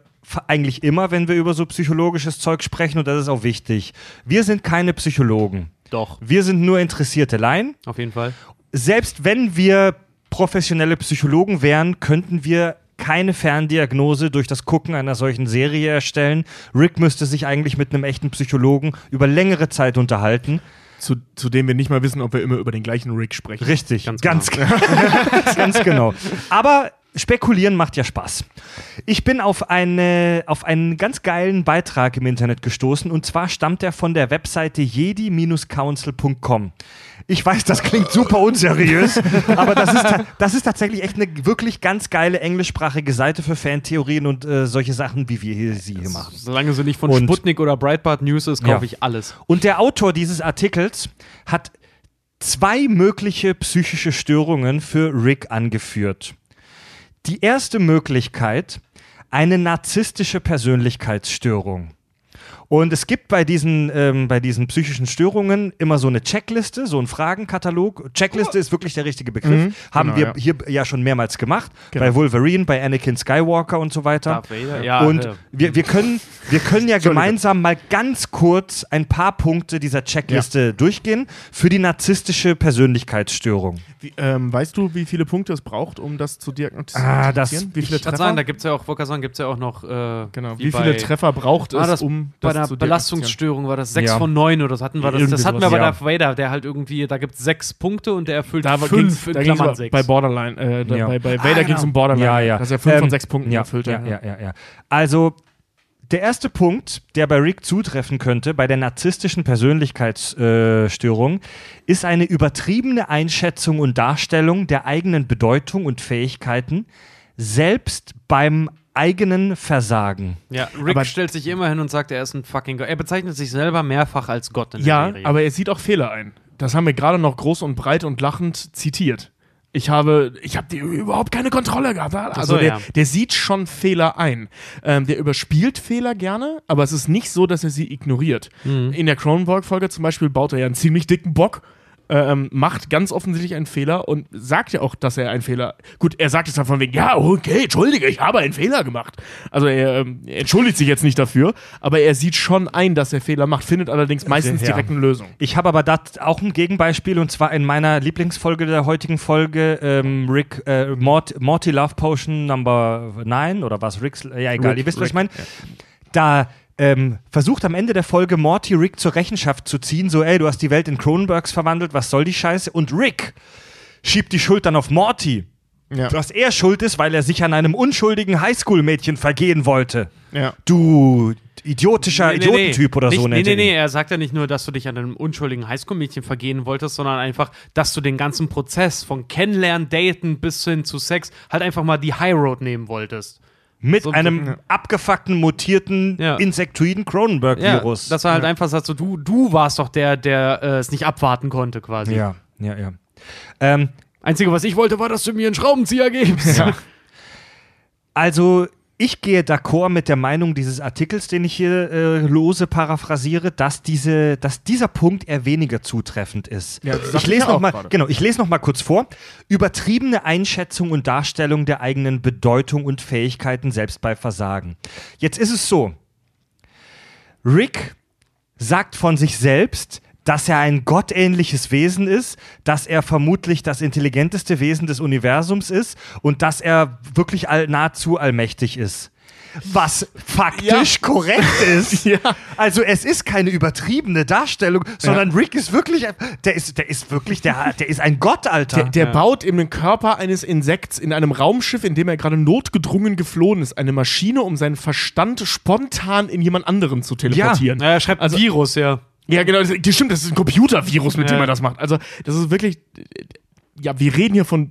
eigentlich immer, wenn wir über so psychologisches Zeug sprechen und das ist auch wichtig. Wir sind keine Psychologen. Doch, Wir sind nur interessierte Laien. auf jeden Fall. Selbst wenn wir professionelle Psychologen wären, könnten wir keine Ferndiagnose durch das Gucken einer solchen Serie erstellen. Rick müsste sich eigentlich mit einem echten Psychologen über längere Zeit unterhalten. Zu, zu dem wir nicht mal wissen, ob wir immer über den gleichen Rick sprechen. Richtig, Ganz ganz, *laughs* ganz, genau. Aber spekulieren macht ja Spaß. Ich bin auf, eine, auf einen ganz geilen Beitrag im Internet gestoßen und zwar stammt er von der Webseite jedi-council.com. Ich weiß, das klingt super unseriös, aber das ist, das ist tatsächlich echt eine wirklich ganz geile englischsprachige Seite für Fantheorien und äh, solche Sachen, wie wir hier, sie hier machen. Solange sie nicht von Und- Sputnik oder Breitbart News ist, Ja. kaufe ich alles. Und der Autor dieses Artikels hat zwei mögliche psychische Störungen für Rick angeführt. Die erste Möglichkeit, eine narzisstische Persönlichkeitsstörung. Und es gibt bei diesen, ähm, bei diesen psychischen Störungen immer so eine Checkliste, so einen Fragenkatalog. Checkliste ist wirklich der richtige Begriff. Haben genau, wir ja. hier ja schon mehrmals gemacht. Genau. Bei Wolverine, bei Anakin Skywalker und so weiter. Ja, und ja. wir, wir, können, wir können ja *laughs* gemeinsam mal ganz kurz ein paar Punkte dieser Checkliste durchgehen für die narzisstische Persönlichkeitsstörung. Wie, ähm, weißt du, wie viele Punkte es braucht, um das zu diagnostizieren? Ah, das- Wie viele ich Treffer? sagen, da gibt es ja auch, sagen, gibt es ja auch noch. Äh, genau. wie Wie, bei- viele Treffer braucht es, Ah, das um bei das einer? Belastungsstörung war das 6 Ja. von 9 oder das hatten wir das. Irgendwie Das hatten wir bei ja. Darth Vader, der halt irgendwie, da gibt es 6 Punkte und der erfüllt Da war- 5 ging's- in Klammern aber 6. bei Borderline, äh, da, Ja. bei, bei Ah, Vader genau. ging es um Borderline, Ja, ja. dass er 5 Ähm, von 6 Punkten ja, erfüllt ja, ja, ja, ja. Also, der erste Punkt, der bei Rick zutreffen könnte, bei der narzisstischen Persönlichkeitsstörung, ist eine übertriebene Einschätzung und Darstellung der eigenen Bedeutung und Fähigkeiten, selbst beim eigenen Versagen. Ja, Rick Aber- stellt sich immer hin und sagt, er ist ein fucking Gott. Er bezeichnet sich selber mehrfach als Gott in der Ja, Serie. aber er sieht auch Fehler ein. Das haben wir gerade noch groß und breit und lachend zitiert. Ich habe, ich habe die überhaupt keine Kontrolle gehabt. Also so, der, ja. der sieht schon Fehler ein. Ähm, der überspielt Fehler gerne, aber es ist nicht so, dass er sie ignoriert. Mhm. In der Cronenberg-Folge zum Beispiel baut er ja einen ziemlich dicken Bock, ähm, macht ganz offensichtlich einen Fehler und sagt ja auch, dass er einen Fehler. Gut, er sagt es dann von wegen, ja, okay, entschuldige, ich habe einen Fehler gemacht. Also er, ähm, entschuldigt sich jetzt nicht dafür, aber er sieht schon ein, dass er Fehler macht, findet allerdings meistens Ja. direkt eine Lösung. Ich habe aber da auch ein Gegenbeispiel und zwar in meiner Lieblingsfolge der heutigen Folge, ähm, Rick, äh, Mort, Morty Love Potion Number 9 oder was, Ricks, ja egal, Rick, ihr wisst, was ich Rick, meine. Da ähm, versucht am Ende der Folge Morty Rick zur Rechenschaft zu ziehen, so ey, du hast die Welt in Cronenbergs verwandelt, was soll die Scheiße? Und Rick schiebt die Schuld dann auf Morty. Ja. Dass er schuld ist, weil er sich an einem unschuldigen Highschool-Mädchen vergehen wollte. Ja. Du idiotischer Idiotentyp oder nicht, so Nee, nee, nee, er sagt ja nicht nur, dass du dich an einem unschuldigen Highschool-Mädchen vergehen wolltest, sondern einfach, dass du den ganzen Prozess von Kennenlernen, Daten bis hin zu Sex halt einfach mal die High Road nehmen wolltest. Mit So- einem ja. abgefuckten, mutierten, Ja. insektoiden Ja, Cronenberg-Virus. dass er halt einfach so, du, du warst doch der, der äh, es nicht abwarten konnte quasi. ja, ja, ja. Ähm, Einzige, was ich wollte, war, dass du mir einen Schraubenzieher gibst. Ja. also, ich gehe d'accord mit der Meinung dieses Artikels, den ich hier äh, lose paraphrasiere, dass, diese, dass dieser Punkt eher weniger zutreffend ist. Ja, ich lese noch mal, gerade. genau, ich lese noch mal kurz vor. Übertriebene Einschätzung und Darstellung der eigenen Bedeutung und Fähigkeiten selbst bei Versagen. Jetzt ist es so. Rick sagt von sich selbst, dass er ein gottähnliches Wesen ist, dass er vermutlich das intelligenteste Wesen des Universums ist und dass er wirklich all, nahezu allmächtig ist. Was faktisch korrekt ist. *laughs* Ja. Also es ist keine übertriebene Darstellung, sondern Rick ist wirklich, der ist, der ist wirklich, der, der ist ein Gott, Alter. Der, der baut in den Körper eines Insekts in einem Raumschiff, in dem er gerade notgedrungen geflohen ist, eine Maschine, um seinen Verstand spontan in jemand anderen zu teleportieren. Ja, er schreibt Also- Virus, ja. Ja, genau, das, das stimmt, das ist ein Computervirus, mit Ja. dem er das macht. Also, das ist wirklich, ja, wir reden hier von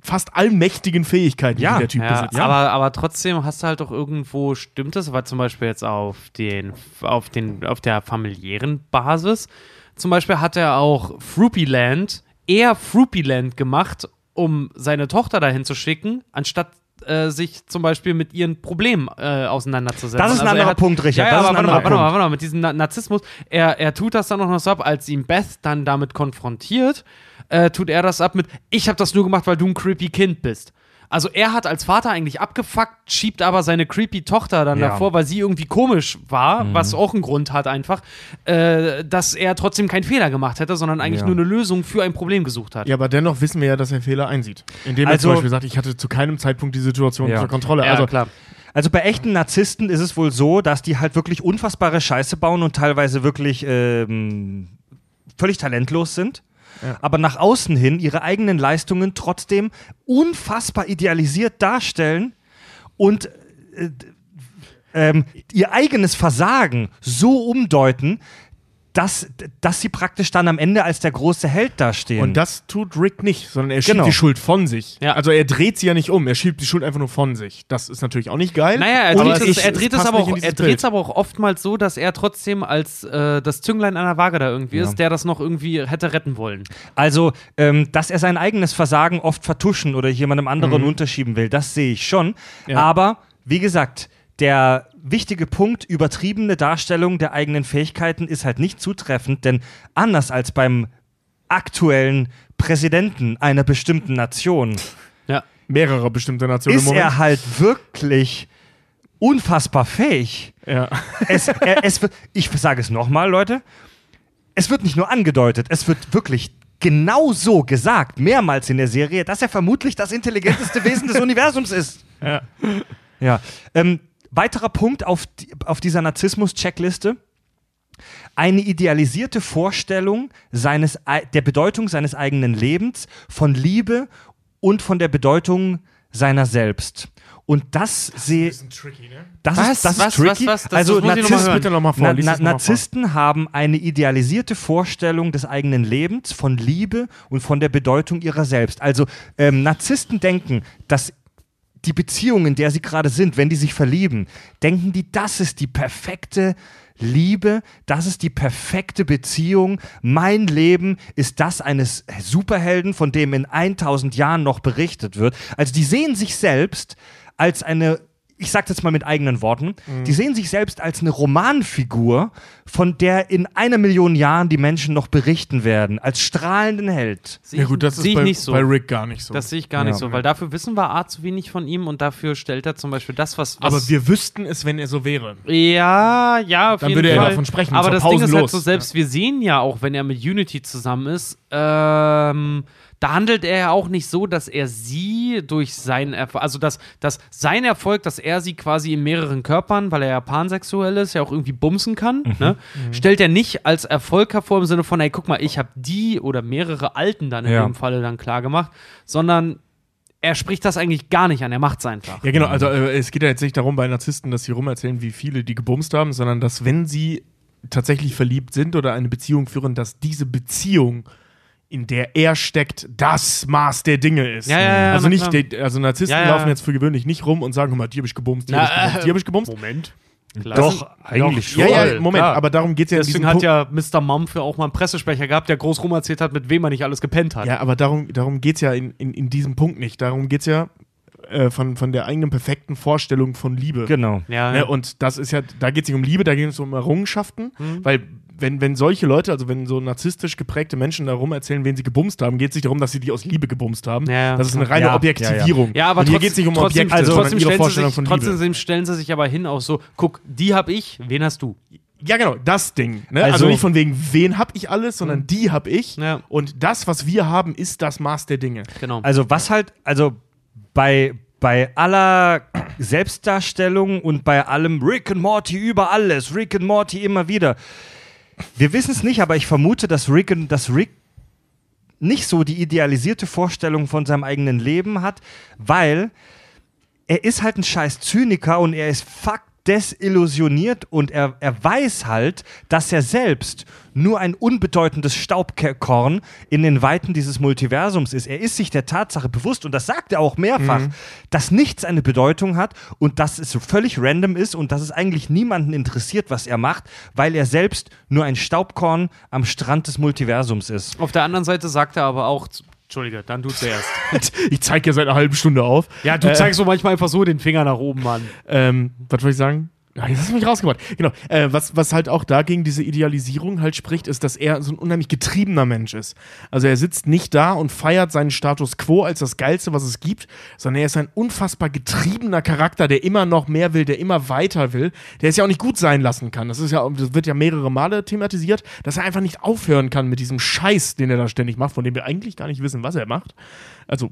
fast allmächtigen Fähigkeiten, Ja. die der Typ Ja, besitzt. aber, aber trotzdem hast du halt doch irgendwo, stimmt es, weil zum Beispiel jetzt auf, den, auf, den, auf der familiären Basis, zum Beispiel hat er auch Fruipyland, eher Fruipyland gemacht, um seine Tochter dahin zu schicken, anstatt äh, sich zum Beispiel mit ihren Problemen äh, auseinanderzusetzen. Das ist ein er anderer Punkt, Richard. Ja, ja Das ist aber ein warte mal, anderer warte mal, Punkt. warte mal, mit diesem Na Narzissmus. Er, er tut das dann auch noch so ab, als ihn Beth dann damit konfrontiert, äh, tut er das ab mit, ich habe das nur gemacht, weil du ein creepy Kind bist. Also er hat als Vater eigentlich abgefuckt, schiebt aber seine creepy Tochter dann Ja. davor, weil sie irgendwie komisch war, was auch einen Grund hat einfach, äh, dass er trotzdem keinen Fehler gemacht hätte, sondern eigentlich Ja. nur eine Lösung für ein Problem gesucht hat. Ja, aber dennoch wissen wir ja, dass er Fehler einsieht. Indem er Also- zum Beispiel sagt, ich hatte zu keinem Zeitpunkt die Situation Ja. unter Kontrolle. Ja, also klar. Also bei echten Narzissten ist es wohl so, dass die halt wirklich unfassbare Scheiße bauen und teilweise wirklich ähm, völlig talentlos sind. Aber nach außen hin ihre eigenen Leistungen trotzdem unfassbar idealisiert darstellen und äh, ähm, ihr eigenes Versagen so umdeuten, dass, dass sie praktisch dann am Ende als der große Held dastehen. Und das tut Rick nicht, sondern er schiebt Genau. die Schuld von sich. Ja. Also er dreht sie ja nicht um, er schiebt die Schuld einfach nur von sich. Das ist natürlich auch nicht geil. Naja, er dreht, es, ich- er dreht es aber auch, er dreht es aber auch oftmals so, dass er trotzdem als äh, das Zünglein an der Waage da irgendwie Ja. ist, der das noch irgendwie hätte retten wollen. Also, ähm, dass er sein eigenes Versagen oft vertuschen oder jemandem anderen unterschieben will, das sehe ich schon. Ja. Aber, wie gesagt, der wichtige Punkt, übertriebene Darstellung der eigenen Fähigkeiten ist halt nicht zutreffend, denn anders als beim aktuellen Präsidenten einer bestimmten Nation Ja. mehrere bestimmte Nationen ist er halt wirklich unfassbar fähig. ja. Es, er, es wird, ich sage es nochmal, Leute, es wird nicht nur angedeutet, es wird wirklich genau so gesagt, mehrmals in der Serie, dass er vermutlich das intelligenteste Wesen des Universums ist. Ja. Ja. Ähm, weiterer Punkt auf, auf dieser Narzissmus-Checkliste. Eine idealisierte Vorstellung seines, ei- der Bedeutung seines eigenen Lebens, von Liebe und von der Bedeutung seiner selbst. Und das sehe tricky, ne? das Was? ist, das Was? ist tricky. Was? Was? Das- also das Narzissten, noch mal vor, Na, Na, das noch Narzissten haben eine idealisierte Vorstellung des eigenen Lebens, von Liebe und von der Bedeutung ihrer selbst. Also ähm, Narzissten denken, dass die Beziehung, in der sie gerade sind, wenn die sich verlieben, denken die, das ist die perfekte Liebe, das ist die perfekte Beziehung. Mein Leben ist das eines Superhelden, von dem in 1000 Jahren noch berichtet wird. Also die sehen sich selbst als eine ich sage jetzt mal mit eigenen Worten, Mhm. die sehen sich selbst als eine Romanfigur, von der in einer Million Jahren die Menschen noch berichten werden, als strahlenden Held. Sehe Ja gut, das sehe ist ich bei, nicht so. bei Rick gar nicht so. Das sehe ich gar nicht Ja. so, weil dafür wissen wir A zu wenig von ihm und dafür stellt er zum Beispiel das, was. was aber wir wüssten es, wenn er so wäre. Ja, ja, auf Dann jeden würde er Fall. davon sprechen, Aber das Ding ist halt so, selbst wir sehen ja auch, wenn er mit Unity zusammen ist, ähm, da handelt er ja auch nicht so, dass er sie durch seinen Erfolg, also dass, dass sein Erfolg, dass er sie quasi in mehreren Körpern, weil er ja pansexuell ist, ja auch irgendwie bumsen kann, ne? Mhm. stellt er nicht als Erfolg hervor im Sinne von, ey, guck mal, ich habe die oder mehrere Alten dann in Ja. dem Falle dann klar gemacht, sondern er spricht das eigentlich gar nicht an, er macht es einfach. Ja, genau. Also äh, es geht ja jetzt nicht darum bei Narzissten, dass sie rumerzählen, wie viele die gebumst haben, sondern dass wenn sie tatsächlich verliebt sind oder eine Beziehung führen, dass diese Beziehung in der er steckt, das Maß der Dinge ist. Ja, ja, ja, also nicht, der, also Narzissten Ja, ja. laufen jetzt für gewöhnlich nicht rum und sagen, guck mal, die habe ich gebumst, die habe ich gebumst, die habe ich gebumst. Moment. Doch, eigentlich Ja, schon. ja, Voll, Moment, klar. aber darum geht es ja Deswegen hat ja Mr. Mumph auch mal einen Pressesprecher gehabt, der groß rum erzählt hat, mit wem er nicht alles gepennt hat. Ja, aber darum, darum geht es ja in, in, in diesem Punkt nicht. Darum geht es ja äh, von, von der eigenen perfekten Vorstellung von Liebe. Genau. ja, Ne, und das ist ja, da geht es nicht um Liebe, da geht es um Errungenschaften, Mhm. weil wenn, wenn solche Leute, also wenn so narzisstisch geprägte Menschen darum erzählen, wen sie gebumst haben, geht es nicht darum, dass sie die aus Liebe gebumst haben. Ja, ja, das ist eine reine Ja, Objektivierung. Ja, aber und hier geht es nicht um trotzdem, Objekte, also trotzdem, ihre stellen sie Vorstellung sich, von Liebe. trotzdem stellen sie sich aber hin auch so, guck, die hab ich, wen hast du? Ja, genau, das Ding. Ne? Also, Also- nicht von wegen, wen hab ich alles, sondern die hab ich. Ja. Und das, was wir haben, ist das Maß der Dinge. Genau. Also was halt, also bei, bei aller Selbstdarstellung und bei allem Rick and Morty über alles, Rick and Morty immer wieder. Wir wissen es nicht, aber ich vermute, dass Rick, dass Rick nicht so die idealisierte Vorstellung von seinem eigenen Leben hat, weil er ist halt ein scheiß Zyniker und er ist fuck desillusioniert und er, er weiß halt, dass er selbst nur ein unbedeutendes Staubkorn in den Weiten dieses Multiversums ist. Er ist sich der Tatsache bewusst und das sagt er auch mehrfach, dass nichts eine Bedeutung hat und dass es so völlig random ist und dass es eigentlich niemanden interessiert, was er macht, weil er selbst nur ein Staubkorn am Strand des Multiversums ist. Auf der anderen Seite sagt er aber auch, Entschuldige, dann du zuerst. *laughs* ich zeige ja seit einer halben Stunde auf. ja, du Äh, zeigst so manchmal einfach so den Finger nach oben, Mann. Ähm, was wollte ich sagen? Jetzt hast du mich rausgebracht. Genau. Äh, was, was halt auch dagegen diese Idealisierung halt spricht, ist, dass er so ein unheimlich getriebener Mensch ist. Also er sitzt nicht da und feiert seinen Status quo als das Geilste, was es gibt, sondern er ist ein unfassbar getriebener Charakter, der immer noch mehr will, der immer weiter will, der es ja auch nicht gut sein lassen kann. Das ist ja, das wird ja mehrere Male thematisiert, dass er einfach nicht aufhören kann mit diesem Scheiß, den er da ständig macht, von dem wir eigentlich gar nicht wissen, was er macht. Also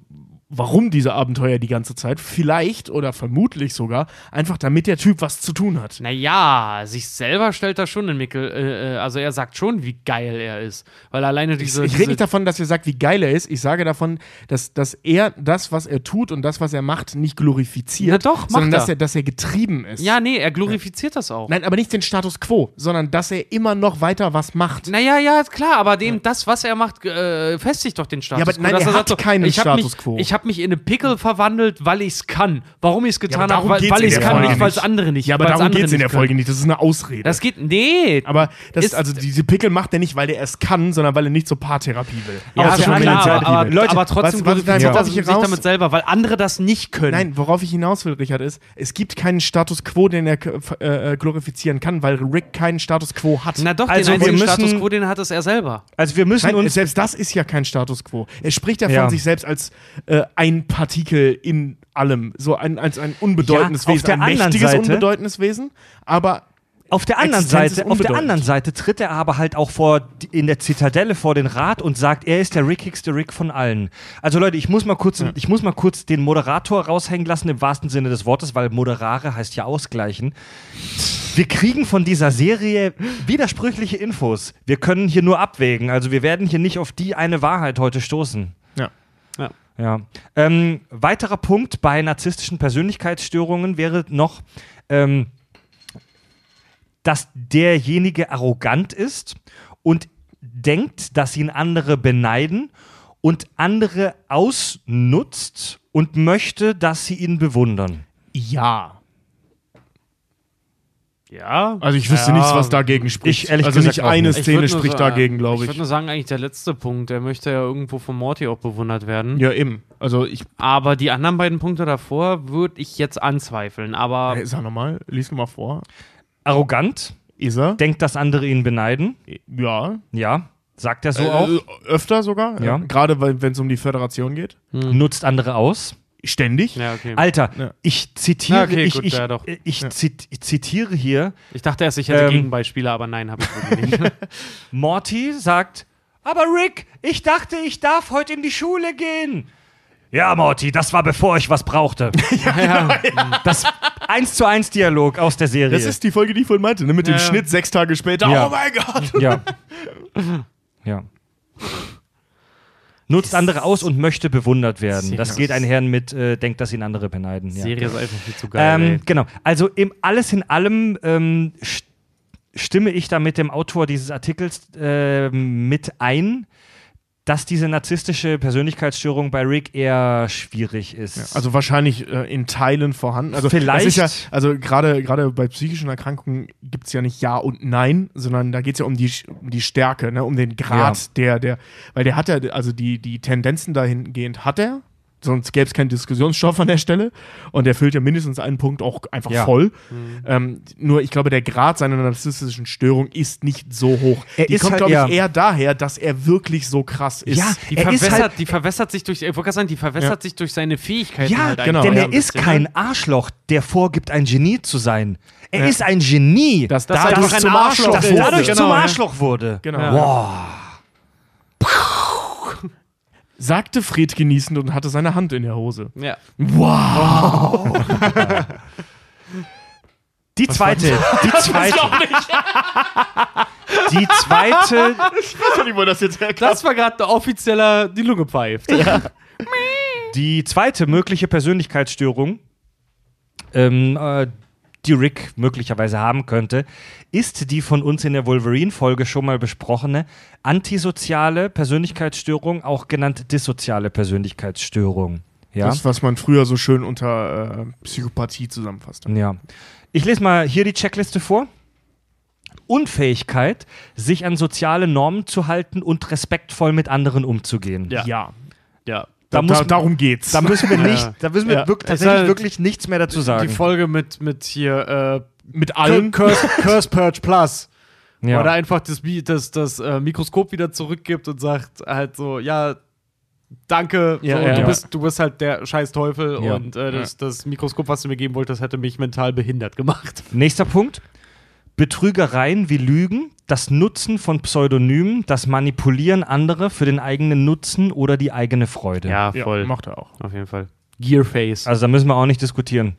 warum diese Abenteuer die ganze Zeit? Vielleicht oder vermutlich sogar einfach, damit der Typ was zu tun hat. Naja, sich selber stellt er schon in Mickel, äh, äh, also er sagt schon, wie geil er ist. Weil alleine diese. ich diese rede nicht davon, dass er sagt, wie geil er ist. Ich sage davon, dass, dass er das, was er tut und das, was er macht, nicht glorifiziert, Na doch, macht sondern er. dass er, dass er getrieben ist. ja, nee, er glorifiziert das auch. Nein, aber nicht den Status quo, sondern dass er immer noch weiter was macht. Naja, ja, klar, aber dem, das, was er macht, äh, festigt doch den Status Ja, aber nein, er hat so, keinen ich Status mich, quo. Ich habe mich in eine Pickel verwandelt, weil ich es kann. Warum ich es getan aber habe, weil, weil ich es kann, Folge nicht weil es andere nicht Ja, aber darum geht es in der können. Folge nicht. Das ist eine Ausrede. Das geht, nee. aber das Ist- also diese Pickel macht er nicht, weil er es kann, sondern weil er nicht zur Paartherapie will. ja, schon anderen klar, aber, aber, Leute, aber trotzdem was- was- worauf er ich sich damit selber, weil andere das nicht können. Nein, worauf ich hinaus will, Richard, ist, es gibt keinen Status quo, den er äh, äh, glorifizieren kann, weil Rick keinen Status quo hat. Na doch, Also, den wir müssen- Status quo, den hat es er selber. Also wir müssen Nein, uns selbst das ist ja kein Status quo. Er spricht ja von Ja. sich selbst als äh, ein Partikel in allem, so ein, als ein unbedeutendes Ja, auf Wesen, ein mächtiges, Seite- unbedeutendes Wesen, aber Auf der anderen Existenz ist Seite, auf der anderen Seite tritt er aber halt auch vor in der Zitadelle vor den Rat und sagt, er ist der rickigste Rick von allen. Also Leute, ich muss mal kurz, ich muss mal kurz den Moderator raushängen lassen im wahrsten Sinne des Wortes, weil moderare heißt ja ausgleichen. Wir kriegen von dieser Serie widersprüchliche Infos. Wir können hier nur abwägen. Also wir werden hier nicht auf die eine Wahrheit heute stoßen. Ja. Ähm, weiterer Punkt bei narzisstischen Persönlichkeitsstörungen wäre noch, ähm, dass derjenige arrogant ist und denkt, dass ihn andere beneiden und andere ausnutzt und möchte, dass sie ihn bewundern. Ja. Ja. Also ich wüsste ja. nichts, was dagegen spricht. Ich ehrlich also gesagt nicht eine Szene spricht sa- dagegen, glaube Ich ich. würde nur sagen, eigentlich der letzte Punkt. Der möchte ja irgendwo von Morty auch bewundert werden. ja, eben. Also ich Aber die anderen beiden Punkte davor würde ich jetzt anzweifeln. Aber Hey, sag nochmal, lies nochmal vor. Arrogant, Ist er? denkt, dass andere ihn beneiden. Ja. Ja, sagt er so Äh, auch. Öfter sogar. Ja. Gerade wenn es um die Föderation geht. Nutzt andere aus. Ständig. ja, okay. Alter, Ja. ich zitiere, Ja, okay, ich, gut, ich, ja, doch. ich Ja. zit- ich zitiere hier, Ich dachte erst, ich hätte Ähm, Gegenbeispiele, aber nein, habe ich wirklich nicht. *laughs* Morty sagt, aber Rick, ich dachte, ich darf heute in die Schule gehen. Ja, Morty, das war bevor ich was brauchte. *laughs* Das eins zu eins Dialog aus der Serie. Das ist die Folge, die ich vorhin meinte, ne? mit dem Ja, ja. Schnitt sechs Tage später. Ja. Oh mein Gott. ja. *laughs* ja. Nutzt andere aus und möchte bewundert werden. Das geht einher mit, äh, denkt, dass ihn andere beneiden. Die Ja. Serie ist einfach viel zu geil. Ähm, genau. Also im, alles in allem ähm, st- stimme ich da mit dem Autor dieses Artikels äh, mit ein, dass diese narzisstische Persönlichkeitsstörung bei Rick eher schwierig ist. Also wahrscheinlich äh, in Teilen vorhanden. Also Vielleicht- ja, also gerade gerade bei psychischen Erkrankungen gibt es ja nicht Ja und Nein, sondern da geht es ja um die, um die Stärke, ne? um den Grad Ja. der, der, weil der hat ja, also die, die Tendenzen dahingehend hat er, sonst gäbe es keinen Diskussionsstoff an der Stelle und der füllt ja mindestens einen Punkt auch einfach Ja. voll. Ähm, nur ich glaube, der Grad seiner narzisstischen Störung ist nicht so hoch. Er die ist kommt, halt glaube ich, eher- eher daher, dass er wirklich so krass ist. Ja, Die er ist verwässert, halt- die verwässert sich durch, ich wollte gerade sagen, die verwässert sich durch seine Fähigkeiten ja, halt genau, denn ja, er ist kein Arschloch, der vorgibt, ein Genie zu sein. Er Ja. ist ein Genie, dass Das dadurch ein zum Arschloch Arschloch das dadurch Genau, zum ja. Arschloch wurde. Genau. Ja. Sagte Fred genießend und hatte seine Hand in der Hose. Ja. Wow! Die zweite, die *laughs* zweite. *laughs* Die zweite, ich weiß nicht, wo das jetzt herkam. Das war gerade der offizieller die Lunge pfeift. die zweite mögliche Persönlichkeitsstörung, ähm, äh, die Rick möglicherweise haben könnte, ist die von uns in der Wolverine-Folge schon mal besprochene antisoziale Persönlichkeitsstörung, auch genannt dissoziale Persönlichkeitsstörung. Ja. Das, was man früher so schön unter äh, Psychopathie zusammenfasst. Ja. Ich lese mal hier die Checkliste vor. Unfähigkeit, sich an soziale Normen zu halten und respektvoll mit anderen umzugehen. Ja. Ja. Ja. Da, Da, muss, da, darum geht's. da müssen wir *laughs* Ja. nicht, da müssen wir Ja. wirklich, tatsächlich halt wirklich nichts mehr dazu sagen. Die Folge mit, mit hier, Mit äh, allen. Curse, *laughs* Curse Purge Plus. ja. Er einfach das, das, das äh, Mikroskop wieder zurückgibt und sagt halt so, ja, danke, Ja, so, ja, du, ja. Bist, du bist halt der scheiß Teufel Ja. und äh, das, das Mikroskop, was du mir geben wolltest, hätte mich mental behindert gemacht. Nächster Punkt. Betrügereien wie Lügen, das Nutzen von Pseudonymen, das Manipulieren anderer für den eigenen Nutzen oder die eigene Freude. ja, macht er auch. auf jeden Fall. Gearface. Also da müssen wir auch nicht diskutieren.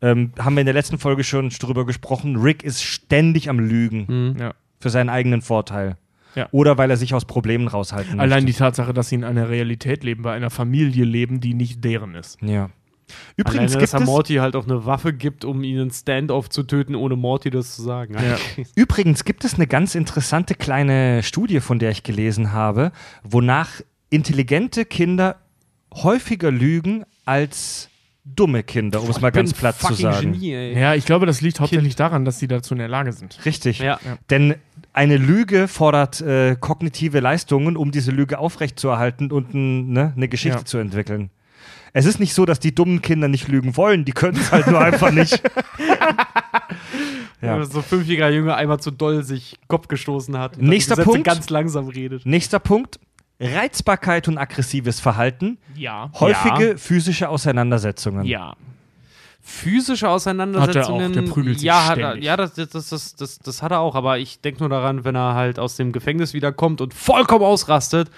Ähm, haben wir in der letzten Folge schon drüber gesprochen. Rick ist ständig am Lügen Mhm. Ja. für seinen eigenen Vorteil. Ja. Oder weil er sich aus Problemen raushalten Allein die möchte. Tatsache, dass sie in einer Realität leben, bei einer Familie leben, die nicht deren ist. Ja. Übrigens, Alleine, gibt, dass er es, Morty halt auch eine Waffe gibt, um ihn in Standoff zu töten, ohne Morty das zu sagen. Ja. *laughs* übrigens gibt es eine ganz interessante kleine Studie, von der ich gelesen habe, wonach intelligente Kinder häufiger lügen als dumme Kinder, um es mal ganz platt zu sagen. Genie. Ja, ich glaube, das liegt hauptsächlich daran, dass sie dazu in der Lage sind. Richtig. Ja. Denn eine Lüge fordert äh, kognitive Leistungen, um diese Lüge aufrechtzuerhalten und ein, ne, eine Geschichte Ja. zu entwickeln. Es ist nicht so, dass die dummen Kinder nicht lügen wollen, die können es halt nur einfach nicht. *laughs* ja. So ein fünfjähriger Junge einmal zu doll sich Kopf gestoßen hat. und Nächster Sätze Punkt. ganz langsam redet. Nächster Punkt. Reizbarkeit und aggressives Verhalten, Ja. häufige physische Auseinandersetzungen. Ja. Physische Auseinandersetzungen. Hat er auch, der prügelt sich ja, hat er, ständig. ja das, das, das, das, das, das hat er auch. Aber ich denke nur daran, wenn er halt aus dem Gefängnis wiederkommt und vollkommen ausrastet,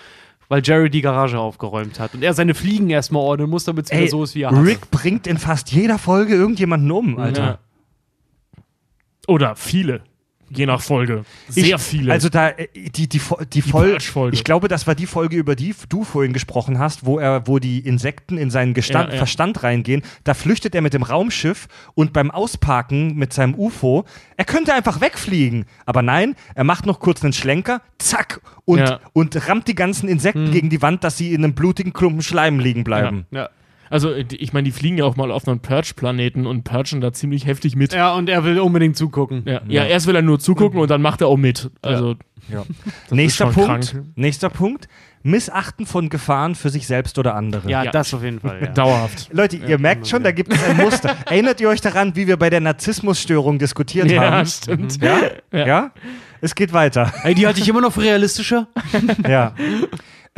weil Jerry die Garage aufgeräumt hat und er seine Fliegen erstmal ordnen muss, damit es wieder so ist, wie er hatte. Rick bringt in fast jeder Folge irgendjemanden um, Alter. Ja. Oder viele. Je nach Folge. Sehr ich, viele. Also da äh, die die Fo- die, Folge. Purge-Folge. Ich glaube, das war die Folge, über die du vorhin gesprochen hast, wo er, wo die Insekten in seinen Gestand, Ja, ja. Verstand reingehen. Da flüchtet er mit dem Raumschiff und beim Ausparken mit seinem UFO, er könnte einfach wegfliegen, aber nein, er macht noch kurz einen Schlenker, zack und Ja. und rammt die ganzen Insekten Hm. gegen die Wand, dass sie in einem blutigen Klumpen Schleim liegen bleiben. Ja. Also, äh, ich meine, die fliegen ja auch mal auf einen Purge-Planeten und purgen da ziemlich heftig mit. ja, und er will unbedingt zugucken. Ja, ja, erst will er nur zugucken und dann macht er auch mit. Also, Ja. Nächster Punkt. krank. Nächster Punkt. Missachten von Gefahren für sich selbst oder andere. Ja, Ja. das auf jeden Fall. Ja. Dauerhaft. Leute, ihr merkt schon, da gibt es ein Muster. *laughs* Erinnert ihr euch daran, wie wir bei der Narzissmusstörung diskutiert Ja, haben? stimmt. Ja? Ja. ja? Es geht weiter. Ey, die halte ich immer noch für realistischer. ja. *laughs*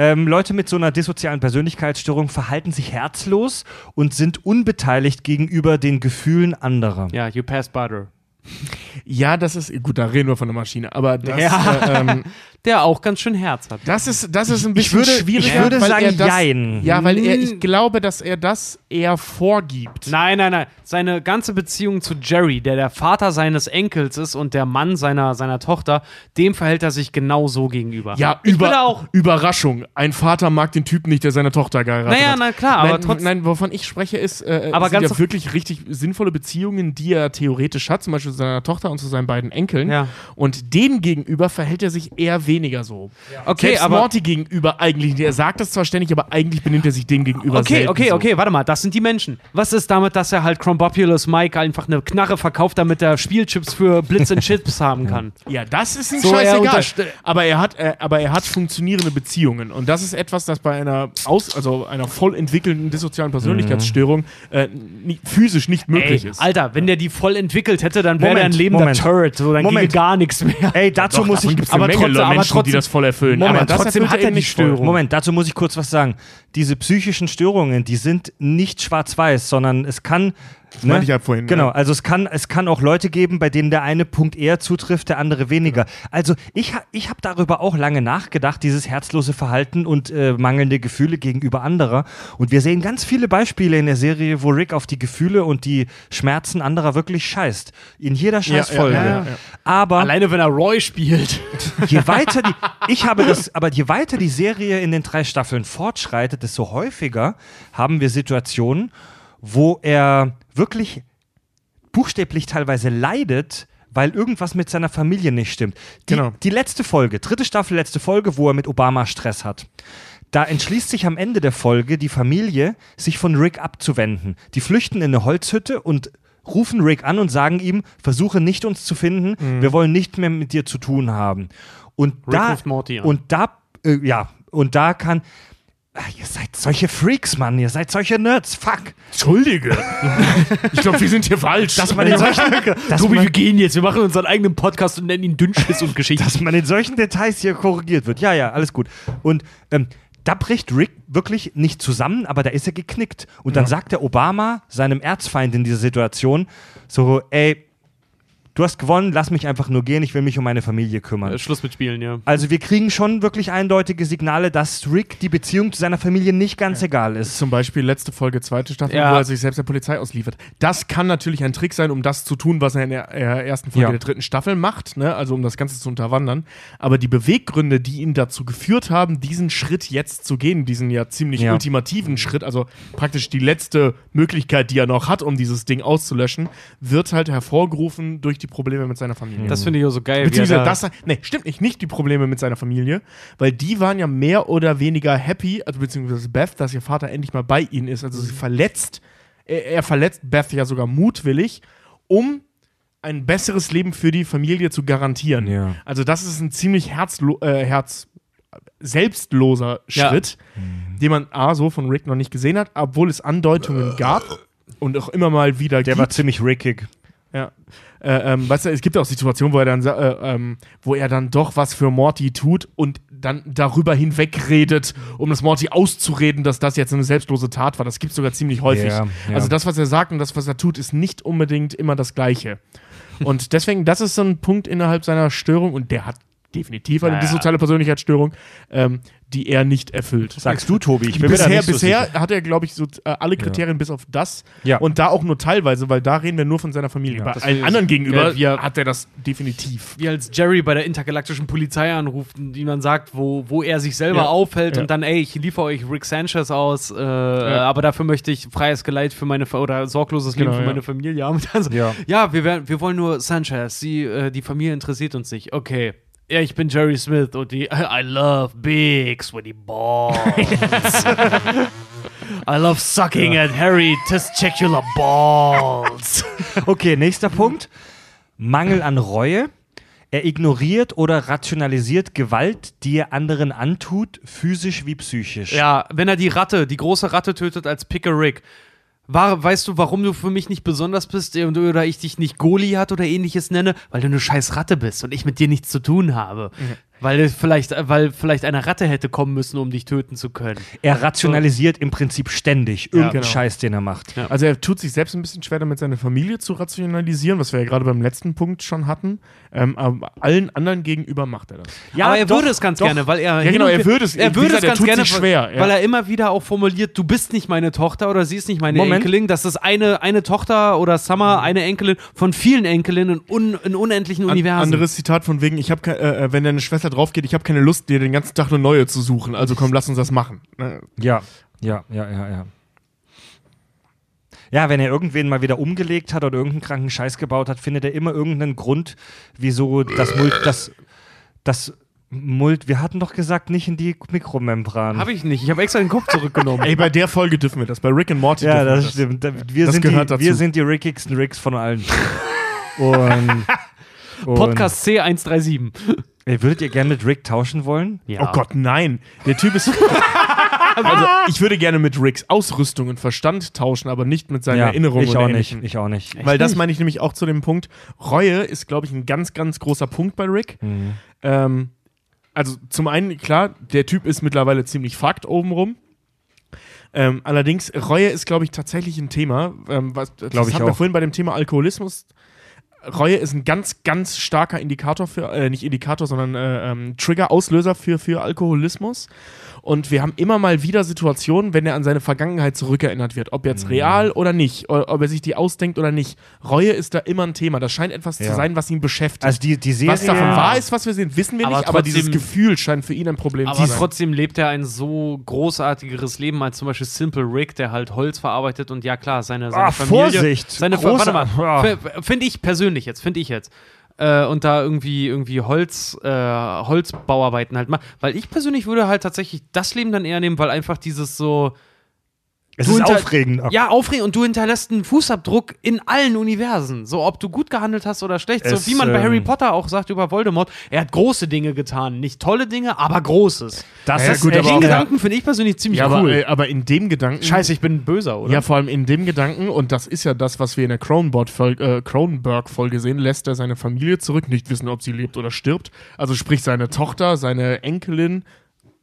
Ähm, Leute mit so einer dissozialen Persönlichkeitsstörung verhalten sich herzlos und sind unbeteiligt gegenüber den Gefühlen anderer. Ja, you pass butter. Ja, das ist, gut, da reden wir von der Maschine, aber das, Ja. äh, ähm, *laughs* Der auch ganz schön Herz hat. das, ist, das ist ein Ich bisschen würde, schwieriger. ich würde weil sagen, er das, jein. Ja, weil er, Mm. ich glaube, dass er das eher vorgibt. Nein, nein, nein. Seine ganze Beziehung zu Jerry, der der Vater seines Enkels ist und der Mann seiner, seiner Tochter, dem verhält er sich genau so gegenüber. Ja, ich über. Überraschung. Ein Vater mag den Typen nicht, der seine Tochter geheiratet Naja, hat. na klar, aber nein, trotzdem. nein, wovon ich spreche, ist, äh, Aber sind ganz ja wirklich richtig sinnvolle Beziehungen, die er theoretisch hat, zum Beispiel zu seiner Tochter und zu seinen beiden Enkeln. Ja. Und dem gegenüber verhält er sich eher weniger so. Okay, Selbst aber- Morty gegenüber eigentlich nicht. Er sagt das zwar ständig, aber eigentlich benimmt er sich dem gegenüber Okay, selten okay, so. okay, warte mal, das sind die Menschen. Was ist damit, dass er halt Chrombopulous Mike einfach eine Knarre verkauft, damit er Spielchips für Blitz and Chips *laughs* haben kann? Ja, das ist ihm So, er scheißegal. Aber er hat, äh, aber er hat funktionierende Beziehungen und das ist etwas, das bei einer aus, also einer voll entwickelten dissozialen Persönlichkeitsstörung äh, nie, physisch nicht möglich Ey, ist. Alter, wenn der die voll entwickelt hätte, dann wäre der ein lebender Moment. Turret, so dann Moment. ginge gar nichts mehr. Ey, dazu Doch, muss ich. aber trotzdem- aber Menschen, die trotzdem- das voll erfüllen. Moment, aber trotzdem hat er die. Störung. Moment, dazu muss ich kurz was sagen. Diese psychischen Störungen, die sind nicht schwarz-weiß, sondern es kann. Ne? meinte ich ja vorhin, Genau, ja. also es kann, es kann auch Leute geben, bei denen der eine Punkt eher zutrifft, der andere weniger. Also ich, ich habe darüber auch lange nachgedacht, dieses herzlose Verhalten und äh, mangelnde Gefühle gegenüber anderer. Und wir sehen ganz viele Beispiele in der Serie, wo Rick auf die Gefühle und die Schmerzen anderer wirklich scheißt. In jeder Scheißfolge. ja, ja, ja. Aber Alleine wenn er Roy spielt. je weiter die, *laughs* ich habe das, aber je weiter die Serie in den drei Staffeln fortschreitet, desto häufiger haben wir Situationen, wo er wirklich buchstäblich teilweise leidet, weil irgendwas mit seiner Familie nicht stimmt. Die, Genau. die letzte Folge, dritte Staffel, letzte Folge, wo er mit Obama Stress hat. Da entschließt sich am Ende der Folge die Familie, sich von Rick abzuwenden. Die flüchten in eine Holzhütte und rufen Rick an und sagen ihm, versuche nicht uns zu finden, Mhm. wir wollen nicht mehr mit dir zu tun haben. Und Rick da, und da, äh, ja, und da kann, Ah, ihr seid solche Freaks, Mann. Ihr seid solche Nerds. Fuck. Entschuldige. ich glaube, wir sind hier falsch. Dass man in solchen, *laughs* dass Tobi, man, wir gehen jetzt, wir machen unseren eigenen Podcast und nennen ihn Dünnschiss und Geschichte. dass man in solchen Details hier korrigiert wird. Ja, ja, alles gut. Und ähm, da bricht Rick wirklich nicht zusammen, aber da ist er geknickt. Und dann sagt der Obama seinem Erzfeind in dieser Situation so, ey, du hast gewonnen, lass mich einfach nur gehen, ich will mich um meine Familie kümmern. Äh, Schluss mit Spielen, ja. Also wir kriegen schon wirklich eindeutige Signale, dass Rick die Beziehung zu seiner Familie nicht ganz egal ist. Zum Beispiel letzte Folge, zweite Staffel, Ja. wo er sich selbst der Polizei ausliefert. Das kann natürlich ein Trick sein, um das zu tun, was er in der äh, ersten Folge Ja. der dritten Staffel macht, ne? also um das Ganze zu unterwandern. Aber die Beweggründe, die ihn dazu geführt haben, diesen Schritt jetzt zu gehen, diesen ja ziemlich Ja. ultimativen Schritt, also praktisch die letzte Möglichkeit, die er noch hat, um dieses Ding auszulöschen, wird halt hervorgerufen durch die Probleme mit seiner Familie. Das finde ich auch so geil. wie er Beziehungsweise da- das, nee, stimmt nicht, nicht die Probleme mit seiner Familie, weil die waren ja mehr oder weniger happy, also beziehungsweise Beth, dass ihr Vater endlich mal bei ihnen ist. Also Mhm. sie verletzt, er, er verletzt Beth ja sogar mutwillig, um ein besseres Leben für die Familie zu garantieren. Ja. Also das ist ein ziemlich herzlo äh, herz selbstloser Ja. Schritt, den man A, so von Rick noch nicht gesehen hat, obwohl es Andeutungen gab und auch immer mal wieder Der gibt. war ziemlich rickig. Ja. Äh, ähm, weißt du, es gibt auch Situationen, wo er dann, äh, ähm, wo er dann doch was für Morty tut und dann darüber hinwegredet, um das Morty auszureden, dass das jetzt eine selbstlose Tat war. Das gibt es sogar ziemlich häufig. Ja, ja. Also das, was er sagt und das, was er tut, ist nicht unbedingt immer das Gleiche. und deswegen, das ist so ein Punkt innerhalb seiner Störung und der hat definitiv eine Ja, ja. dissoziale Persönlichkeitsstörung, ähm, die er nicht erfüllt. Sagst du, Tobi? Ich bin mir da bisher nicht so bisher sicher. hat er, glaube ich, so äh, alle Kriterien bis auf das. Ja. Und da auch nur teilweise, weil da reden wir nur von seiner Familie. Bei das allen anderen gegenüber Ja, wir- hat er das definitiv. wie als Jerry bei der intergalaktischen Polizei anruft und ihm dann sagt, wo, wo er sich selber Ja. aufhält Ja. und dann, ey, ich liefere euch Rick Sanchez aus, äh, aber dafür möchte ich freies Geleit für meine oder sorgloses Leben Genau, für ja. meine Familie haben. Und *laughs* dann so, Ja. ja, wir, werden, wir wollen nur Sanchez, sie, äh, die Familie interessiert uns nicht. Okay. Ja, ich bin Jerry Smith und die *laughs* I love big sweaty balls. *laughs* I love sucking at hairy testicular balls. *laughs* Okay, nächster Punkt. Mangel an Reue. Er ignoriert oder rationalisiert Gewalt, die er anderen antut, physisch wie psychisch. Ja, wenn er die Ratte, die große Ratte tötet als Picker Rick. War, weißt du, warum du für mich nicht besonders bist und- oder ich dich nicht Goliath oder ähnliches nenne? Weil du eine scheiß Ratte bist und ich mit dir nichts zu tun habe. Weil, vielleicht, weil vielleicht eine Ratte hätte kommen müssen, um dich töten zu können. Er rationalisiert im Prinzip ständig irgendeinen genau. Scheiß, den er macht. Ja. Also er tut sich selbst ein bisschen schwer damit, seine Familie zu rationalisieren, was wir ja gerade beim letzten Punkt schon hatten. Ähm, aber allen anderen gegenüber macht er das. Ja, aber er doch, würde es ganz doch. gerne, weil er. Ja, genau, er würde es- Er würde gesagt, es ganz tut gerne, sich schwer, weil, ja. weil er immer wieder auch formuliert: Du bist nicht meine Tochter oder sie ist nicht meine Moment. Enkelin. Das ist eine, eine Tochter oder Summer, eine Enkelin von vielen Enkelinnen in, un, in unendlichen An, Universen. anderes Zitat von wegen, ich habe äh, äh, wenn deine Schwester drauf geht, ich habe keine Lust, dir den ganzen Tag eine neue zu suchen. Also komm, lass uns das machen. Ne? Ja, ja, ja, ja, ja. Ja, wenn er irgendwen mal wieder umgelegt hat oder irgendeinen kranken Scheiß gebaut hat, findet er immer irgendeinen Grund, wieso das Mult, das, das Mult, wir hatten doch gesagt, nicht in die Mikromembran. Habe ich nicht. Ich habe extra den Kopf zurückgenommen. *laughs* Ey, bei der Folge dürfen wir das. Bei Rick and Morty Ja, dürfen wir das stimmt. Da- Wir, Das sind gehört die, dazu. wir sind die rickigsten Ricks von allen. und, *laughs* und Podcast C137. Ey, würdet ihr gerne mit Rick tauschen wollen? Ja. Oh Gott, nein. Der Typ ist. *laughs* also, ich würde gerne mit Ricks Ausrüstung und Verstand tauschen, aber nicht mit seinen Erinnerungen ich auch nicht. Ich auch nicht. Weil das meine ich nämlich auch zu dem Punkt. Reue ist, glaube ich, ein ganz, ganz großer Punkt bei Rick. Mhm. Ähm, also zum einen, klar, der Typ ist mittlerweile ziemlich fucked obenrum. Ähm, allerdings, Reue ist, glaube ich, tatsächlich ein Thema. Ähm, was, das ich hatten wir auch. vorhin bei dem Thema Alkoholismus. Reue ist ein ganz, ganz starker Indikator für, äh, nicht Indikator, sondern äh, ähm, Trigger, Auslöser für, für Alkoholismus. Und wir haben immer mal wieder Situationen, wenn er an seine Vergangenheit zurückerinnert wird, ob jetzt Mhm. real oder nicht, oder ob er sich die ausdenkt oder nicht. Reue ist da immer ein Thema. Das scheint etwas Ja. zu sein, was ihn beschäftigt. Also die, die Serie. was davon wahr ist, was wir sehen, wissen wir Aber nicht, aber dieses trotzdem- Gefühl scheint für ihn ein Problem Aber zu sein. trotzdem lebt er ein so großartigeres Leben als zum Beispiel Simple Rick, der halt Holz verarbeitet und ja klar, seine, seine Ah, Familie. Vorsicht! Seine Großer- Warte mal, Ja. f- finde ich persönlich jetzt, finde ich jetzt. Äh, und da irgendwie, irgendwie Holz, äh, Holzbauarbeiten halt macht. Weil ich persönlich würde halt tatsächlich das Leben dann eher nehmen, weil einfach dieses so. Es Du ist aufregend. Ja, aufregend und du hinterlässt einen Fußabdruck in allen Universen. So, ob du gut gehandelt hast oder schlecht. Es, so wie man bei ähm, Harry Potter auch sagt über Voldemort, er hat große Dinge getan. Nicht tolle Dinge, aber Großes. Das Ja, ist gut, aber Den Gedanken finde ich persönlich ziemlich Ja, aber, cool. äh, aber in dem Gedanken. Scheiße, ich bin Böser, oder? Ja, vor allem in dem Gedanken, und das ist ja das, was wir in der Cronenberg-Folge äh, Cronenberg-Folge sehen, lässt er seine Familie zurück, nicht wissen, ob sie lebt oder stirbt. Also sprich seine Tochter, seine Enkelin,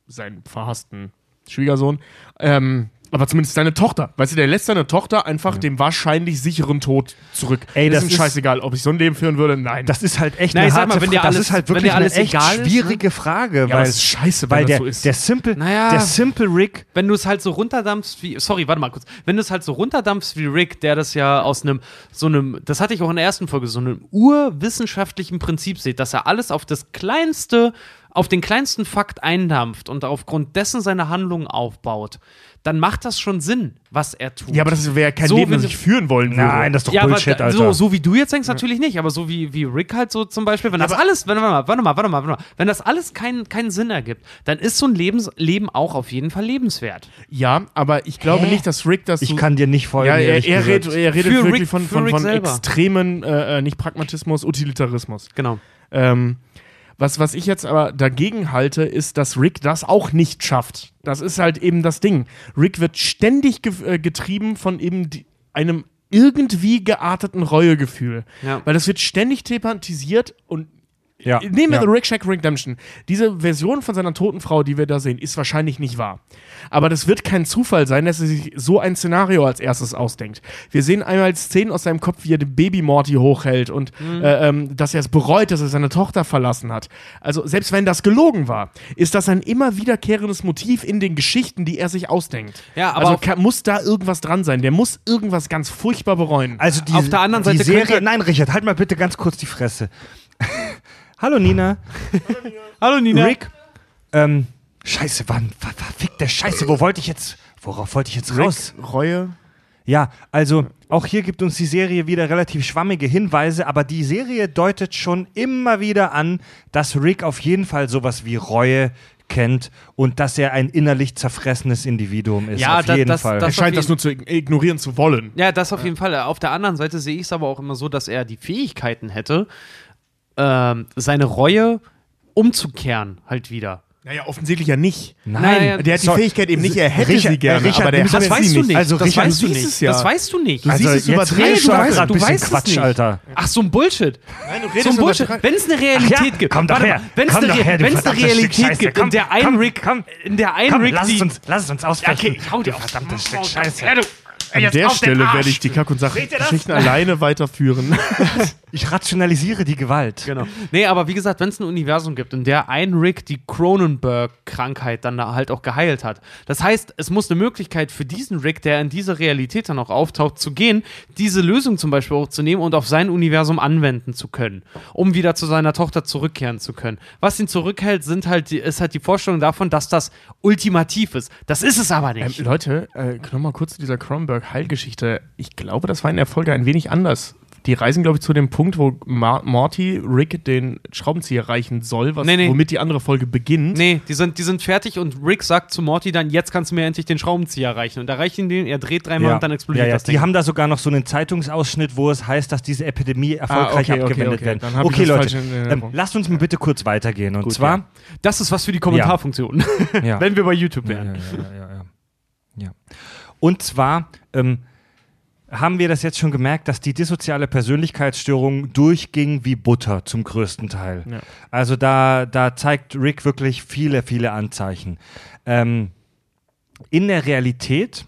seinen verhassten Schwiegersohn, ähm, aber zumindest seine Tochter. Weißt du, der lässt seine Tochter einfach dem wahrscheinlich sicheren Tod zurück. Ey, das ist ihm ist- scheißegal, ob ich so ein Leben führen würde. Nein. das ist halt echt Na, eine harte mal, wenn dir Frage. Das alles- ist halt wenn wirklich dir alles eine echt egal ist, ne? schwierige Frage, aber weil, es ist scheiße, wenn weil das der, so ist. der Simple, Naja. der Simple Rick, wenn du es halt so runterdampfst wie, sorry, warte mal kurz, wenn du es halt so runterdampfst wie Rick, der das ja aus einem, so einem, das hatte ich auch in der ersten Folge, so einem urwissenschaftlichen Prinzip sieht, dass er alles auf das kleinste, auf den kleinsten Fakt eindampft und aufgrund dessen seine Handlungen aufbaut, dann macht das schon Sinn, was er tut. ja, aber das wäre kein So, Leben, wenn das ich führen wollen würde. nein, das ist doch ja, Bullshit, aber Alter. so, so wie du jetzt denkst, natürlich nicht, aber so wie, wie Rick halt so zum Beispiel, wenn das alles, wenn, warte mal, warte mal, warte mal, warte mal, wenn das alles keinen keinen Sinn ergibt, dann ist so ein Lebens, Leben auch auf jeden Fall lebenswert. Ja, aber ich glaube Hä? nicht, dass Rick das ich so kann dir nicht folgen. Ja, er, er, redet, er redet Für wirklich Rick- von, von, von selber. extremen, äh, äh, nicht Pragmatismus, Utilitarismus. Genau. Ähm, was, was ich jetzt aber dagegen halte, ist, dass Rick das auch nicht schafft. Das ist halt eben das Ding. Rick wird ständig ge äh, getrieben von eben die, einem irgendwie gearteten Reuegefühl. Ja. Weil das wird ständig thematisiert und ja. Nehmen wir ja. The Rick Shack Redemption. Diese Version von seiner toten Frau, die wir da sehen, ist wahrscheinlich nicht wahr. Aber das wird kein Zufall sein, dass er sich so ein Szenario als erstes ausdenkt. Wir sehen einmal Szenen aus seinem Kopf, wie er den Baby Morty hochhält und äh, ähm, dass er es bereut, dass er seine Tochter verlassen hat. Also selbst wenn das gelogen war, ist das ein immer wiederkehrendes Motiv in den Geschichten, die er sich ausdenkt. Ja, aber also kann, muss da irgendwas dran sein. Der muss irgendwas ganz furchtbar bereuen. Also die, Auf der anderen die Seite Serie. könnte- Nein, Richard, halt mal bitte ganz kurz die Fresse. Hallo Nina. Hallo Nina. Rick. Ähm, Scheiße, wann? ver- Verfickte Scheiße, wo wollte ich jetzt? Worauf wollte ich jetzt raus? Reue. Ja, also auch hier gibt uns die Serie wieder relativ schwammige Hinweise, aber die Serie deutet schon immer wieder an, dass Rick auf jeden Fall sowas wie Reue kennt und dass er ein innerlich zerfressenes Individuum ist. Ja, auf da- jeden das- Fall. Er das- scheint auf das nur zu ignorieren zu wollen. Ja, das auf jeden Fall. Auf der anderen Seite sehe ich es aber auch immer so, dass er die Fähigkeiten hätte, ähm, seine Reue umzukehren halt wieder. Naja, offensichtlich ja nicht. Nein, Der hat die Sorry. Fähigkeit eben nicht, er hätte Richard, sie gerne, Richard, aber der mir- weißt du nicht. Also, das Richard, weißt du siehst nicht. es ja. Das weißt du nicht. Du also siehst es übertrieben. du weißt- gerade du ein weißt es Quatsch, nicht. Alter. Ach, so ein Bullshit. Nein, du So redest ein über- Bullshit. Wenn es eine Realität Ach ja, gibt, komm doch her. wenn es eine, doch her, wenn's eine Realität Scheiße. gibt, Komm, in der ein komm, Rick, komm. in der ein Komm, Rick, lass die, es uns, lass es uns aussprechen. okay, ich hau dir auf. verdammtes Stück Scheiße. An jetzt der Stelle werde ich die Kack- und? Sachgeschichten alleine weiterführen. *laughs* Ich rationalisiere die Gewalt. Genau. Nee, aber wie gesagt, wenn es ein Universum gibt, in der ein Rick die Cronenberg-Krankheit dann da halt auch geheilt hat. Das heißt, es muss eine Möglichkeit für diesen Rick, der in diese Realität dann auch auftaucht, zu gehen, diese Lösung zum Beispiel auch zu nehmen und auf sein Universum anwenden zu können, um wieder zu seiner Tochter zurückkehren zu können. Was ihn zurückhält, sind halt die, ist halt die Vorstellung davon, dass das ultimativ ist. Das ist es aber ähm, nicht. Leute, äh, nochmal kurz zu dieser Cronenberg-Heilgeschichte. Ich glaube, das war in der Folge ein wenig anders. Die reisen, glaube ich, zu dem Punkt, wo Ma Morty Rick den Schraubenzieher reichen soll, was, Nee, nee. womit die andere Folge beginnt. Nee, die sind, die sind fertig und Rick sagt zu Morty dann, jetzt kannst du mir endlich den Schraubenzieher reichen. Und er reicht ihn den, er dreht dreimal und dann explodiert ja, ja. das Die Ding. haben da sogar noch so einen Zeitungsausschnitt, wo es heißt, dass diese Epidemie erfolgreich Ah, okay, okay, abgewendet okay. hab ich okay, Leute, ähm, lasst uns mal bitte kurz weitergehen. Und Gut, zwar, ja. Das ist was für die Kommentarfunktion, ja. *laughs* wenn wir bei YouTube Ja, wären. ja, ja, ja, ja. Und zwar ähm, haben wir das jetzt schon gemerkt, dass die dissoziale Persönlichkeitsstörung durchging wie Butter zum größten Teil. Ja. Also da, da zeigt Rick wirklich viele, viele Anzeichen. Ähm, in der Realität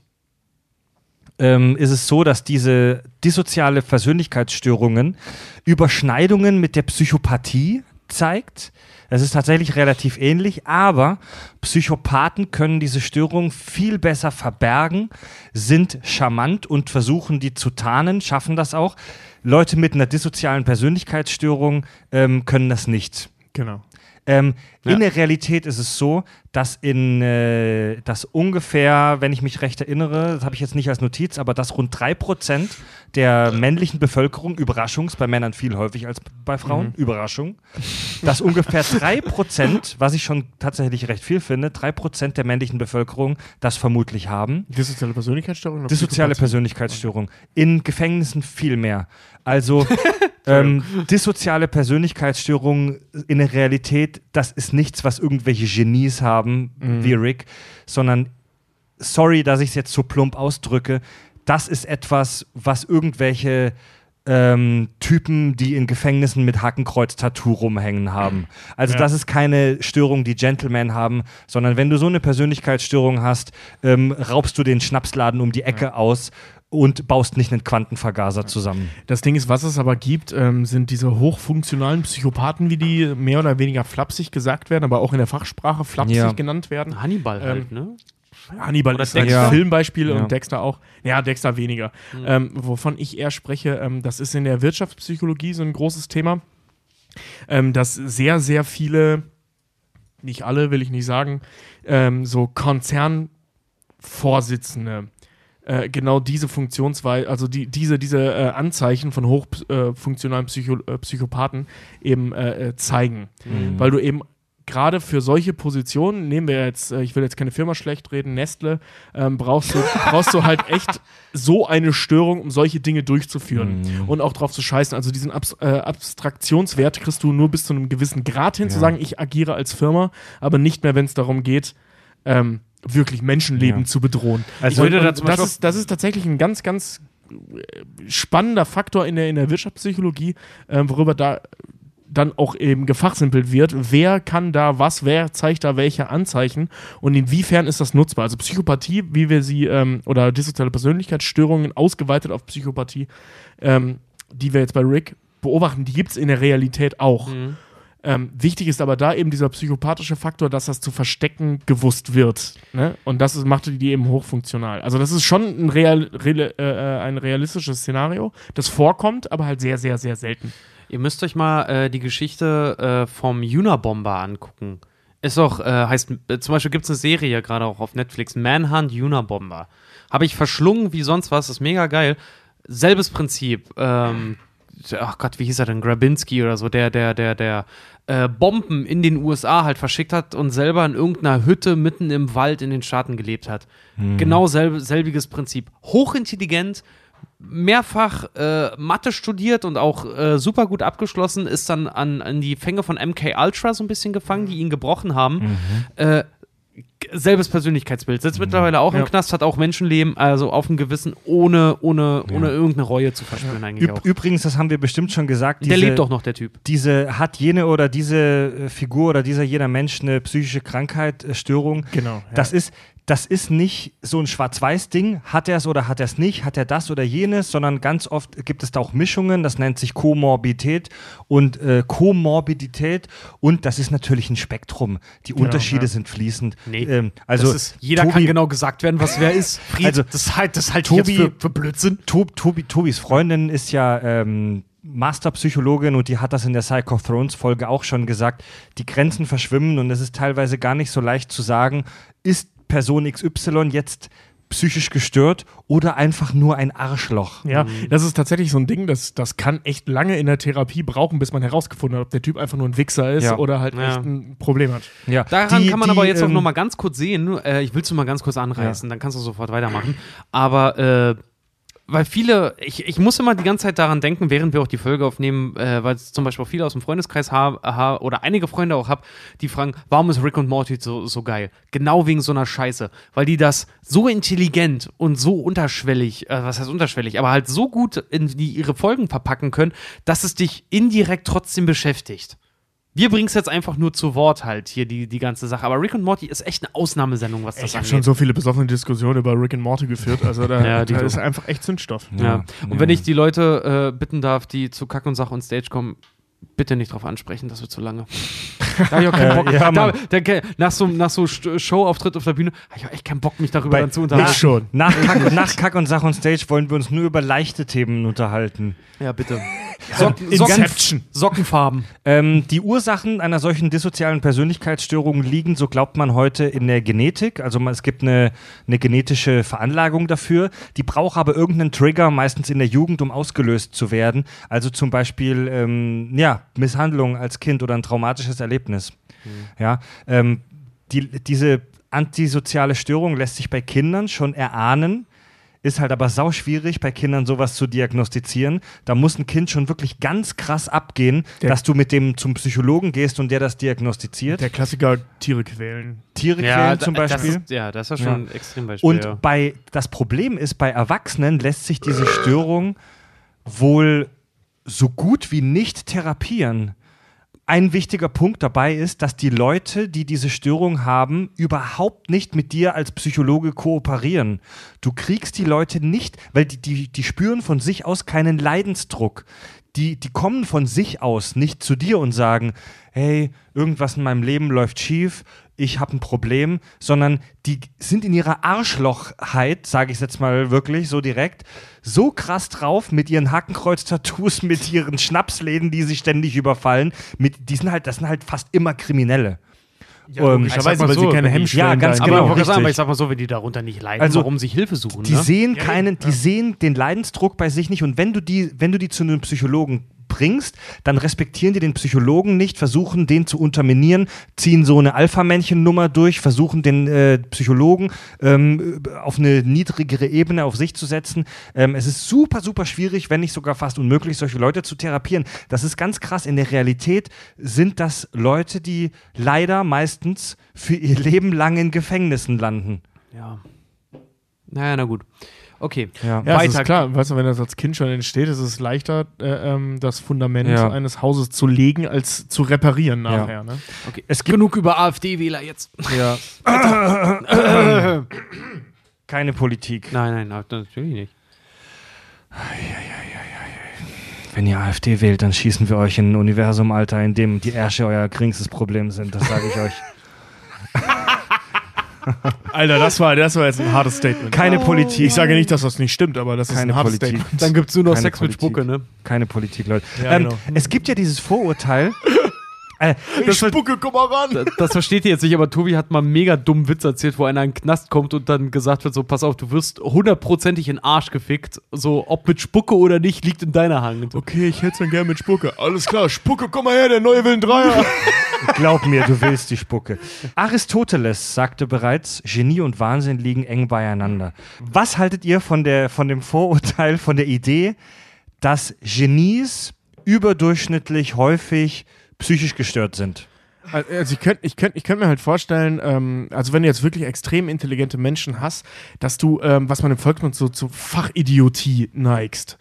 ähm, ist es so, dass diese dissoziale Persönlichkeitsstörungen Überschneidungen mit der Psychopathie zeigt. Es ist tatsächlich relativ ähnlich, aber Psychopathen können diese Störung viel besser verbergen, sind charmant und versuchen die zu tarnen, schaffen das auch. Leute mit einer dissozialen Persönlichkeitsstörung ähm, können das nicht. Genau. Ähm, Ja. In der Realität ist es so, dass in äh, das ungefähr, wenn ich mich recht erinnere, das habe ich jetzt nicht als Notiz, aber dass rund 3% der männlichen Bevölkerung, Überraschung, ist bei Männern viel häufig als bei Frauen, Überraschung, dass ungefähr 3%, was ich schon tatsächlich recht viel finde, 3% der männlichen Bevölkerung das vermutlich haben. Dissoziale Persönlichkeitsstörung? Dissoziale? Persönlichkeitsstörung. In Gefängnissen viel mehr. Also *laughs* ähm, dissoziale Persönlichkeitsstörungen in der Realität, das ist nichts, was irgendwelche Genies haben, wie Rick, sondern sorry, dass ich es jetzt so plump ausdrücke, das ist etwas, was irgendwelche ähm, Typen, die in Gefängnissen mit Hakenkreuz-Tattoo rumhängen haben. Also Ja. das ist keine Störung, die Gentlemen haben, sondern wenn du so eine Persönlichkeitsstörung hast, ähm, raubst du den Schnapsladen um die Ecke aus und baust nicht einen Quantenvergaser zusammen. Das Ding ist, was es aber gibt, ähm, sind diese hochfunktionalen Psychopathen, wie die mehr oder weniger flapsig gesagt werden, aber auch in der Fachsprache flapsig Ja. genannt werden. Hannibal halt, Ähm, ne? Hannibal Oder ist ein. Filmbeispiel Ja. und Dexter auch. Ja, Dexter weniger. Ähm, wovon ich eher spreche, ähm, das ist in der Wirtschaftspsychologie so ein großes Thema, ähm, dass sehr, sehr viele, nicht alle, will ich nicht sagen, ähm, so Konzernvorsitzende äh, genau diese Funktionsweise, also die, diese, diese äh, Anzeichen von hochfunktionalen Psycho äh, Psychopathen eben äh, äh, zeigen. Weil du eben gerade für solche Positionen, nehmen wir jetzt, äh, ich will jetzt keine Firma schlecht reden, Nestle, ähm, brauchst, du, *laughs* brauchst du halt echt so eine Störung, um solche Dinge durchzuführen und auch drauf zu scheißen. Also diesen Abs äh, Abstraktionswert kriegst du nur bis zu einem gewissen Grad hin, zu Ja. sagen, ich agiere als Firma, aber nicht mehr, wenn es darum geht, ähm, wirklich Menschenleben Ja. zu bedrohen. Also würde da das, ist, das ist tatsächlich ein ganz, ganz äh, spannender Faktor in der, in der Wirtschaftspsychologie, ähm, worüber da dann auch eben gefachsimpelt wird, wer kann da was, wer zeigt da welche Anzeichen und inwiefern ist das nutzbar. Also Psychopathie, wie wir sie, ähm, oder dissoziale Persönlichkeitsstörungen ausgeweitet auf Psychopathie, ähm, die wir jetzt bei Rick beobachten, die gibt es in der Realität auch. Mhm. Ähm, wichtig ist aber da eben dieser psychopathische Faktor, dass das zu verstecken gewusst wird. Ne? Und das ist, macht die eben hochfunktional. Also das ist schon ein, real, real, äh, ein realistisches Szenario, das vorkommt, aber halt sehr, sehr, sehr selten. Ihr müsst euch mal äh, die Geschichte äh, vom Unabomber angucken. Ist auch, äh, heißt, äh, zum Beispiel gibt es eine Serie gerade auch auf Netflix, Manhunt Unabomber. Habe ich verschlungen wie sonst was, ist mega geil. Selbes Prinzip. Ähm, ach Gott, wie hieß er denn? Grabinski oder so, der, der, der, der äh, Bomben in den USA halt verschickt hat und selber in irgendeiner Hütte mitten im Wald in den Staaten gelebt hat. Genau selb, selbiges Prinzip. Hochintelligent, mehrfach äh, Mathe studiert und auch äh, super gut abgeschlossen, ist dann an, an die Fänge von MK Ultra so ein bisschen gefangen, die ihn gebrochen haben. Äh, g- selbes Persönlichkeitsbild. Sitzt mittlerweile auch im Ja. Knast, hat auch Menschenleben, also auf dem Gewissen, ohne, ohne, ohne irgendeine Reue zu verspüren eigentlich Üb auch. übrigens, das haben wir bestimmt schon gesagt. Der diese- lebt doch noch, der Typ. Diese hat jene oder diese äh, Figur oder dieser jeder Mensch eine psychische Krankheit, äh, Störung. Genau. Ja. Das ist das ist nicht so ein Schwarz-Weiß-Ding, hat er es oder hat er es nicht, hat er das oder jenes, sondern ganz oft gibt es da auch Mischungen, das nennt sich Komorbidität und äh, Komorbidität und das ist natürlich ein Spektrum. Die Unterschiede ja. sind fließend. Nee, ähm, also ist, jeder Tobi, kann genau gesagt werden, was wer ist. Fried, Also, das, halt, das halte ich Tobi- jetzt für, für Blödsinn. Tob, Tobi, Tobis Freundin ist ja ähm, Masterpsychologin und die hat das in der Psycho Thrones Folge auch schon gesagt. Die Grenzen verschwimmen und es ist teilweise gar nicht so leicht zu sagen, ist Person XY jetzt psychisch gestört oder einfach nur ein Arschloch. Ja, das ist tatsächlich so ein Ding, das, das kann echt lange in der Therapie brauchen, bis man herausgefunden hat, ob der Typ einfach nur ein Wichser ist Ja. oder halt Ja. echt ein Problem hat. Ja. Daran Die- kann man die, aber jetzt auch ähm, noch mal ganz kurz sehen. Äh, ich will es nur mal ganz kurz anreißen, dann kannst du sofort weitermachen. Aber äh, weil viele, ich, ich muss immer die ganze Zeit daran denken, während wir auch die Folge aufnehmen, äh, weil zum Beispiel auch viele aus dem Freundeskreis haben ha, oder einige Freunde auch habe, die fragen, warum ist Rick und Morty so, so geil? Genau wegen so einer Scheiße. Weil die das so intelligent und so unterschwellig, äh, was heißt unterschwellig, aber halt so gut in die, ihre Folgen verpacken können, dass es dich indirekt trotzdem beschäftigt. Wir bringen es jetzt einfach nur zu Wort halt hier, die, die ganze Sache. Aber Rick und Morty ist echt eine Ausnahmesendung, was das Ich habe angeht. schon so viele besoffene Diskussionen über Rick and Morty geführt, also da, *laughs* Ja, die da ist einfach echt Zündstoff. Ja. Und wenn ich die Leute äh, bitten darf, die zu Kack und Sach und Stage kommen, bitte nicht drauf ansprechen, das wird zu lange. *laughs* Da hab ich auch keinen Bock. ja, da, da, nach so, nach so Showauftritt auf der Bühne habe ich auch echt keinen Bock, mich darüber Bei- zu Ich unterhalten. schon. Nach Kack, nach Kack und Sach und Stage wollen wir uns nur über leichte Themen unterhalten. Ja, bitte. Socken, Socken. Sockenfarben. Ähm, die Ursachen einer solchen dissozialen Persönlichkeitsstörung liegen, so glaubt man heute, in der Genetik. Also es gibt eine, eine genetische Veranlagung dafür. Die braucht aber irgendeinen Trigger, meistens in der Jugend, um ausgelöst zu werden. Also zum Beispiel ähm, ja, Misshandlung als Kind oder ein traumatisches Erlebnis. Ja, ähm, die, diese antisoziale Störung lässt sich bei Kindern schon erahnen. Ist halt aber sau schwierig, bei Kindern sowas zu diagnostizieren. Da muss ein Kind schon wirklich ganz krass abgehen, Der- dass du mit dem zum Psychologen gehst und der das diagnostiziert. Der Klassiker Tiere quälen. Tiere quälen zum das Beispiel. ist, ja, das ist schon ein Extrembeispiel. Und ja. bei das Problem ist, bei Erwachsenen lässt sich diese Störung wohl so gut wie nicht therapieren. Ein wichtiger Punkt dabei ist, dass die Leute, die diese Störung haben, überhaupt nicht mit dir als Psychologe kooperieren. Du kriegst die Leute nicht, weil die, die, die spüren von sich aus keinen Leidensdruck. Die, die kommen von sich aus nicht zu dir und sagen, hey, irgendwas in meinem Leben läuft schief, ich habe ein Problem, sondern die sind in ihrer Arschlochheit, sage ich jetzt mal wirklich so direkt, so krass drauf mit ihren Hakenkreuz-Tattoos, *laughs* mit ihren Schnapsläden, die sie ständig überfallen. Mit, die sind halt, das sind halt fast immer Kriminelle. Ja, Ähm, logischerweise, ich sag mal weil so, sie keine Hemmschwellen ja, ganz da aber, genau, ich wollte sagen, aber ich sag mal so, wenn die darunter nicht leiden, Also, warum sich Hilfe suchen? Die ne? sehen keinen, die sehen den Leidensdruck bei sich nicht und wenn du die, wenn du die zu einem Psychologen bringst, dann respektieren die den Psychologen nicht, versuchen den zu unterminieren, ziehen so eine Alpha-Männchen-Nummer durch, versuchen den äh, Psychologen ähm, auf eine niedrigere Ebene auf sich zu setzen. Ähm, es ist super, super schwierig, wenn nicht sogar fast unmöglich, solche Leute zu therapieren. Das ist ganz krass. In der Realität sind das Leute, die leider meistens für ihr Leben lang in Gefängnissen landen. Ja. Naja, na gut. Okay. Ja. Ja, es Weiter. ist klar. Weißt du, wenn das als Kind schon entsteht, ist es leichter, äh, ähm, das Fundament Ja. eines Hauses zu legen, als zu reparieren nachher. Ne? okay. Es gibt Genug über AfD-Wähler jetzt. Ja. *laughs* Keine Politik. Nein, nein, nein, natürlich nicht. Wenn ihr AfD wählt, dann schießen wir euch in ein Universum, Alter, in dem die Ärsche euer geringstes Problem sind. Das sage ich euch. *laughs* Alter, das war, das war jetzt ein hartes Statement. Keine Politik. Ich sage nicht, dass das nicht stimmt, aber das ist Keine ein hartes Politik. Statement. Dann gibt's nur noch Keine Sex mit Politik. Spucke, ne? Keine Politik, Leute. Ja, ähm, genau. Es gibt ja dieses Vorurteil. *laughs* äh, Das Spucke, komm mal ran! Das, das versteht ihr jetzt nicht, aber Tobi hat mal einen mega dummen Witz erzählt, wo einer in den Knast kommt und dann gesagt wird: so, pass auf, du wirst hundertprozentig in den Arsch gefickt. So, ob mit Spucke oder nicht, liegt in deiner Hand. Okay, ich hätte es dann gern mit Spucke. Alles klar, Spucke, komm mal her, der neue Willen Dreier. *laughs* glaub mir, du willst die Spucke. Aristoteles sagte bereits, Genie und Wahnsinn liegen eng beieinander. Was haltet ihr von, der, von dem Vorurteil, von der Idee, dass Genies überdurchschnittlich häufig psychisch gestört sind? Also ich könnte ich könnt, ich könnt mir halt vorstellen, ähm, also wenn du jetzt wirklich extrem intelligente Menschen hast, dass du, ähm, was man im Volksmund so zu Fachidiotie neigst.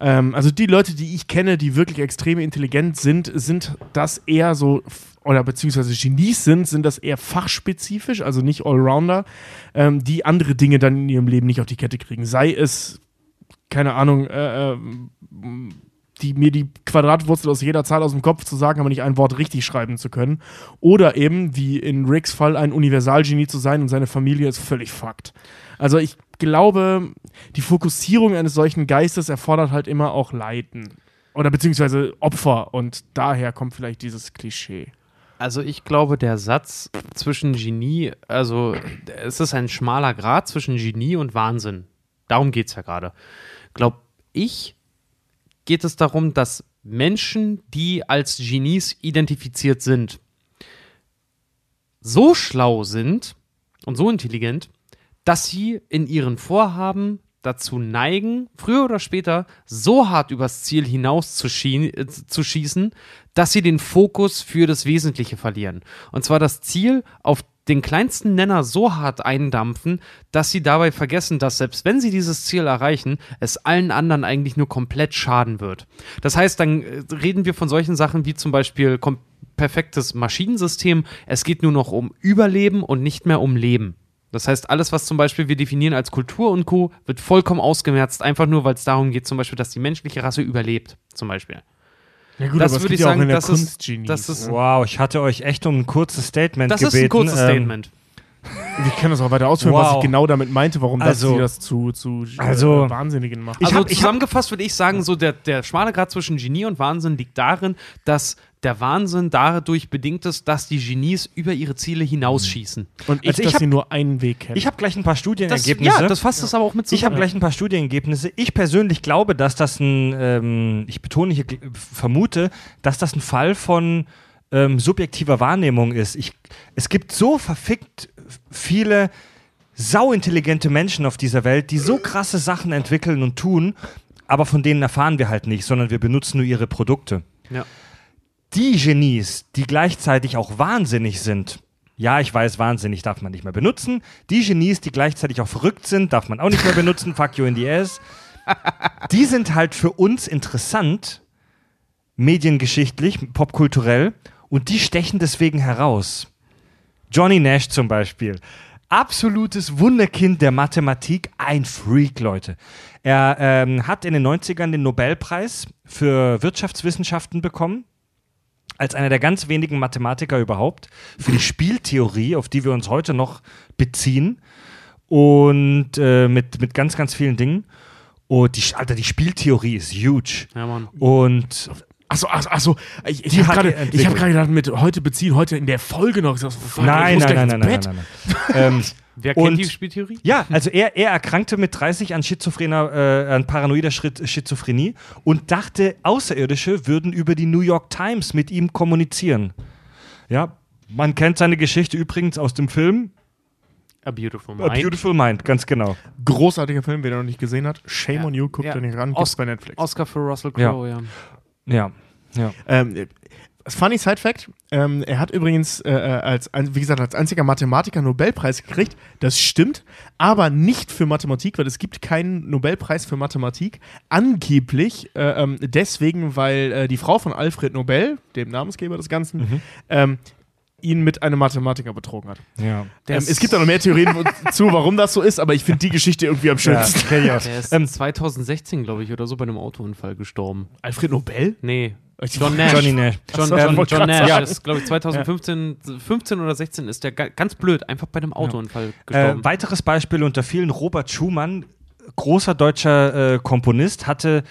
Ähm, also die Leute, die ich kenne, die wirklich extrem intelligent sind, sind das eher so, oder beziehungsweise Genies sind, sind das eher fachspezifisch, also nicht Allrounder, ähm, die andere Dinge dann in ihrem Leben nicht auf die Kette kriegen. Sei es, keine Ahnung, äh, ähm, die, mir die Quadratwurzel aus jeder Zahl aus dem Kopf zu sagen, aber nicht ein Wort richtig schreiben zu können. Oder eben, wie in Ricks Fall, ein Universalgenie zu sein und seine Familie ist völlig fucked. Also ich glaube, die Fokussierung eines solchen Geistes erfordert halt immer auch Leiden. Oder beziehungsweise Opfer. Und daher kommt vielleicht dieses Klischee. Also ich glaube, der Satz zwischen Genie, also es ist ein schmaler Grad zwischen Genie und Wahnsinn. Darum geht es ja gerade. Glaub ich, geht es darum, dass Menschen, die als Genies identifiziert sind, so schlau sind und so intelligent, dass sie in ihren Vorhaben dazu neigen, früher oder später so hart übers Ziel hinaus zu, schie äh, zu schießen, dass sie den Fokus für das Wesentliche verlieren. Und zwar das Ziel auf den kleinsten Nenner so hart eindampfen, dass sie dabei vergessen, dass selbst wenn sie dieses Ziel erreichen, es allen anderen eigentlich nur komplett schaden wird. Das heißt, dann äh, reden wir von solchen Sachen wie zum Beispiel perfektes Maschinensystem. Es geht nur noch um Überleben und nicht mehr um Leben. Das heißt, alles, was zum Beispiel wir definieren als Kultur und Co., wird vollkommen ausgemerzt, einfach nur, weil es darum geht, zum Beispiel, dass die menschliche Rasse überlebt, zum Beispiel. Ja gut, das würde ich ja auch sagen, in der das ist, das ist, Wow, ich hatte euch echt um ein kurzes Statement das gebeten. ist ein kurzes Ähm, Statement. Wir können das auch weiter ausführen, was Wow. ich genau damit meinte, warum Also- das, sie das zu, zu äh, Also- Wahnsinnigen macht. Ich also hab- zusammengefasst würde ich sagen, so der, der schmale Grad zwischen Genie und Wahnsinn liegt darin, dass der Wahnsinn dadurch bedingt ist, dass die Genies über ihre Ziele hinausschießen. Und ich, Also ich dass hab- sie nur einen Weg kennen. Ich habe gleich ein paar Das, Studienergebnisse. ja, das fasst es aber auch mit Ich habe zusammen. gleich ein paar Studienergebnisse. Ich persönlich glaube, dass das ein, ähm, ich betone hier, gl- vermute, dass das ein Fall von ähm, subjektiver Wahrnehmung ist. Ich, es gibt so verfickt viele sauintelligente Menschen auf dieser Welt, die so krasse Sachen entwickeln und tun, aber von denen erfahren wir halt nicht, sondern wir benutzen nur ihre Produkte. Ja. Die Genies, die gleichzeitig auch wahnsinnig sind, ja, ich weiß, wahnsinnig darf man nicht mehr benutzen. Die Genies, die gleichzeitig auch verrückt sind, darf man auch nicht mehr benutzen. Fuck you in the ass. *laughs* Die sind halt für uns interessant, mediengeschichtlich, popkulturell, und die stechen deswegen heraus. Johnny Nash zum Beispiel. Absolutes Wunderkind der Mathematik, ein Freak, Leute. Er ähm, hat in den 90ern den Nobelpreis für Wirtschaftswissenschaften bekommen als einer der ganz wenigen Mathematiker überhaupt für die Spieltheorie, auf die wir uns heute noch beziehen und äh, mit, mit ganz, ganz vielen Dingen. Und die, Alter, die Spieltheorie ist huge. Ja, Mann. Und Achso, achso, achso. Ich, ich habe gerade hab gerade gedacht, mit heute beziehen, heute in der Folge noch. Ich sag, fuck, ich nein, nein, nein, nein, nein, nein, nein, ähm, Wer kennt Und- die Spieltheorie? Ja, also er, er erkrankte mit 30 an schizophrener, äh, an paranoider Schritt, Schizophrenie und dachte, Außerirdische würden über die New York Times mit ihm kommunizieren. Ja, man kennt seine Geschichte übrigens aus dem Film A Beautiful A Mind. Beautiful Mind, ganz genau. Großartiger Film, wer den noch nicht gesehen hat. Shame Ja. on you, guckt Ja. euch nicht ran, Os- bei Netflix. Oscar für Russell Crowe, ja. Ja, ja. Ähm, funny Side Fact: ähm, Er hat übrigens, äh, äh, als, wie gesagt, als einziger Mathematiker einen Nobelpreis gekriegt. Das stimmt, aber nicht für Mathematik, weil es gibt keinen Nobelpreis für Mathematik. Angeblich äh, ähm, deswegen, weil äh, die Frau von Alfred Nobel, dem Namensgeber des Ganzen, ähm, ihn mit einem Mathematiker betrogen hat. ja. Ähm, es gibt da noch mehr Theorien *laughs* zu, warum das so ist, aber ich finde die Geschichte irgendwie am Ja, schönsten. auch. Der ist Ähm, 2016, glaube ich, oder so bei einem Autounfall gestorben. Alfred Nobel? Nee. John Nash. Johnny Nash. John, ich wollte John Nash sagen. ist, glaube ich, 2015 15 oder 16 ist der ga- ganz blöd einfach bei einem Autounfall Äh, gestorben. weiteres Beispiel unter vielen, Robert Schumann, großer deutscher äh, Komponist, hatte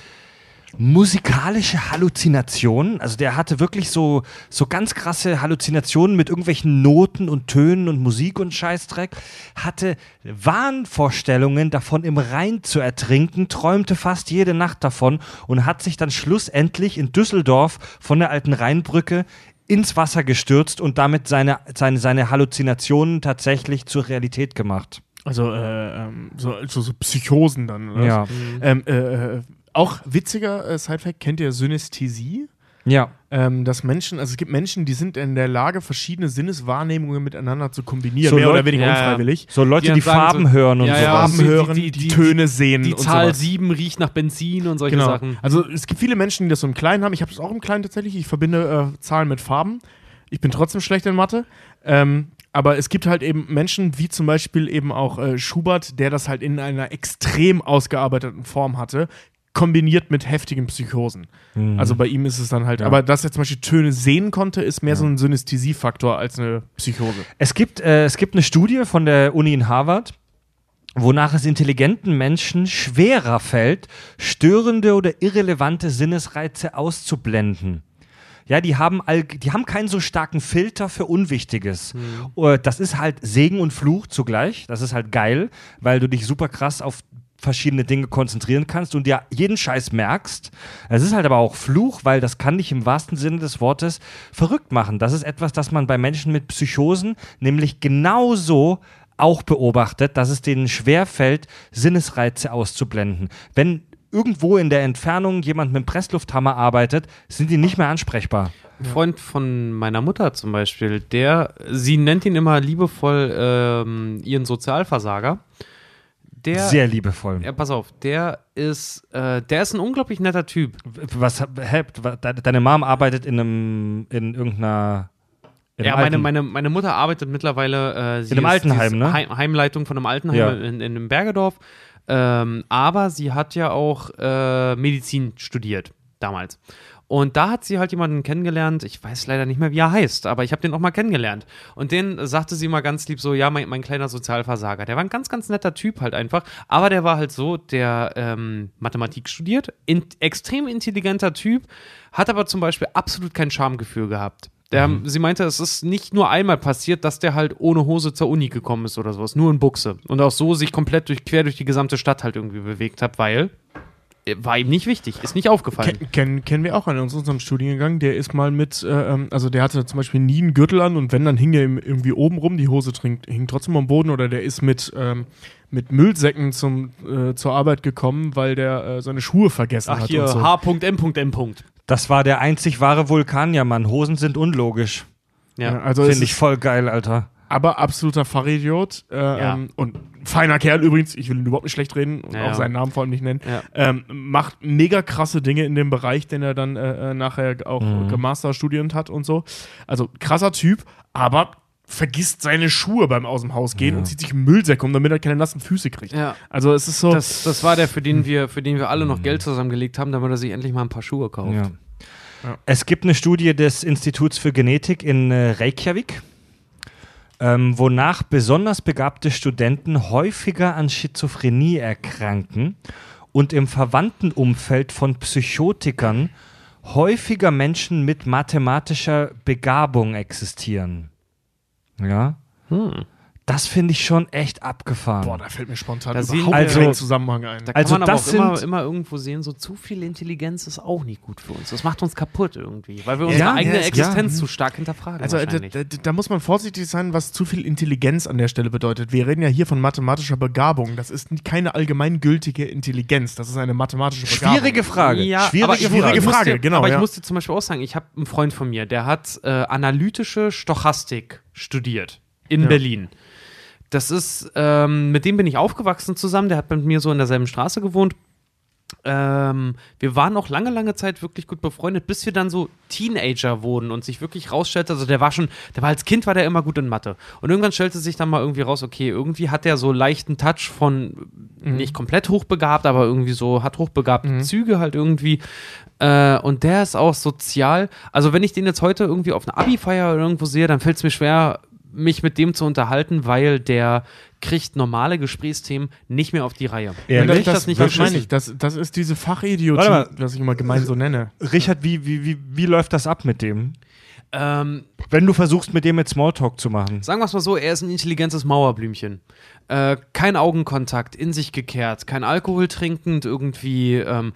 musikalische Halluzinationen. Also der hatte wirklich so, so ganz krasse Halluzinationen mit irgendwelchen Noten und Tönen und Musik und Scheißdreck. Hatte Wahnvorstellungen davon im Rhein zu ertrinken, träumte fast jede Nacht davon und hat sich dann schlussendlich in Düsseldorf von der alten Rheinbrücke ins Wasser gestürzt und damit seine, seine, seine Halluzinationen tatsächlich zur Realität gemacht. Also, äh, ähm, so, so, so Psychosen dann, oder? Ja. Ähm, äh, äh, auch witziger äh, Sidefact, kennt ihr Synästhesie? Ja. Ähm, dass Menschen, also es gibt Menschen, die sind in der Lage, verschiedene Sinneswahrnehmungen miteinander zu kombinieren, So mehr oder Leute- weniger Ja, unfreiwillig. So Leute, Die die, Farben so- hören und Ja, so. ja. Farben die- hören, die- die, die- Töne sehen Die und Zahl sowas. 7 riecht nach Benzin und solche Genau. Sachen. Also es gibt viele Menschen, die das so im Kleinen haben. Ich habe das auch im Kleinen tatsächlich. Ich verbinde äh, Zahlen mit Farben. Ich bin trotzdem schlecht in Mathe. Ähm, aber es gibt halt eben Menschen, wie zum Beispiel eben auch äh, Schubert, der das halt in einer extrem ausgearbeiteten Form hatte, kombiniert mit heftigen Psychosen. Also bei ihm ist es dann halt, Ja. aber dass er zum Beispiel Töne sehen konnte, ist mehr so ein Synästhesiefaktor als eine Psychose. Es gibt, äh, es gibt eine Studie von der Uni in Harvard, wonach es intelligenten Menschen schwerer fällt, störende oder irrelevante Sinnesreize auszublenden. Ja, die haben, all, die haben keinen so starken Filter für Unwichtiges. Äh, Das ist halt Segen und Fluch zugleich. Das ist halt geil, weil du dich super krass auf verschiedene Dinge konzentrieren kannst und dir jeden Scheiß merkst. Es ist halt aber auch Fluch, weil das kann dich im wahrsten Sinne des Wortes verrückt machen. Das ist etwas, das man bei Menschen mit Psychosen nämlich genauso auch beobachtet, dass es denen schwerfällt, Sinnesreize auszublenden. Wenn irgendwo in der Entfernung jemand mit dem Presslufthammer arbeitet, sind die nicht mehr ansprechbar. Ein Freund von meiner Mutter zum Beispiel, der, sie nennt ihn immer liebevoll ähm, ihren Sozialversager. Der, Sehr liebevoll. ja, pass auf, der ist, äh, der ist ein unglaublich netter Typ. Was, hä, de- deine Mom arbeitet in einem, in irgendeiner. in Ja, meine, meine, meine Mutter arbeitet mittlerweile äh, In einem Altenheim, ne? Heim, Heimleitung von einem Altenheim Ja. in, in einem Bergedorf. Ähm, aber sie hat ja auch äh, Medizin studiert damals. Und da hat sie halt jemanden kennengelernt, ich weiß leider nicht mehr, wie er heißt, aber ich habe den auch mal kennengelernt. Und den sagte sie mal ganz lieb so, ja, mein, mein kleiner Sozialversager. Der war ein ganz, ganz netter Typ halt einfach, aber der war halt so, der ähm, Mathematik studiert, in, extrem intelligenter Typ, hat aber zum Beispiel absolut kein Schamgefühl gehabt. Der, Sie meinte, es ist nicht nur einmal passiert, dass der halt ohne Hose zur Uni gekommen ist oder sowas, nur in Buchse. Und auch so sich komplett durch, quer durch die gesamte Stadt halt irgendwie bewegt hat, weil war ihm nicht wichtig, ist nicht aufgefallen. Ken, kennen, kennen wir auch einen aus unserem Studiengang, der ist mal mit, äh, ähm, also der hatte zum Beispiel nie einen Gürtel an und wenn, dann hing er ihm irgendwie oben rum, die Hose trinkt, hing trotzdem am Boden oder der ist mit, ähm, mit Müllsäcken zum, äh, zur Arbeit gekommen, weil der äh, seine Schuhe vergessen Ach hat hier, und so. H.M.M. Das war der einzig wahre Vulkanier-Mann. Hosen sind unlogisch. Ja, also es Finde ich voll geil, Alter. Aber absoluter Fachidiot äh, Ja. ähm, und feiner Kerl übrigens, ich will ihn überhaupt nicht schlecht reden und Ja, auch ja. seinen Namen vor allem nicht nennen, Ja. ähm, macht mega krasse Dinge in dem Bereich, den er dann äh, äh, nachher auch Mhm. gemasterstudierend hat und so. Also krasser Typ, aber vergisst seine Schuhe beim aus dem Haus gehen und zieht sich Müllsäcke um, damit er keine nassen Füße kriegt. Ja. Also es ist so, Das, das war der, für den wir, für den wir alle noch Geld zusammengelegt haben, damit er sich endlich mal ein paar Schuhe kauft. Ja. Ja. Es gibt eine Studie des Instituts für Genetik in äh, Reykjavik, ähm, wonach besonders begabte Studenten häufiger an Schizophrenie erkranken und im verwandten Umfeld von Psychotikern häufiger Menschen mit mathematischer Begabung existieren. Ja, Hm. Das finde ich schon echt abgefahren. boah, da fällt mir spontan Da überhaupt wir- kein Also- Zusammenhang ein. Da Also kann man aber das auch immer, sind- immer irgendwo sehen, so zu viel Intelligenz ist auch nicht gut für uns. Das macht uns kaputt irgendwie, weil wir Ja, unsere ja, eigene es- Existenz ja. zu stark hinterfragen. Also äh, da, da, da muss man vorsichtig sein, was zu viel Intelligenz an der Stelle bedeutet. Wir reden ja hier von mathematischer Begabung. Das ist keine allgemeingültige Intelligenz. Das ist eine mathematische Begabung. Schwierige Frage. Ja, schwierige aber ich, Frage. Frage, dir, genau, Aber ja. ich muss dir zum Beispiel auch sagen, ich habe einen Freund von mir, der hat äh, analytische Stochastik studiert in Ja. Berlin. Das ist, ähm, mit dem bin ich aufgewachsen zusammen, der hat mit mir so in derselben Straße gewohnt. Ähm, wir waren auch lange, lange Zeit wirklich gut befreundet, bis wir dann so Teenager wurden und sich wirklich rausstellte, also der war schon, der war als Kind war der immer gut in Mathe. Und irgendwann stellte sich dann mal irgendwie raus, okay, irgendwie hat der so leichten Touch von nicht komplett hochbegabt, aber irgendwie so, hat hochbegabte Züge halt irgendwie. Äh, und der ist auch sozial. Also, wenn ich den jetzt heute irgendwie auf einer Abi-Feier oder irgendwo sehe, dann fällt es mir schwer, mich mit dem zu unterhalten, weil der kriegt normale Gesprächsthemen nicht mehr auf die Reihe. Ehrlich? Das, das nicht das meine ich. Das, das ist diese Fachidiotie, was ich immer gemein so nenne. Richard, wie, wie, wie, wie läuft das ab mit dem? Ähm, Wenn du versuchst, mit dem jetzt Smalltalk zu machen. sagen wir es mal so, er ist ein intelligentes Mauerblümchen. Äh, kein Augenkontakt, in sich gekehrt, kein Alkohol trinkend, irgendwie ähm,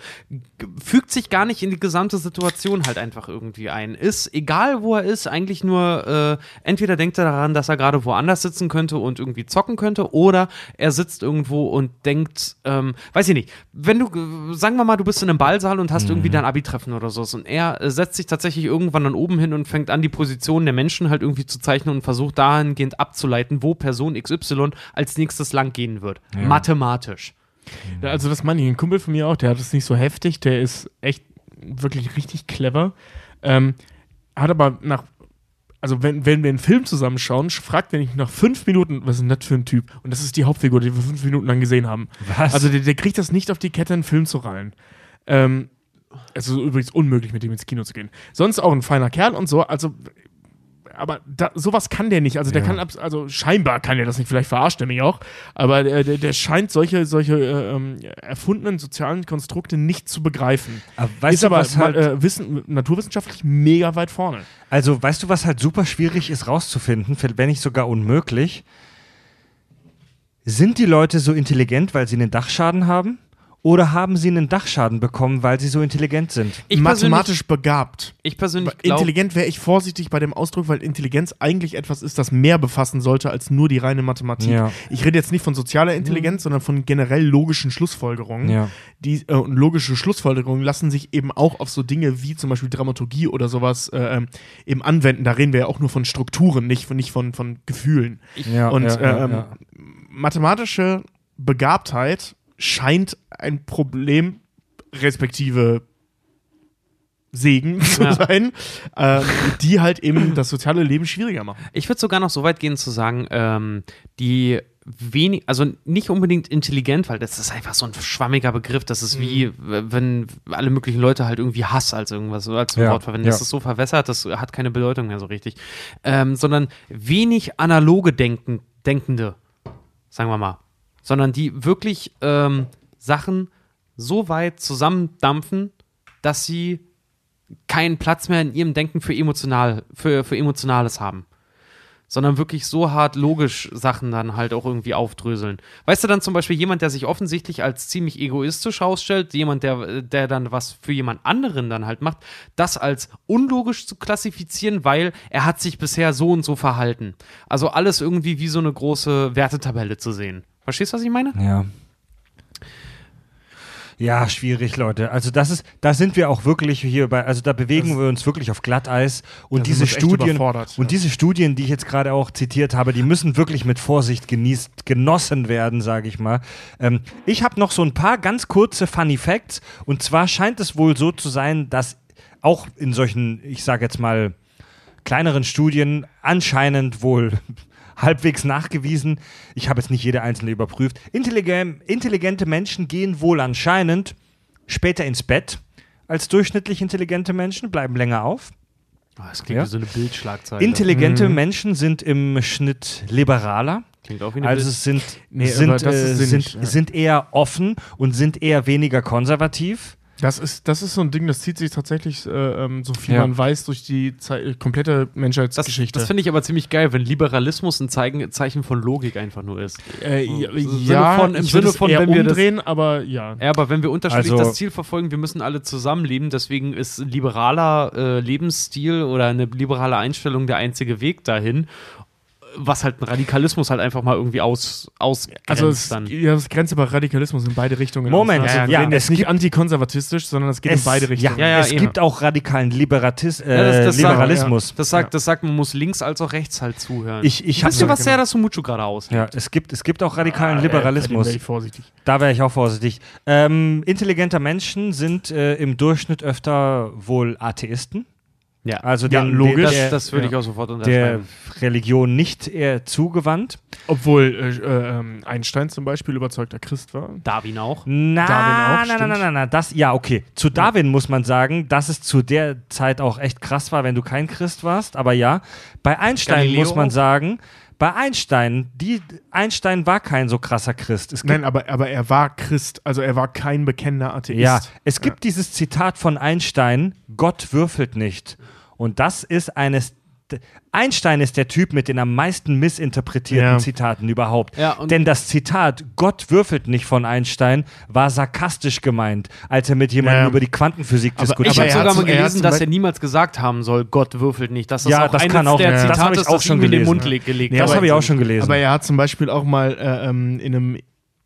fügt sich gar nicht in die gesamte Situation halt einfach irgendwie ein. Ist egal, wo er ist, eigentlich nur äh, entweder denkt er daran, dass er gerade woanders sitzen könnte und irgendwie zocken könnte, oder er sitzt irgendwo und denkt, ähm, weiß ich nicht, wenn du, äh, sagen wir mal, du bist in einem Ballsaal und hast irgendwie dein Abi-Treffen oder so und er äh, setzt sich tatsächlich irgendwann dann oben hin und fängt an, die Position der Menschen halt irgendwie zu zeichnen und versucht dahingehend abzuleiten, wo Person XY als nächstes lang gehen wird. Mathematisch. Ja, Also das meine ich. Ein Kumpel von mir auch, der hat es nicht so heftig, der ist echt wirklich richtig clever. Ähm, hat aber nach, also wenn, wenn wir einen Film zusammenschauen, fragt er nicht nach fünf Minuten, was ist denn das für ein Typ? Und das ist die Hauptfigur, die wir fünf Minuten lang gesehen haben. Was? Also der, der kriegt das nicht auf die Kette, einen Film zu rallen. Ähm, es ist übrigens unmöglich, mit dem ins Kino zu gehen. Sonst auch ein feiner Kerl und so, also aber da, sowas kann der nicht. Also der Ja. kann, also scheinbar kann der das nicht, vielleicht verarscht er mich auch, aber der, der, der scheint solche, solche äh, ähm, erfundenen sozialen Konstrukte nicht zu begreifen. Aber weißt ist du, aber was halt, äh, Wissen, naturwissenschaftlich mega weit vorne. also weißt du, was halt super schwierig ist rauszufinden, wenn nicht sogar unmöglich? Sind die Leute so intelligent, weil sie einen Dachschaden haben? Oder haben sie einen Dachschaden bekommen, weil sie so intelligent sind? Ich Mathematisch begabt. Ich persönlich glaube, Intelligent wäre ich vorsichtig bei dem Ausdruck, weil Intelligenz eigentlich etwas ist, das mehr befassen sollte als nur die reine Mathematik. Ja. Ich rede jetzt nicht von sozialer Intelligenz, sondern von generell logischen Schlussfolgerungen. Ja. Die, äh, und logische Schlussfolgerungen lassen sich eben auch auf so Dinge wie zum Beispiel Dramaturgie oder sowas äh, ähm, eben anwenden. Da reden wir ja auch nur von Strukturen, nicht von, nicht von, von Gefühlen. Ja, Und ähm, ja. mathematische Begabtheit scheint ein Problem respektive Segen *laughs* zu Ja. sein, ähm, die halt eben das soziale Leben schwieriger machen. Ich würde sogar noch so weit gehen zu sagen, ähm, die wenig, also nicht unbedingt intelligent, weil das ist einfach so ein schwammiger Begriff. Das ist wie, Mhm. wenn alle möglichen Leute halt irgendwie Hass als irgendwas so als Ja, Wort verwenden. Das ja. ist so verwässert, das hat keine Bedeutung mehr so richtig. Ähm, sondern wenig analoge Denken, Denkende, sagen wir mal. Sondern die wirklich ähm, Sachen so weit zusammendampfen, dass sie keinen Platz mehr in ihrem Denken für emotional, für, für Emotionales haben. Sondern wirklich so hart logisch Sachen dann halt auch irgendwie aufdröseln. Weißt du dann zum Beispiel jemand, der sich offensichtlich als ziemlich egoistisch ausstellt, jemand, der, der dann was für jemand anderen dann halt macht, das als unlogisch zu klassifizieren, weil er hat sich bisher so und so verhalten. Also alles irgendwie wie so eine große Wertetabelle zu sehen. Verstehst du, was ich meine? Ja. Ja, schwierig, Leute. Also das ist, da sind wir auch wirklich hier bei, also da bewegen Das- wir uns wirklich auf Glatteis und diese Studien und ja. diese Studien, die ich jetzt gerade auch zitiert habe, die müssen wirklich mit Vorsicht genießt, genossen werden, sage ich mal. Ähm, ich habe noch so ein paar ganz kurze Funny Facts und zwar scheint es wohl so zu sein, dass auch in solchen, ich sage jetzt mal kleineren Studien anscheinend wohl halbwegs nachgewiesen. Ich habe jetzt nicht jede einzelne überprüft. Intelligen, intelligente Menschen gehen wohl anscheinend später ins Bett als durchschnittlich intelligente Menschen, bleiben länger auf. Oh, das klingt Ja. wie so eine Bildschlagzeile. Intelligente Menschen sind im Schnitt liberaler. klingt auch wie eine Also sind, Nee, sind, äh, sind, ja. sind eher offen und sind eher weniger konservativ. Das ist, das ist so ein Ding, das zieht sich tatsächlich, äh, ähm, so viel Ja. man weiß, durch die Zei komplette Das, Menschheitsgeschichte. das finde ich aber ziemlich geil, wenn Liberalismus ein Zeichen, Zeichen von Logik einfach nur ist. äh, Im ja, Sinne von- im Sinne von, wenn wir das- umdrehen, aber ja. Ja, aber wenn wir unterschiedlich Also- das Ziel verfolgen, wir müssen alle zusammenleben, deswegen ist liberaler äh, Lebensstil oder eine liberale Einstellung der einzige Weg dahin, was halt ein Radikalismus halt einfach mal irgendwie aus, ausgrenzt Also es, dann. ja, das grenzt aber Radikalismus in beide Richtungen. Moment, aus. Also ja, ja, es nicht gibt- antikonservatistisch, sondern es geht in beide Richtungen. Ja, Ja, ja, es eben. gibt auch radikalen Liberatis, äh, Ja, das- das sagt- Liberalismus. Das sagt, das sagt, man muss links als auch rechts halt zuhören. Ich, ich Wisst ihr, so- was Serra Sumucho gerade auslegt? Ja, es gibt, es gibt auch radikalen Ah, Liberalismus. Äh, bin ich vorsichtig. Da wäre ich auch vorsichtig. Ähm, intelligenter Menschen sind äh, im Durchschnitt öfter wohl Atheisten. Ja. Also Ja, den, logisch. Das, Der, das würde ich ja. auch sofort der unterschreiben. Religion nicht eher zugewandt. Obwohl äh, äh, ähm, Einstein zum Beispiel überzeugter Christ war. Darwin auch. Na, Darwin auch, na, na, na, na, na, das, ja, okay. Zu Darwin muss man sagen, dass es zu der Zeit auch echt krass war, wenn du kein Christ warst. Aber ja, bei Einstein Galileo muss man sagen, bei Einstein, die, Einstein war kein so krasser Christ. Es gibt Nein, aber, aber er war Christ, also er war kein bekennender Atheist. Ja, es gibt dieses Zitat von Einstein, Gott würfelt nicht. Und das ist eines. Einstein ist der Typ mit den am meisten missinterpretierten Ja. Zitaten überhaupt. Ja, Denn das Zitat Gott würfelt nicht von Einstein war sarkastisch gemeint, als er mit jemandem Ja. über die Quantenphysik Aber- diskutiert Ich aber habe sogar hat mal hat gelesen, dass er niemals gesagt haben soll, Gott würfelt nicht. Dass das Ja, auch das eines kann auch- der ja. Das Zitate hab ich auch schon ihm in den gelesen, Mund gelegt Nee, Das aber- habe ich auch schon gelesen. Aber er hat zum Beispiel auch mal äh, ähm, in einem,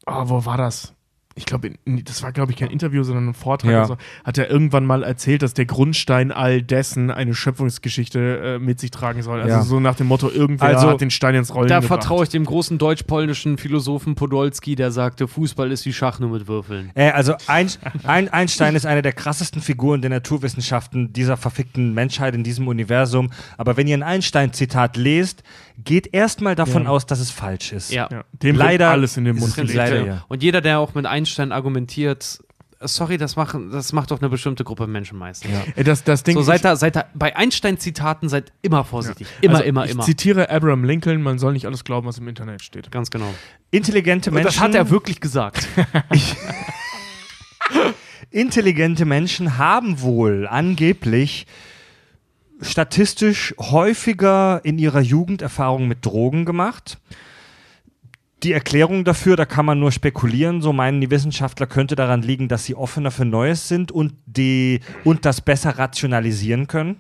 oh, wo war das? Ich glaube, das war, glaube ich, kein Interview, sondern ein Vortrag. Ja. oder so, hat er irgendwann mal erzählt, dass der Grundstein all dessen eine Schöpfungsgeschichte äh, mit sich tragen soll. Also Ja. so nach dem Motto, irgendwer Also, hat den Stein ins Rollen Da gebracht. vertraue ich dem großen deutsch-polnischen Philosophen Podolski, der sagte, Fußball ist wie Schach nur mit Würfeln. Äh, also ein, ein, Einstein ist eine der krassesten Figuren der Naturwissenschaften dieser verfickten Menschheit in diesem Universum. Aber wenn ihr ein Einstein-Zitat lest, geht erstmal davon Ja. aus, dass es falsch ist. Ja. Ja, dem Leider alles in den Mund gelegt. leider, Ja. ja. Und jeder, der auch mit Einstein argumentiert, sorry, das, machen, das macht doch eine bestimmte Gruppe Menschen meistens. Äh, Das, das Ding So, ich- seid da, seid da, bei Einstein-Zitaten seid immer vorsichtig. Immer, also immer, ich immer. zitiere Abraham Lincoln, man soll nicht alles glauben, was im Internet steht. Ganz genau. Intelligente Und Menschen. das hat er wirklich gesagt. *laughs* *laughs* Intelligente Menschen haben wohl angeblich statistisch häufiger in ihrer Jugend Erfahrungen mit Drogen gemacht. Die Erklärung dafür, da kann man nur spekulieren, so meinen die Wissenschaftler, könnte daran liegen, dass sie offener für Neues sind und, die, und das besser rationalisieren können.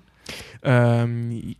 Ähm,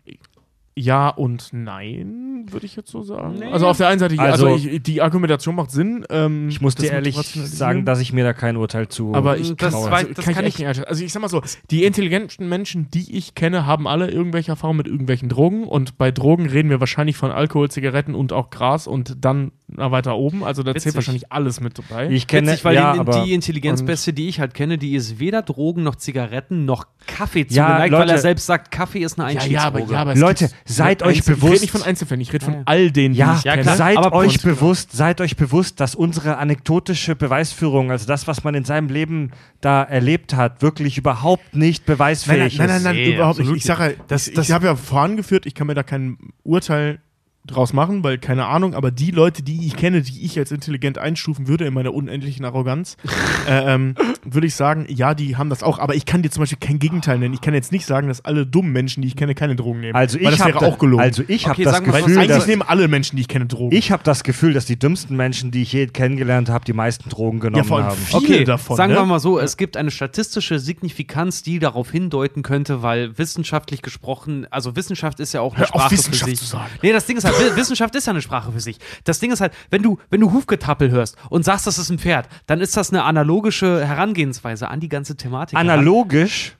ja und nein, würde ich jetzt so sagen. Nee. Also auf der einen Seite, ja, also, Also- ich, die Argumentation macht Sinn. Ähm, Ich muss das dir ehrlich sagen, dass ich mir da kein Urteil zu. Aber ich Das kann, weiß- also, das kann, kann ich ich- nicht einschätzen. Also ich sag mal so, die intelligenten Menschen, die ich kenne, haben alle irgendwelche Erfahrungen mit irgendwelchen Drogen und bei Drogen reden wir wahrscheinlich von Alkohol, Zigaretten und auch Gras und dann weiter oben. Also da Witzig. zählt wahrscheinlich alles mit dabei. ich kenne Witzig, weil ja, die, aber die Intelligenzbeste, die ich halt kenne, die ist weder Drogen noch Zigaretten noch Kaffee Ja, zugeneigt, weil er Leute- selbst sagt, Kaffee ist eine ja, ja, aber, Einstiegsdroge. ja, aber es Leute, seid euch Einzel- Ich bewusst- rede nicht von Einzelfällen, ich rede von Ja. all denen, die ja, ich Ja, kenne. klar. seid aber euch bewusst, seid euch bewusst, dass unsere anekdotische Beweisführung, also das, was man in seinem Leben da erlebt hat, wirklich überhaupt nicht Nein, nein, beweisfähig nein, nein, ist. nein Nee, überhaupt nicht. Ich sage, Das- ich, das- ich habe ja vorangeführt, ich kann mir da kein Urteil draus machen, weil keine Ahnung, aber die Leute, die ich kenne, die ich als intelligent einstufen würde in meiner unendlichen Arroganz, *laughs* äh, ähm, würde ich sagen, ja, die haben das auch, aber ich kann dir zum Beispiel kein Gegenteil nennen. Ich kann jetzt nicht sagen, dass alle dummen Menschen, die ich kenne, keine Drogen nehmen. Also weil ich das habe wäre auch gelogen. Also ich Okay, habe das Gefühl, Eigentlich dass nehmen alle Menschen, die ich kenne, Drogen. ich habe das Gefühl, dass die dümmsten Menschen, die ich je kennengelernt habe, die meisten Drogen genommen vor allem haben. viele Okay, davon. sagen ne? wir mal so, es gibt eine statistische Signifikanz, die darauf hindeuten könnte, weil wissenschaftlich gesprochen, also Wissenschaft ist ja auch eine Hör auf, Sprache Wissenschaft für sich. zu sagen. Nee, das Ding ist halt, Wissenschaft ist ja eine Sprache für sich. Das Ding ist halt, wenn du, wenn du Hufgetappel hörst und sagst, das ist ein Pferd, dann ist das eine analogische Herangehensweise an die ganze Thematik. Analogisch,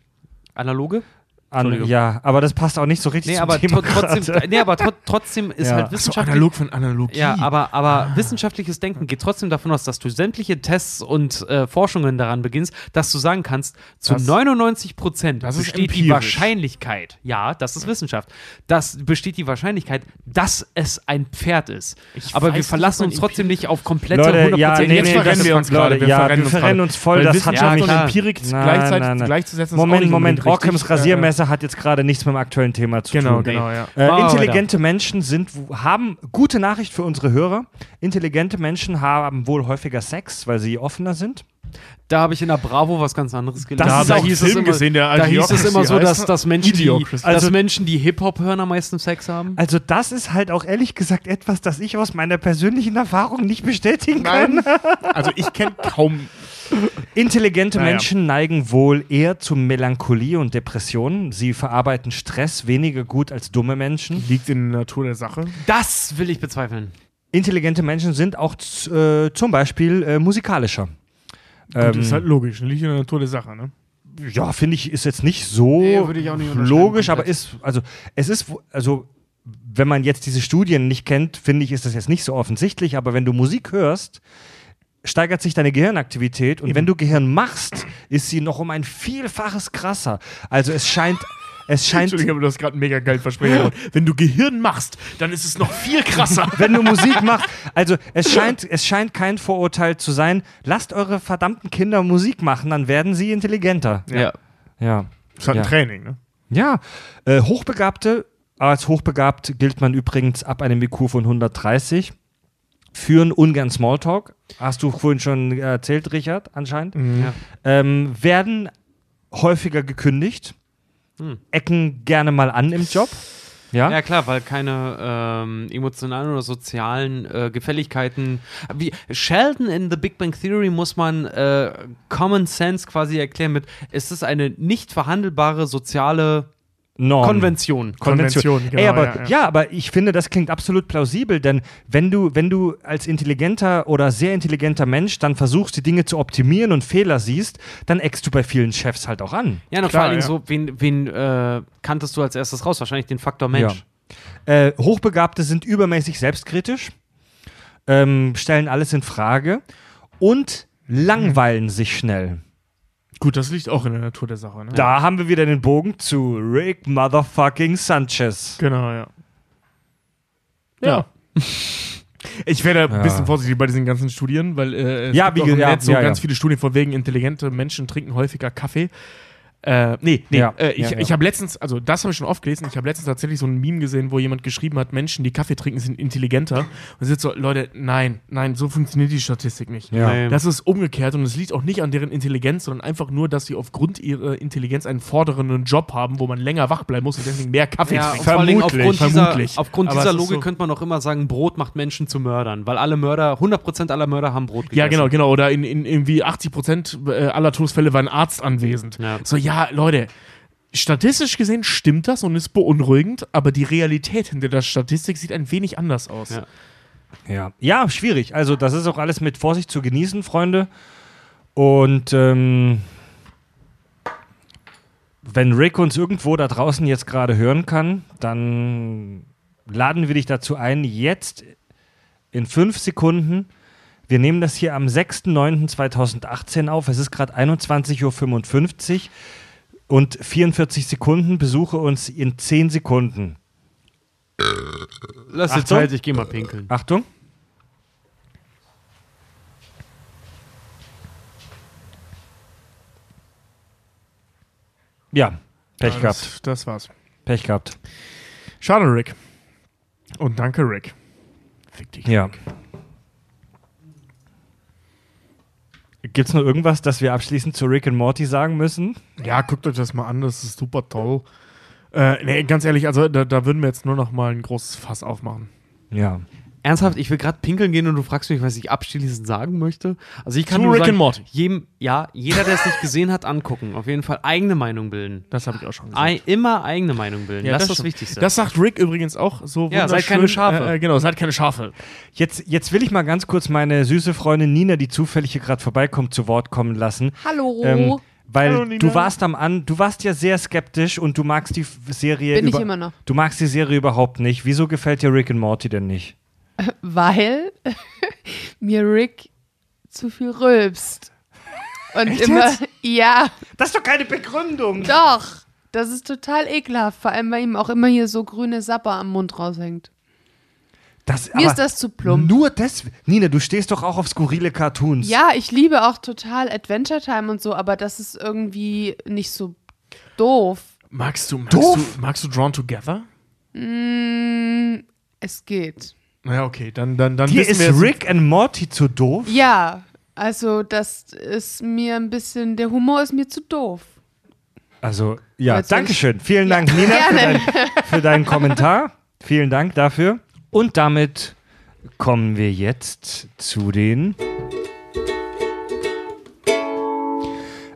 Analoge? An, ja, aber das passt auch nicht so richtig Nee, zum aber Thema tro trotzdem, nee, aber tro trotzdem ist Ja. halt Ach so, wissenschaftlich. analog von Analogie. Ja, aber, aber wissenschaftliches Denken geht trotzdem davon aus, dass du sämtliche Tests und äh, Forschungen daran beginnst, dass du sagen kannst, zu Das- 99 Prozent das ist besteht die. Wahrscheinlichkeit, ja, das ist Wissenschaft, das besteht die Wahrscheinlichkeit, dass es ein Pferd ist. Ich aber wir verlassen uns trotzdem nicht auf komplette Leute, ja, 100%. nee, jetzt nee, verrennen wir uns gerade. Wir ja, verrennen wir uns verrennen uns voll, Weil das hat Wissenschaft schon und nicht- Empirik nein. gleichzusetzen auch Moment, nicht Moment, unbedingt Ockhams Rasiermesser hat jetzt gerade nichts mit dem aktuellen Thema zu Genau, tun. genau, ja. Äh, intelligente Menschen sind, haben gute Nachricht für unsere Hörer. Intelligente Menschen haben wohl häufiger Sex, weil sie offener sind. Da habe ich in der Bravo was ganz anderes ist Da ich hieß einen es Film immer, gesehen, der da hieß es immer so, dass, dass Menschen, die, Idiocracy. dass Also- Menschen, die Hip-Hop hören, am meisten Sex haben. Also das ist halt auch ehrlich gesagt etwas, das ich aus meiner persönlichen Erfahrung nicht bestätigen kann. Nein. *laughs* Also ich kenne kaum. Intelligente Naja. Menschen neigen wohl eher zu Melancholie und Depressionen. Sie verarbeiten Stress weniger gut als dumme Menschen. Liegt in der Natur der Sache. Das will ich bezweifeln. Intelligente Menschen sind auch äh, zum Beispiel äh, musikalischer. Gut, Ähm, ist halt logisch. Liegt in der Natur der Sache, ne? ja, finde ich, ist jetzt nicht so Nee, würde ich auch nicht logisch, aber ist, also es ist, also wenn man jetzt diese Studien nicht kennt, finde ich, ist das jetzt nicht so offensichtlich, aber wenn du Musik hörst, steigert sich deine Gehirnaktivität und wenn du Gehirn machst, ist sie noch um ein Vielfaches krasser. Also es scheint, es scheint, Entschuldigung, aber du hast gerade mega geilen Versprecher gemacht. *laughs* Wenn du Gehirn machst, dann ist es noch viel krasser. *laughs* wenn du Musik machst, also es scheint, es scheint kein Vorurteil zu sein, lasst eure verdammten Kinder Musik machen, dann werden sie intelligenter. Ja. Ja. Das ist halt Ja. ein Training, ne? Ja, äh, Hochbegabte, als hochbegabt gilt man übrigens ab einem IQ von 130, führen ungern Smalltalk, hast du vorhin schon erzählt, Richard, anscheinend, Ja. ähm, werden häufiger gekündigt, Hm. ecken gerne mal an im Job. Ja, Ja, klar, weil keine ähm, emotionalen oder sozialen äh, Gefälligkeiten. Wie Sheldon in The Big Bang Theory muss man äh, Common Sense quasi erklären mit, ist es eine nicht verhandelbare soziale Norm. Konvention? Konvention, genau, Ey, aber, ja, ja, ja. aber ich finde, das klingt absolut plausibel, denn wenn du, wenn du als intelligenter oder sehr intelligenter Mensch dann versuchst, die Dinge zu optimieren und Fehler siehst, dann eckst du bei vielen Chefs halt auch an. Ja, und Klar, vor allen Dingen ja. so, wen, wen äh, kanntest du als erstes raus? Wahrscheinlich den Faktor Mensch. Äh, Hochbegabte sind übermäßig selbstkritisch, ähm, stellen alles in Frage und langweilen sich schnell. Gut, das liegt auch in der Natur der Sache, ne? Da haben wir wieder den Bogen zu Rick Motherfucking Sanchez. Genau, ja. Ja. *laughs* Ich wäre da ein Ja. bisschen vorsichtig bei diesen ganzen Studien, weil äh, es Ja, gibt wie auch im ja, Netz so ja, ganz ja. viele Studien von wegen intelligente Menschen trinken häufiger Kaffee. Äh, nee, nee, Ja, äh, ich, ja, ja. ich habe letztens, also das habe ich schon oft gelesen, ich habe letztens tatsächlich so ein Meme gesehen, wo jemand geschrieben hat, Menschen, die Kaffee trinken, sind intelligenter. Und sind so, Leute, nein, nein, so funktioniert die Statistik nicht. Das ist umgekehrt und es liegt auch nicht an deren Intelligenz, sondern einfach nur, dass sie aufgrund ihrer Intelligenz einen fordernden Job haben, wo man länger wach bleiben muss und deswegen mehr Kaffee Ja, trinkt. Vermutlich, aufgrund dieser, vermutlich. aufgrund Aber dieser es ist Logik so- könnte man auch immer sagen, Brot macht Menschen zu Mördern, weil alle Mörder, 100% aller Mörder haben Brot gegessen. Ja, genau, genau. Oder in, in irgendwie 80 Prozent äh, aller Todesfälle war ein Arzt anwesend. Ja. So, ja, Leute, statistisch gesehen stimmt das und ist beunruhigend, aber die Realität hinter der Statistik sieht ein wenig anders aus. Ja. Ja. ja, schwierig. Also das ist auch alles mit Vorsicht zu genießen, Freunde. Und ähm, wenn Rick uns irgendwo da draußen jetzt gerade hören kann, dann laden wir dich dazu ein, jetzt in fünf Sekunden. Wir nehmen das hier am 6.9.2018 auf. Es ist gerade 21.55 Uhr und 44 Sekunden. Besuche uns in 10 Sekunden. Lass dir. Zeit, ich geh mal pinkeln. Achtung. Ja, Pech Ja, gehabt. das, das war's. Pech gehabt. Schade, Rick. Und danke, Rick. Fick dich. Ja. Gibt's noch irgendwas, das wir abschließend zu Rick und Morty sagen müssen? Ja, guckt euch das mal an, das ist super toll. Äh, nee, ganz ehrlich, also da, da würden wir jetzt nur noch mal ein großes Fass aufmachen. Ja. Ernsthaft, ich will gerade pinkeln gehen und du fragst mich, was ich abschließend sagen möchte. Also ich kann Zu nur Rick sagen, and Morty. Jedem, ja, jeder, der es nicht gesehen hat, angucken. Auf jeden Fall eigene Meinung bilden. Das habe ich auch schon gesagt. Ei, immer eigene Meinung bilden. Ja, das ist das. Wichtigste. Das sagt Rick übrigens auch so Ja, seid wunderschön. keine Schafe. Äh, äh, genau, seid keine Schafe. Jetzt, jetzt will ich mal ganz kurz meine süße Freundin Nina, die zufällig hier gerade vorbeikommt, zu Wort kommen lassen. Hallo. Ähm, weil Hallo, Nina. du warst am an, du warst ja sehr skeptisch und du magst die F- Serie Bin ich über- immer noch. Du magst die Serie überhaupt nicht. Wieso gefällt dir Rick and Morty denn nicht? Weil *laughs* mir Rick zu viel rülpst. Und Echt immer, jetzt? ja, Das ist doch keine Begründung. doch. Das ist total ekelhaft. Vor allem, weil ihm auch immer hier so grüne Sapper am Mund raushängt. Das, Mir aber ist das zu plump. Nur das. Nina, du stehst doch auch auf skurrile Cartoons. Ja, ich liebe auch total Adventure Time und so, aber das ist irgendwie nicht so doof. Magst du, magst Doof. du, magst du Drawn Together? Mm, es geht. Naja, okay, dann, dann, dann Dir ist Rick and Morty zu doof? Ja, also das ist mir ein bisschen, der Humor ist mir zu doof. Also, ja, Jetzt soll danke ich- schön. Vielen Dank, Nina, für, dein, für deinen Kommentar. Vielen Dank dafür. Und damit kommen wir jetzt zu den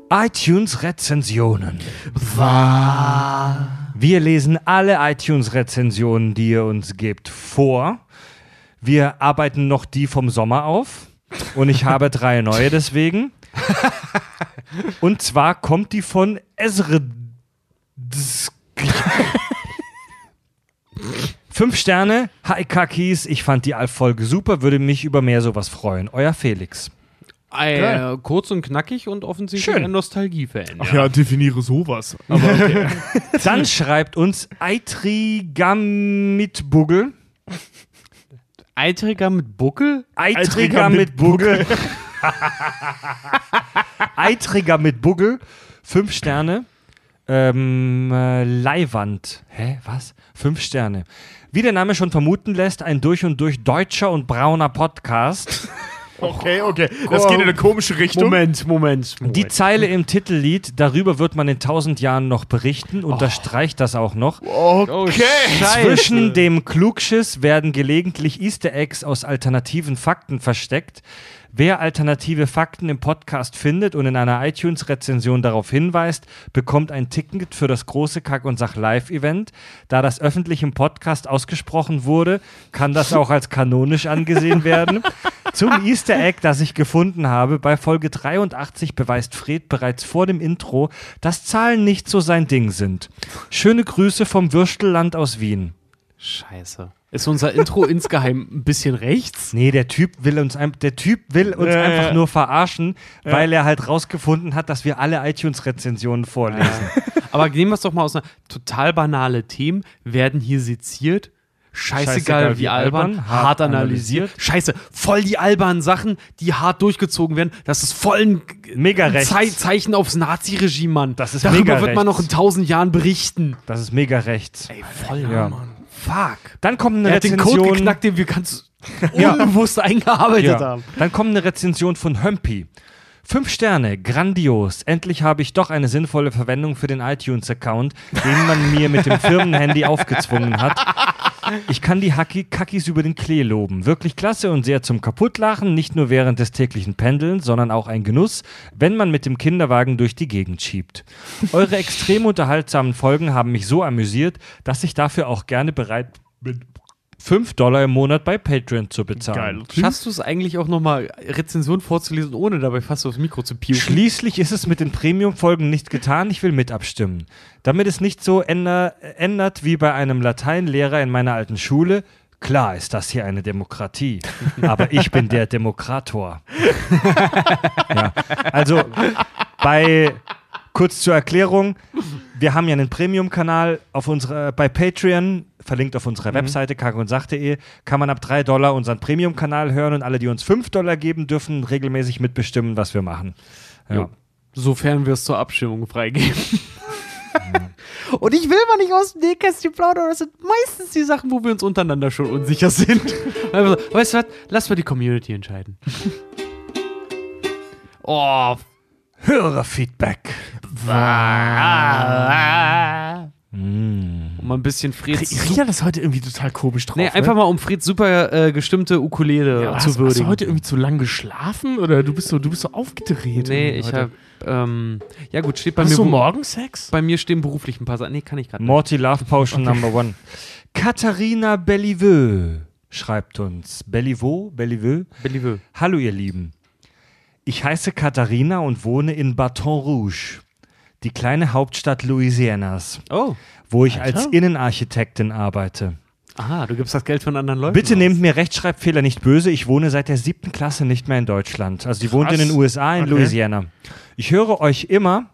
iTunes-Rezensionen. Wir lesen alle iTunes-Rezensionen, die ihr uns gebt, vor. Wir arbeiten noch die vom Sommer auf. Und ich habe drei neue deswegen. Und zwar kommt die von Ezre. Fünf Sterne, Hi Kakis, ich fand die Folge super, würde mich über mehr sowas freuen. Euer Felix. Äh, kurz und knackig und offensichtlich Schön. ein Nostalgie-Fan. Ach ja, definiere sowas. Aber *laughs* okay. Dann schreibt uns Eitrigamitbugel. Eitriger mit Buckel? Eitriger mit Bugel. Eitriger mit Bugel. *laughs* Fünf Sterne. Ähm, äh, Leihwand. Hä? Was? Fünf Sterne. Wie der Name schon vermuten lässt, ein durch und durch deutscher und brauner Podcast. Okay, okay. Das geht in eine komische Richtung. Moment, Moment. Moment. Die Zeile im Titellied, darüber wird man in tausend Jahren noch berichten, unterstreicht das auch noch. Okay. Zwischen dem Klugschiss werden gelegentlich Easter Eggs aus alternativen Fakten versteckt. Wer alternative Fakten im Podcast findet und in einer iTunes-Rezension darauf hinweist, bekommt ein Ticket für das große Kack- und Sach-Live-Event. Da das öffentlich im Podcast ausgesprochen wurde, kann das auch als kanonisch angesehen werden. *laughs* Zum Easter Egg, das ich gefunden habe, bei Folge 83 beweist Fred bereits vor dem Intro, dass Zahlen nicht so sein Ding sind. Schöne Grüße vom Würstelland aus Wien. Scheiße. Ist unser Intro *laughs* insgeheim ein bisschen rechts? Nee, der Typ will uns, ein- der typ will uns Ja, einfach ja. nur verarschen, weil er halt rausgefunden hat, dass wir alle iTunes-Rezensionen vorlesen. Aber nehmen wir es doch mal aus einer total banale Themen werden hier seziert. Scheißegal, wie, albern, hart analysiert. Scheiße, voll die albernen Sachen, die hart durchgezogen werden. Das ist voll ein Mega ein rechts. Zei Zeichen aufs Nazi-Regime, Mann. Das ist Darüber mega wird man rechts. noch in tausend Jahren berichten. Das ist mega rechts. Ey, voll, Ja. Mann. Fuck. Dann kommt eine Er hat den Code Rezension. geknackt, den wir ganz *laughs* unbewusst eingearbeitet Ja. haben. Dann kommt eine Rezension von Hömpi. Fünf Sterne, grandios. Endlich habe ich doch eine sinnvolle Verwendung für den iTunes-Account, den man mir mit dem Firmenhandy aufgezwungen hat. Ich kann die Hacki Kackis über den Klee loben. Wirklich klasse und sehr zum Kaputtlachen, nicht nur während des täglichen Pendelns, sondern auch ein Genuss, wenn man mit dem Kinderwagen durch die Gegend schiebt. Eure extrem unterhaltsamen Folgen haben mich so amüsiert, dass ich dafür auch gerne bereit bin, 5 Dollar im Monat bei Patreon zu bezahlen. Schaffst du es eigentlich auch nochmal Rezension vorzulesen, ohne dabei fast aufs Mikro zu piuchen? Schließlich ist es mit den Premium-Folgen nicht getan, ich will mit abstimmen. Damit es nicht so änder ändert wie bei einem Lateinlehrer in meiner alten Schule, klar ist das hier eine Demokratie, aber ich bin der Demokrator. *laughs* ja. Also bei, kurz zur Erklärung, wir haben ja einen Premium-Kanal auf unserer, bei Patreon, verlinkt auf unserer Webseite kagondsach.de, kann man ab 3 Dollar unseren Premium-Kanal hören und alle, die uns 5 Dollar geben, dürfen regelmäßig mitbestimmen, was wir machen. Ja. Sofern wir es zur Abstimmung freigeben. *laughs* Und ich will mal nicht aus dem Nähkästchen plaudern, das sind meistens die Sachen, wo wir uns untereinander schon unsicher sind. Einfach *laughs* so, weißt du was? Lass mal die Community entscheiden. *laughs* oh, Hörerfeedback. Um mal ein bisschen Freds. Riecht das heute irgendwie total komisch drauf. Nee, ne? einfach mal um Freds super äh, gestimmte Ukulele ja, zu hast, hast würdigen. du heute irgendwie zu lang geschlafen oder du bist so, du bist so aufgedreht? nee, ich habe ähm, ja gut, steht bei Hast mir du bu- Morgensex? bei mir stehen beruflich ein paar Sachen. Nee, kann ich gerade nicht. Morty Love Potion Number One. Katharina Belliveux schreibt uns. Bellivaux? Belliveux? Bellevue. Hallo ihr Lieben. Ich heiße Katharina und wohne in Baton Rouge, die kleine Hauptstadt Louisianas, Oh, wo ich Alter. als Innenarchitektin arbeite. aha, du gibst das Geld von anderen Leuten. Bitte aus. nehmt mir Rechtschreibfehler nicht böse, ich wohne seit der siebten Klasse nicht mehr in Deutschland. Also die wohnt in den USA, in Okay. Louisiana. Ich höre euch immer,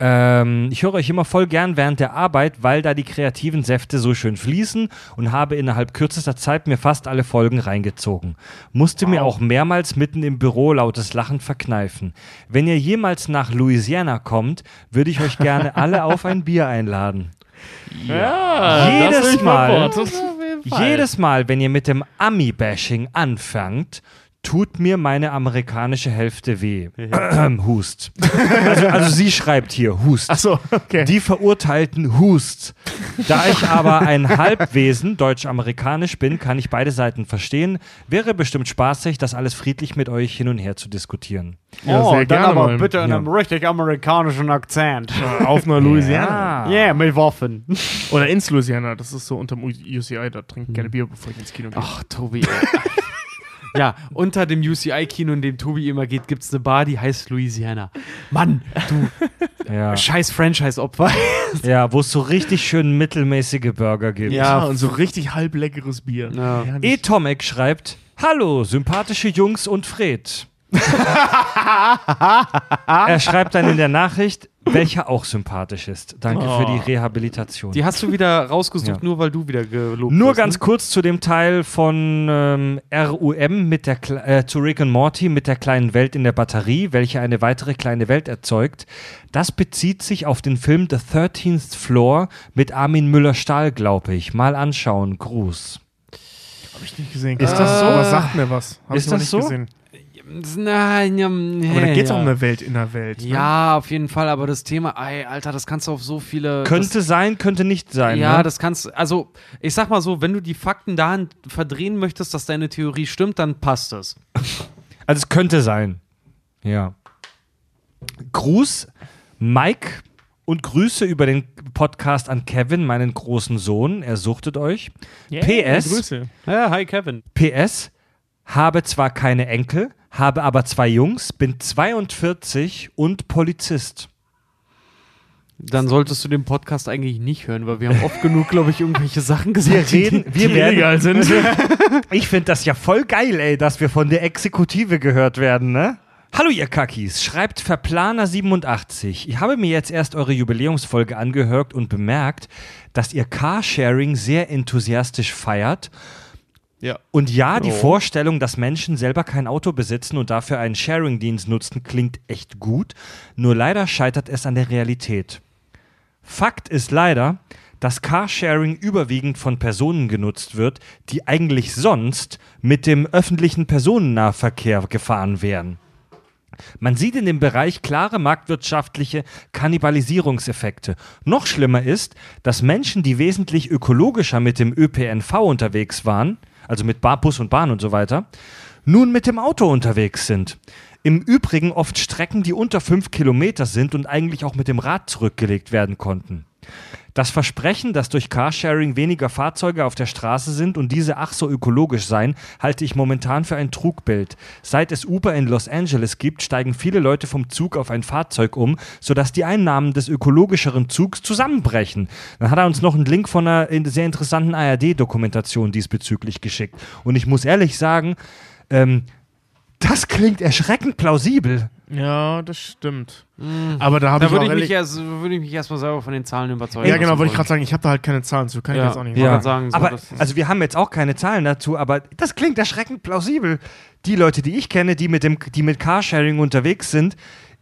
ähm, ich höre euch immer voll gern während der Arbeit, weil da die kreativen Säfte so schön fließen und habe innerhalb kürzester Zeit mir fast alle Folgen reingezogen. Musste mir auch mehrmals mitten im Büro lautes Lachen verkneifen. Wenn ihr jemals nach Louisiana kommt, würde ich euch gerne *laughs* alle auf ein Bier einladen. Ja, Jedes das ist Mal. Jedes Mal, wenn ihr mit dem Ami-Bashing anfangt, tut mir meine amerikanische Hälfte weh. *clears throat* Hust. Also, also sie schreibt hier Hust. Achso, okay. Die Verurteilten Hust. Da ich aber ein Halbwesen deutsch-amerikanisch bin, kann ich beide Seiten verstehen. Wäre bestimmt spaßig, das alles friedlich mit euch hin und her zu diskutieren. Ja, oh, sehr dann gerne aber mal. bitte in Ja. einem richtig amerikanischen Akzent. Auf einer Louisiana. Ja. Yeah, mit Waffen. Oder ins Louisiana. Das ist so unterm UCI. Da trinke ich gerne Bier, bevor ich ins Kino gehe. Ach, Tobi. Ja, unter dem UCI-Kino, in dem Tobi immer geht, gibt es eine Bar, die heißt Louisiana. Mann, du Ja, scheiß Franchise-Opfer. ja wo es so richtig schön mittelmäßige Burger gibt. ja, und so richtig halbleckeres Bier. Ja. Herrlich. E-Tomek schreibt: Hallo, sympathische Jungs und Fred. *laughs* er schreibt dann in der Nachricht, welcher auch sympathisch ist. Danke für die Rehabilitation. Die hast du wieder rausgesucht, Ja. nur weil du wieder gelobt Nur hast, ganz ne? kurz zu dem Teil von ähm, RUM mit der Kle- äh, zu Rick and Morty mit der kleinen Welt in der Batterie, welche eine weitere kleine Welt erzeugt. Das bezieht sich auf den Film The 13th Floor mit Armin Müller-Stahl, glaube ich. Mal anschauen. Gruß. Hab ich nicht gesehen. Ist das so? Aber sagt mir was. Hab Ist ich noch das nicht so? gesehen. Nein, ja, nee, Aber da geht's ja. um eine Welt in der Welt. Ne? Ja, auf jeden Fall, aber das Thema, ey, Alter, das kannst du auf so viele. Könnte sein, könnte nicht das, sein. Ja, ne? das kannst Also, ich sag mal so, wenn du die Fakten dahin verdrehen möchtest, dass deine Theorie stimmt, dann passt es. *laughs* Also es könnte sein. Ja. Gruß, Mike und Grüße über den Podcast an Kevin, meinen großen Sohn. Er suchtet euch. PS. Grüße. Ja, hi Kevin. PS, habe zwar keine Enkel, habe aber zwei Jungs, bin 42 und Polizist. Dann solltest du den Podcast eigentlich nicht hören, weil wir haben oft genug, glaube ich, irgendwelche Sachen gesagt. Wir reden, wir Die werden, illegal sind. *laughs* Ich finde das ja voll geil, ey, dass wir von der Exekutive gehört werden, ne? Hallo ihr Kakis, schreibt Verplaner87. Ich habe mir jetzt erst eure Jubiläumsfolge angehört und bemerkt, dass ihr Carsharing sehr enthusiastisch feiert. Ja. Und ja, die Oh. Vorstellung, dass Menschen selber kein Auto besitzen und dafür einen Sharing-Dienst nutzen, klingt echt gut. Nur leider scheitert es an der Realität. Fakt ist leider, dass Carsharing überwiegend von Personen genutzt wird, die eigentlich sonst mit dem öffentlichen Personennahverkehr gefahren wären. Man sieht in dem Bereich klare marktwirtschaftliche Kannibalisierungseffekte. Noch schlimmer ist, dass Menschen, die wesentlich ökologischer mit dem ÖPNV unterwegs waren, also mit Bar, Bus und Bahn und so weiter, nun mit dem Auto unterwegs sind. Im Übrigen oft Strecken, die unter fünf Kilometer sind und eigentlich auch mit dem Rad zurückgelegt werden konnten. Das Versprechen, dass durch Carsharing weniger Fahrzeuge auf der Straße sind und diese ach so ökologisch seien, halte ich momentan für ein Trugbild. Seit es Uber in Los Angeles gibt, steigen viele Leute vom Zug auf ein Fahrzeug um, sodass die Einnahmen des ökologischeren Zugs zusammenbrechen. Dann hat er uns noch einen Link von einer in- sehr interessanten ARD-Dokumentation diesbezüglich geschickt. Und ich muss ehrlich sagen, ähm, das klingt erschreckend plausibel. Ja, das stimmt. Aber da habe ich würde ich, mich ehrlich, erst, würde ich mich erstmal selber von den Zahlen überzeugen. Ja, genau, wollte ich gerade sagen, ich habe da halt keine Zahlen zu, kann ich Ja. jetzt auch nicht Ja. sagen. sagen, so, aber also wir haben jetzt auch keine Zahlen dazu, aber das klingt erschreckend plausibel. Die Leute, die ich kenne, die mit dem, die mit Carsharing unterwegs sind,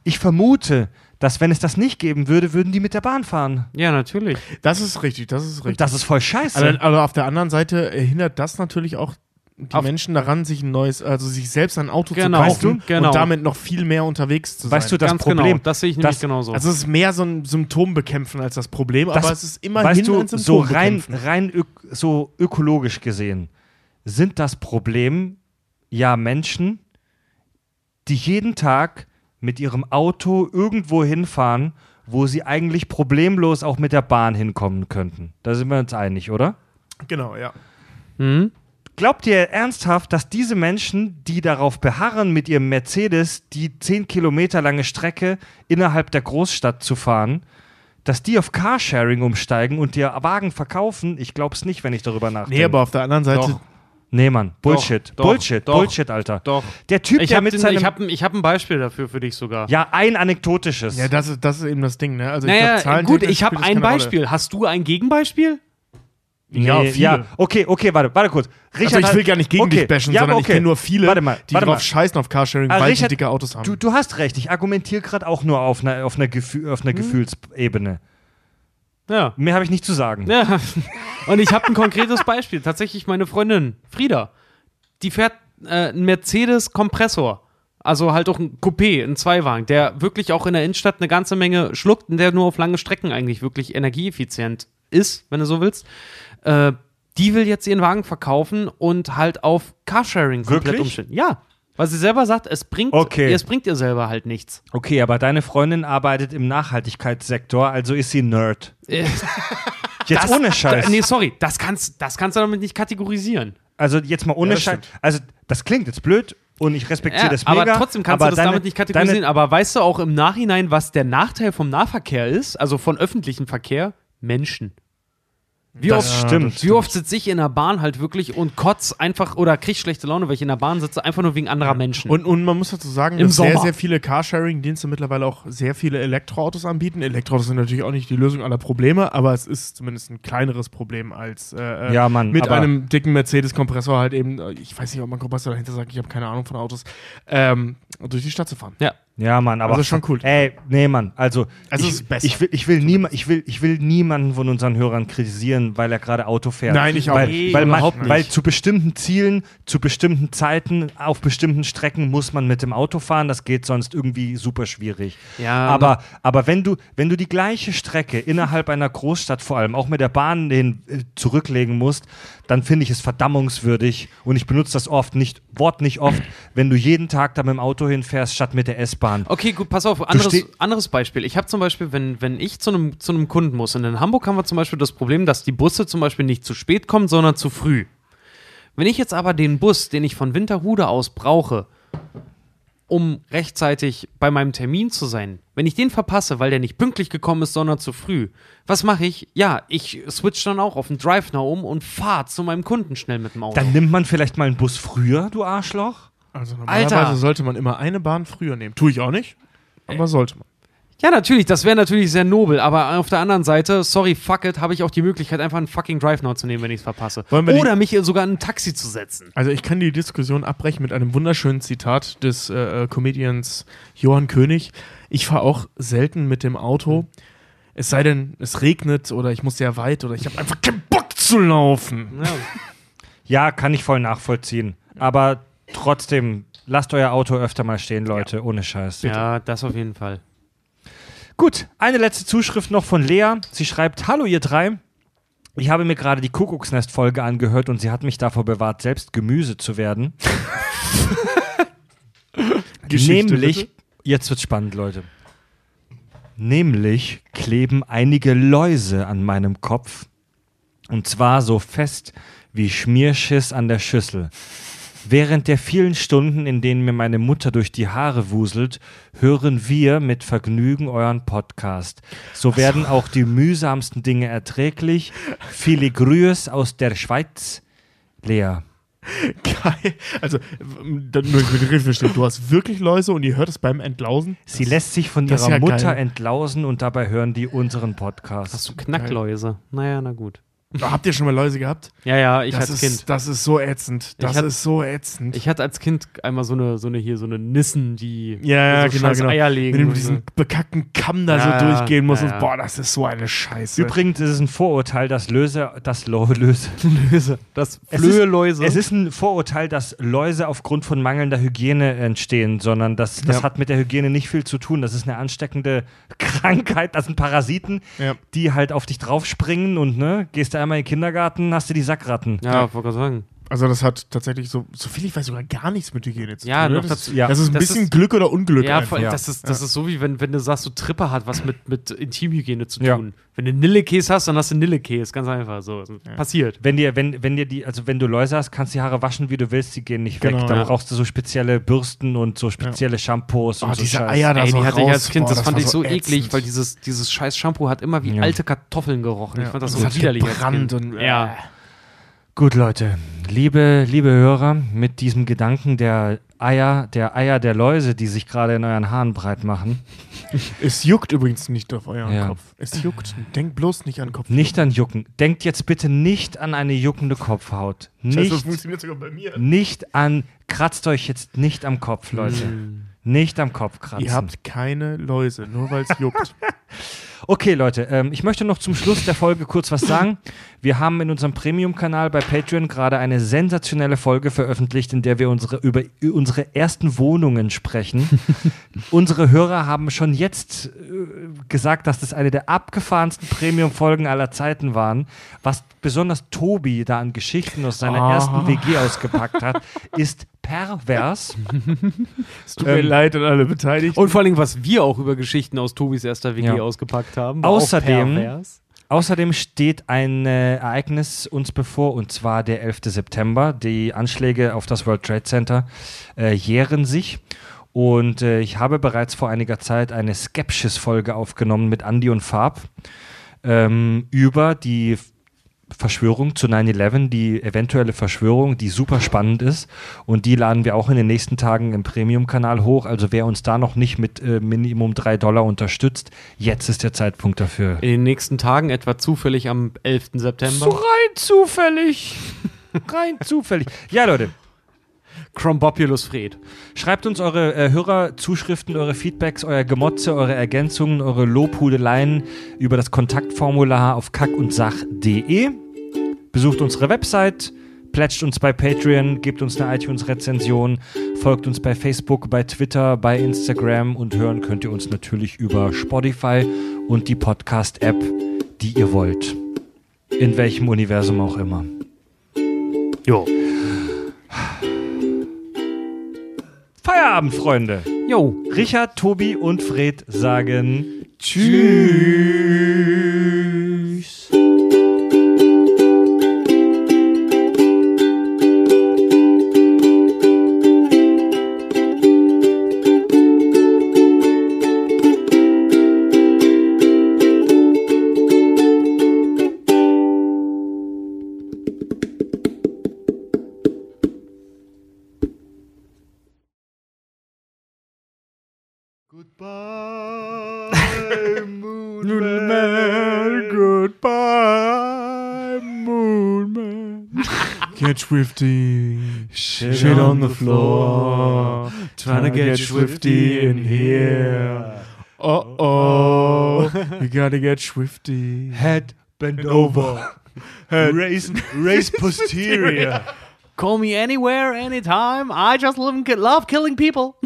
ich vermute, dass wenn es das nicht geben würde, würden die mit der Bahn fahren. Ja, natürlich. Das ist richtig, das ist Und richtig. das ist voll scheiße. Aber, aber auf der anderen Seite hindert das natürlich auch die Auf- Menschen daran, sich ein neues, also sich selbst ein Auto Genau, zu Weißt du? kaufen genau. und damit noch viel mehr unterwegs zu Weißt sein. du, das Ganz Problem, genau. Das sehe ich nämlich das- genauso. also es ist mehr so ein Symptom bekämpfen als das Problem, Das- aber es ist immerhin weißt du, ein Symptom so rein, bekämpfen. rein ök so ökologisch gesehen, sind das Problem ja Menschen, die jeden Tag mit ihrem Auto irgendwo hinfahren, wo sie eigentlich problemlos auch mit der Bahn hinkommen könnten. Da sind wir uns einig, oder? Genau, ja. Mhm. Glaubt ihr ernsthaft, dass diese Menschen, die darauf beharren, mit ihrem Mercedes die 10 Kilometer lange Strecke innerhalb der Großstadt zu fahren, dass die auf Carsharing umsteigen und ihr Wagen verkaufen? Ich glaub's nicht, wenn ich darüber nachdenke. Nee, aber auf der anderen Seite, Doch. Nee, Mann. Bullshit. doch, Bullshit. doch, Bullshit, Alter. Doch. Der Typ, Ich der habe mit seinem. ich hab, ein- ich hab ein Beispiel dafür für dich sogar. ja, ein anekdotisches. ja, das ist, das ist eben das Ding, ne? Also ich naja, glaub, Zahlen gut, ich habe ein Beispiel. Hast du ein Gegenbeispiel? Ja, Nee, viele. ja. Okay, okay, warte, warte kurz. Richard Also ich will gar nicht gegen okay. dich bashen, ja, sondern aber ich okay. kenne nur viele, Warte mal, die warte drauf mal. scheißen auf Carsharing, Ah, weil Richard, sie dicke Autos haben. Du, du hast recht, ich argumentiere gerade auch nur auf einer, auf einer, Gefühl, auf Hm. einer Gefühlsebene. Ja. Mehr habe ich nicht zu sagen. Ja. *laughs* Und ich habe ein konkretes Beispiel. Tatsächlich meine Freundin Frieda. Die fährt äh, einen Mercedes-Kompressor. Also halt auch ein Coupé, ein Zweiwagen, der wirklich auch in der Innenstadt eine ganze Menge schluckt und der nur auf lange Strecken eigentlich wirklich energieeffizient ist, wenn du so willst. Äh, die will jetzt ihren Wagen verkaufen und halt auf Carsharing komplett Wirklich? umstellen. Ja. Weil sie selber sagt, es bringt, Okay. es bringt ihr selber halt nichts. Okay, aber deine Freundin arbeitet im Nachhaltigkeitssektor, also ist sie Nerd. Äh, *laughs* Jetzt das- ohne Scheiß. Nee, sorry, das kannst, das kannst du damit nicht kategorisieren. Also jetzt mal ohne das Scheiß. Also das klingt jetzt blöd und ich respektiere Ja, das mega. aber trotzdem kannst aber du das deine- damit nicht kategorisieren. Aber weißt du auch im Nachhinein, was der Nachteil vom Nahverkehr ist? Also von öffentlichem Verkehr? Menschen. Wie das oft, stimmt. wie oft sitze ich in der Bahn halt wirklich und kotz einfach oder krieg schlechte Laune, weil ich in der Bahn sitze, einfach nur wegen anderer Menschen. Und, und man muss dazu sagen, Im dass sehr, Sommer. sehr viele Carsharing-Dienste mittlerweile auch sehr viele Elektroautos anbieten. Elektroautos sind natürlich auch nicht die Lösung aller Probleme, aber es ist zumindest ein kleineres Problem als äh, äh, Ja, Mann, mit einem dicken Mercedes-Kompressor halt eben, äh, ich weiß nicht, ob man Kompressor dahinter sagt, ich habe keine Ahnung von Autos, ähm, durch die Stadt zu fahren. ja. Ja, Mann, aber Also schon cool. Ey, nee, Mann, also, Also ich, es ist besser. ich will, ich will niema, ich will, ich will niemanden von unseren Hörern kritisieren, weil er gerade Auto fährt. Nein, ich auch weil, nicht. Weil, man, Überhaupt nicht. weil zu bestimmten Zielen, zu bestimmten Zeiten, auf bestimmten Strecken muss man mit dem Auto fahren. Das geht sonst irgendwie super schwierig. Ja, aber, aber wenn du, wenn du die gleiche Strecke innerhalb einer Großstadt vor allem auch mit der Bahn hin, äh, zurücklegen musst, dann finde ich es verdammungswürdig und ich benutze das oft nicht, Wort nicht oft, wenn du jeden Tag da mit dem Auto hinfährst, statt mit der S-Bahn. Okay, gut, pass auf, anderes, anderes Beispiel. Ich habe zum Beispiel, wenn, wenn ich zu einem zu einem Kunden muss, und in Hamburg haben wir zum Beispiel das Problem, dass die Busse zum Beispiel nicht zu spät kommen, sondern zu früh. Wenn ich jetzt aber den Bus, den ich von Winterhude aus brauche, um rechtzeitig bei meinem Termin zu sein, wenn ich den verpasse, weil der nicht pünktlich gekommen ist, sondern zu früh, was mache ich? Ja, ich switch dann auch auf den Drive Now um und fahre zu meinem Kunden schnell mit dem Auto. Dann nimmt man vielleicht mal einen Bus früher, du Arschloch. Also normalerweise Alter. sollte man immer eine Bahn früher nehmen. Tue ich auch nicht, aber sollte man. Ja, natürlich, das wäre natürlich sehr nobel, aber auf der anderen Seite, sorry, fuck it, habe ich auch die Möglichkeit, einfach einen fucking Drive Now zu nehmen, wenn ich es verpasse. Oder mich sogar in ein Taxi zu setzen. Also ich kann die Diskussion abbrechen mit einem wunderschönen Zitat des äh, äh, Comedians Johann König. Ich fahre auch selten mit dem Auto. Es sei denn, es regnet oder ich muss sehr weit oder ich habe einfach keinen Bock zu laufen. Ja. Ja, kann ich voll nachvollziehen. Aber trotzdem lasst euer Auto öfter mal stehen, Leute, ohne Scheiß. Ja, das auf jeden Fall. Gut, eine letzte Zuschrift noch von Lea. Sie schreibt: Hallo, ihr drei. Ich habe mir gerade die Kuckucksnest-Folge angehört und sie hat mich davor bewahrt, selbst Gemüse zu werden. *laughs* Nämlich, bitte? jetzt wird's spannend, Leute. Nämlich kleben einige Läuse an meinem Kopf. Und zwar so fest wie Schmierschiss an der Schüssel. Während der vielen Stunden, in denen mir meine Mutter durch die Haare wuselt, hören wir mit Vergnügen euren Podcast. So werden auch die mühsamsten Dinge erträglich. Viele Grüße aus der Schweiz. Lea. Geil. Also, nur ich richtig verstehen. Du hast wirklich Läuse und ihr hört es beim Entlausen? Sie lässt sich von das ihrer ja Mutter geil. entlausen und dabei hören die unseren Podcast. Hast du Knackläuse? Naja, na gut. Habt ihr schon mal Läuse gehabt? Ja, ja, ich das als ist, Kind. Das ist so ätzend. Das hat- ist so ätzend. Ich hatte als Kind einmal so eine, so eine hier, so eine Nissen, die ja, ja, so genau, genau. Eier Wenn legen. du und mit diesem bekackten Kamm da Ja, so durchgehen musst. ja, boah, das ist so eine Scheiße. Übrigens ist es ein Vorurteil, dass Löse, dass Lo, Löse. Läuse. Das Flöheläuse. Es ist ein Vorurteil, dass Läuse aufgrund von mangelnder Hygiene entstehen, sondern das, das Ja. hat mit der Hygiene nicht viel zu tun. Das ist eine ansteckende *laughs* Krankheit, das sind Parasiten, Ja. die halt auf dich draufspringen und ne, gehst du einmal in den Kindergarten, hast du die Sackratten. ja, wollte gerade sagen. Also das hat tatsächlich so, so viel ich weiß, sogar gar nichts mit Hygiene zu Ja, tun. ne? das, dazu- ja. das ist ein Das bisschen ist- Glück oder Unglück Ja, einfach. das, ist, das ist so wie wenn, wenn du sagst, so Trippe hat was mit, mit Intimhygiene zu Ja. tun. Wenn du Nillekäse hast, dann hast du Nillekäse. Ganz einfach so. Passiert. Wenn dir, wenn, wenn dir die, also wenn du Läuse hast, kannst du die Haare waschen, wie du willst, die gehen nicht Genau, weg. Da ja. brauchst du so spezielle Bürsten und so spezielle Shampoos Oh, und so diese Scheiß. Eier da Ey, so die hatte raus. ich als Kind, Boah, das, fand war ich so ätzend. eklig, weil dieses, dieses scheiß Shampoo hat immer wie Ja. alte Kartoffeln gerochen. Ich Ja. fand das so widerlich. gebrannt und- ja. Gut, Leute, liebe, liebe Hörer, mit diesem Gedanken der Eier, der Eier der Läuse, die sich gerade in euren Haaren breit machen, *laughs* Es juckt übrigens nicht auf euren Ja. Kopf. Es juckt. Denkt bloß nicht an den Kopf. nicht an Jucken. Denkt jetzt bitte nicht an eine juckende Kopfhaut. Scheiße, das Nicht, funktioniert sogar bei mir. nicht an, kratzt euch jetzt nicht am Kopf, Leute. Nicht am Kopf kratzen. Ihr habt keine Läuse, nur weil es *laughs* juckt. Okay, Leute, ähm, ich möchte noch zum Schluss der Folge kurz was sagen. Wir haben in unserem Premium-Kanal bei Patreon gerade eine sensationelle Folge veröffentlicht, in der wir unsere, über unsere ersten Wohnungen sprechen. *laughs* unsere Hörer haben schon jetzt äh, gesagt, dass das eine der abgefahrensten Premium-Folgen aller Zeiten waren. Was besonders Tobi da an Geschichten aus seiner Ah. ersten WG ausgepackt hat, ist pervers. *laughs* Es tut mir Ähm, leid an alle Beteiligten. Und vor allem, was wir auch über Geschichten aus Tobis erster WG Ja. ausgepackt haben. Außerdem-. Außerdem steht ein äh, Ereignis uns bevor, und zwar der 11. September. Die Anschläge auf das World Trade Center äh, jähren sich. Und äh, ich habe bereits vor einiger Zeit eine Skepsis-Folge aufgenommen mit Andy und Farb ähm, über die Verschwörung zu 9-11, die eventuelle Verschwörung, die super spannend ist. Und die laden wir auch in den nächsten Tagen im Premium-Kanal hoch. Also wer uns da noch nicht mit äh, Minimum 3 Dollar unterstützt, jetzt ist der Zeitpunkt dafür. In den nächsten Tagen, etwa zufällig am 11. September. So rein zufällig. *laughs* rein zufällig. Ja, Leute, Chrombopulus Fred. schreibt uns eure äh, Hörerzuschriften, eure Feedbacks, euer Gemotze, eure Ergänzungen, eure Lobhudeleien über das Kontaktformular auf kackundsach.de. Besucht unsere Website, plätscht uns bei Patreon, gebt uns eine iTunes-Rezension, folgt uns bei Facebook, bei Twitter, bei Instagram und hören könnt ihr uns natürlich über Spotify und die Podcast-App, die ihr wollt. In welchem Universum auch immer. Jo. Feierabend, Freunde. Jo. Richard, Tobi und Fred sagen Tschüss. Goodbye, Get swifty. Shit on the floor. Trying to get swifty in here. Uh oh. *laughs* You gotta get swifty. Head bend over. raise, *laughs* raise *laughs* posterior. Call me anywhere, anytime. I just love, love killing people.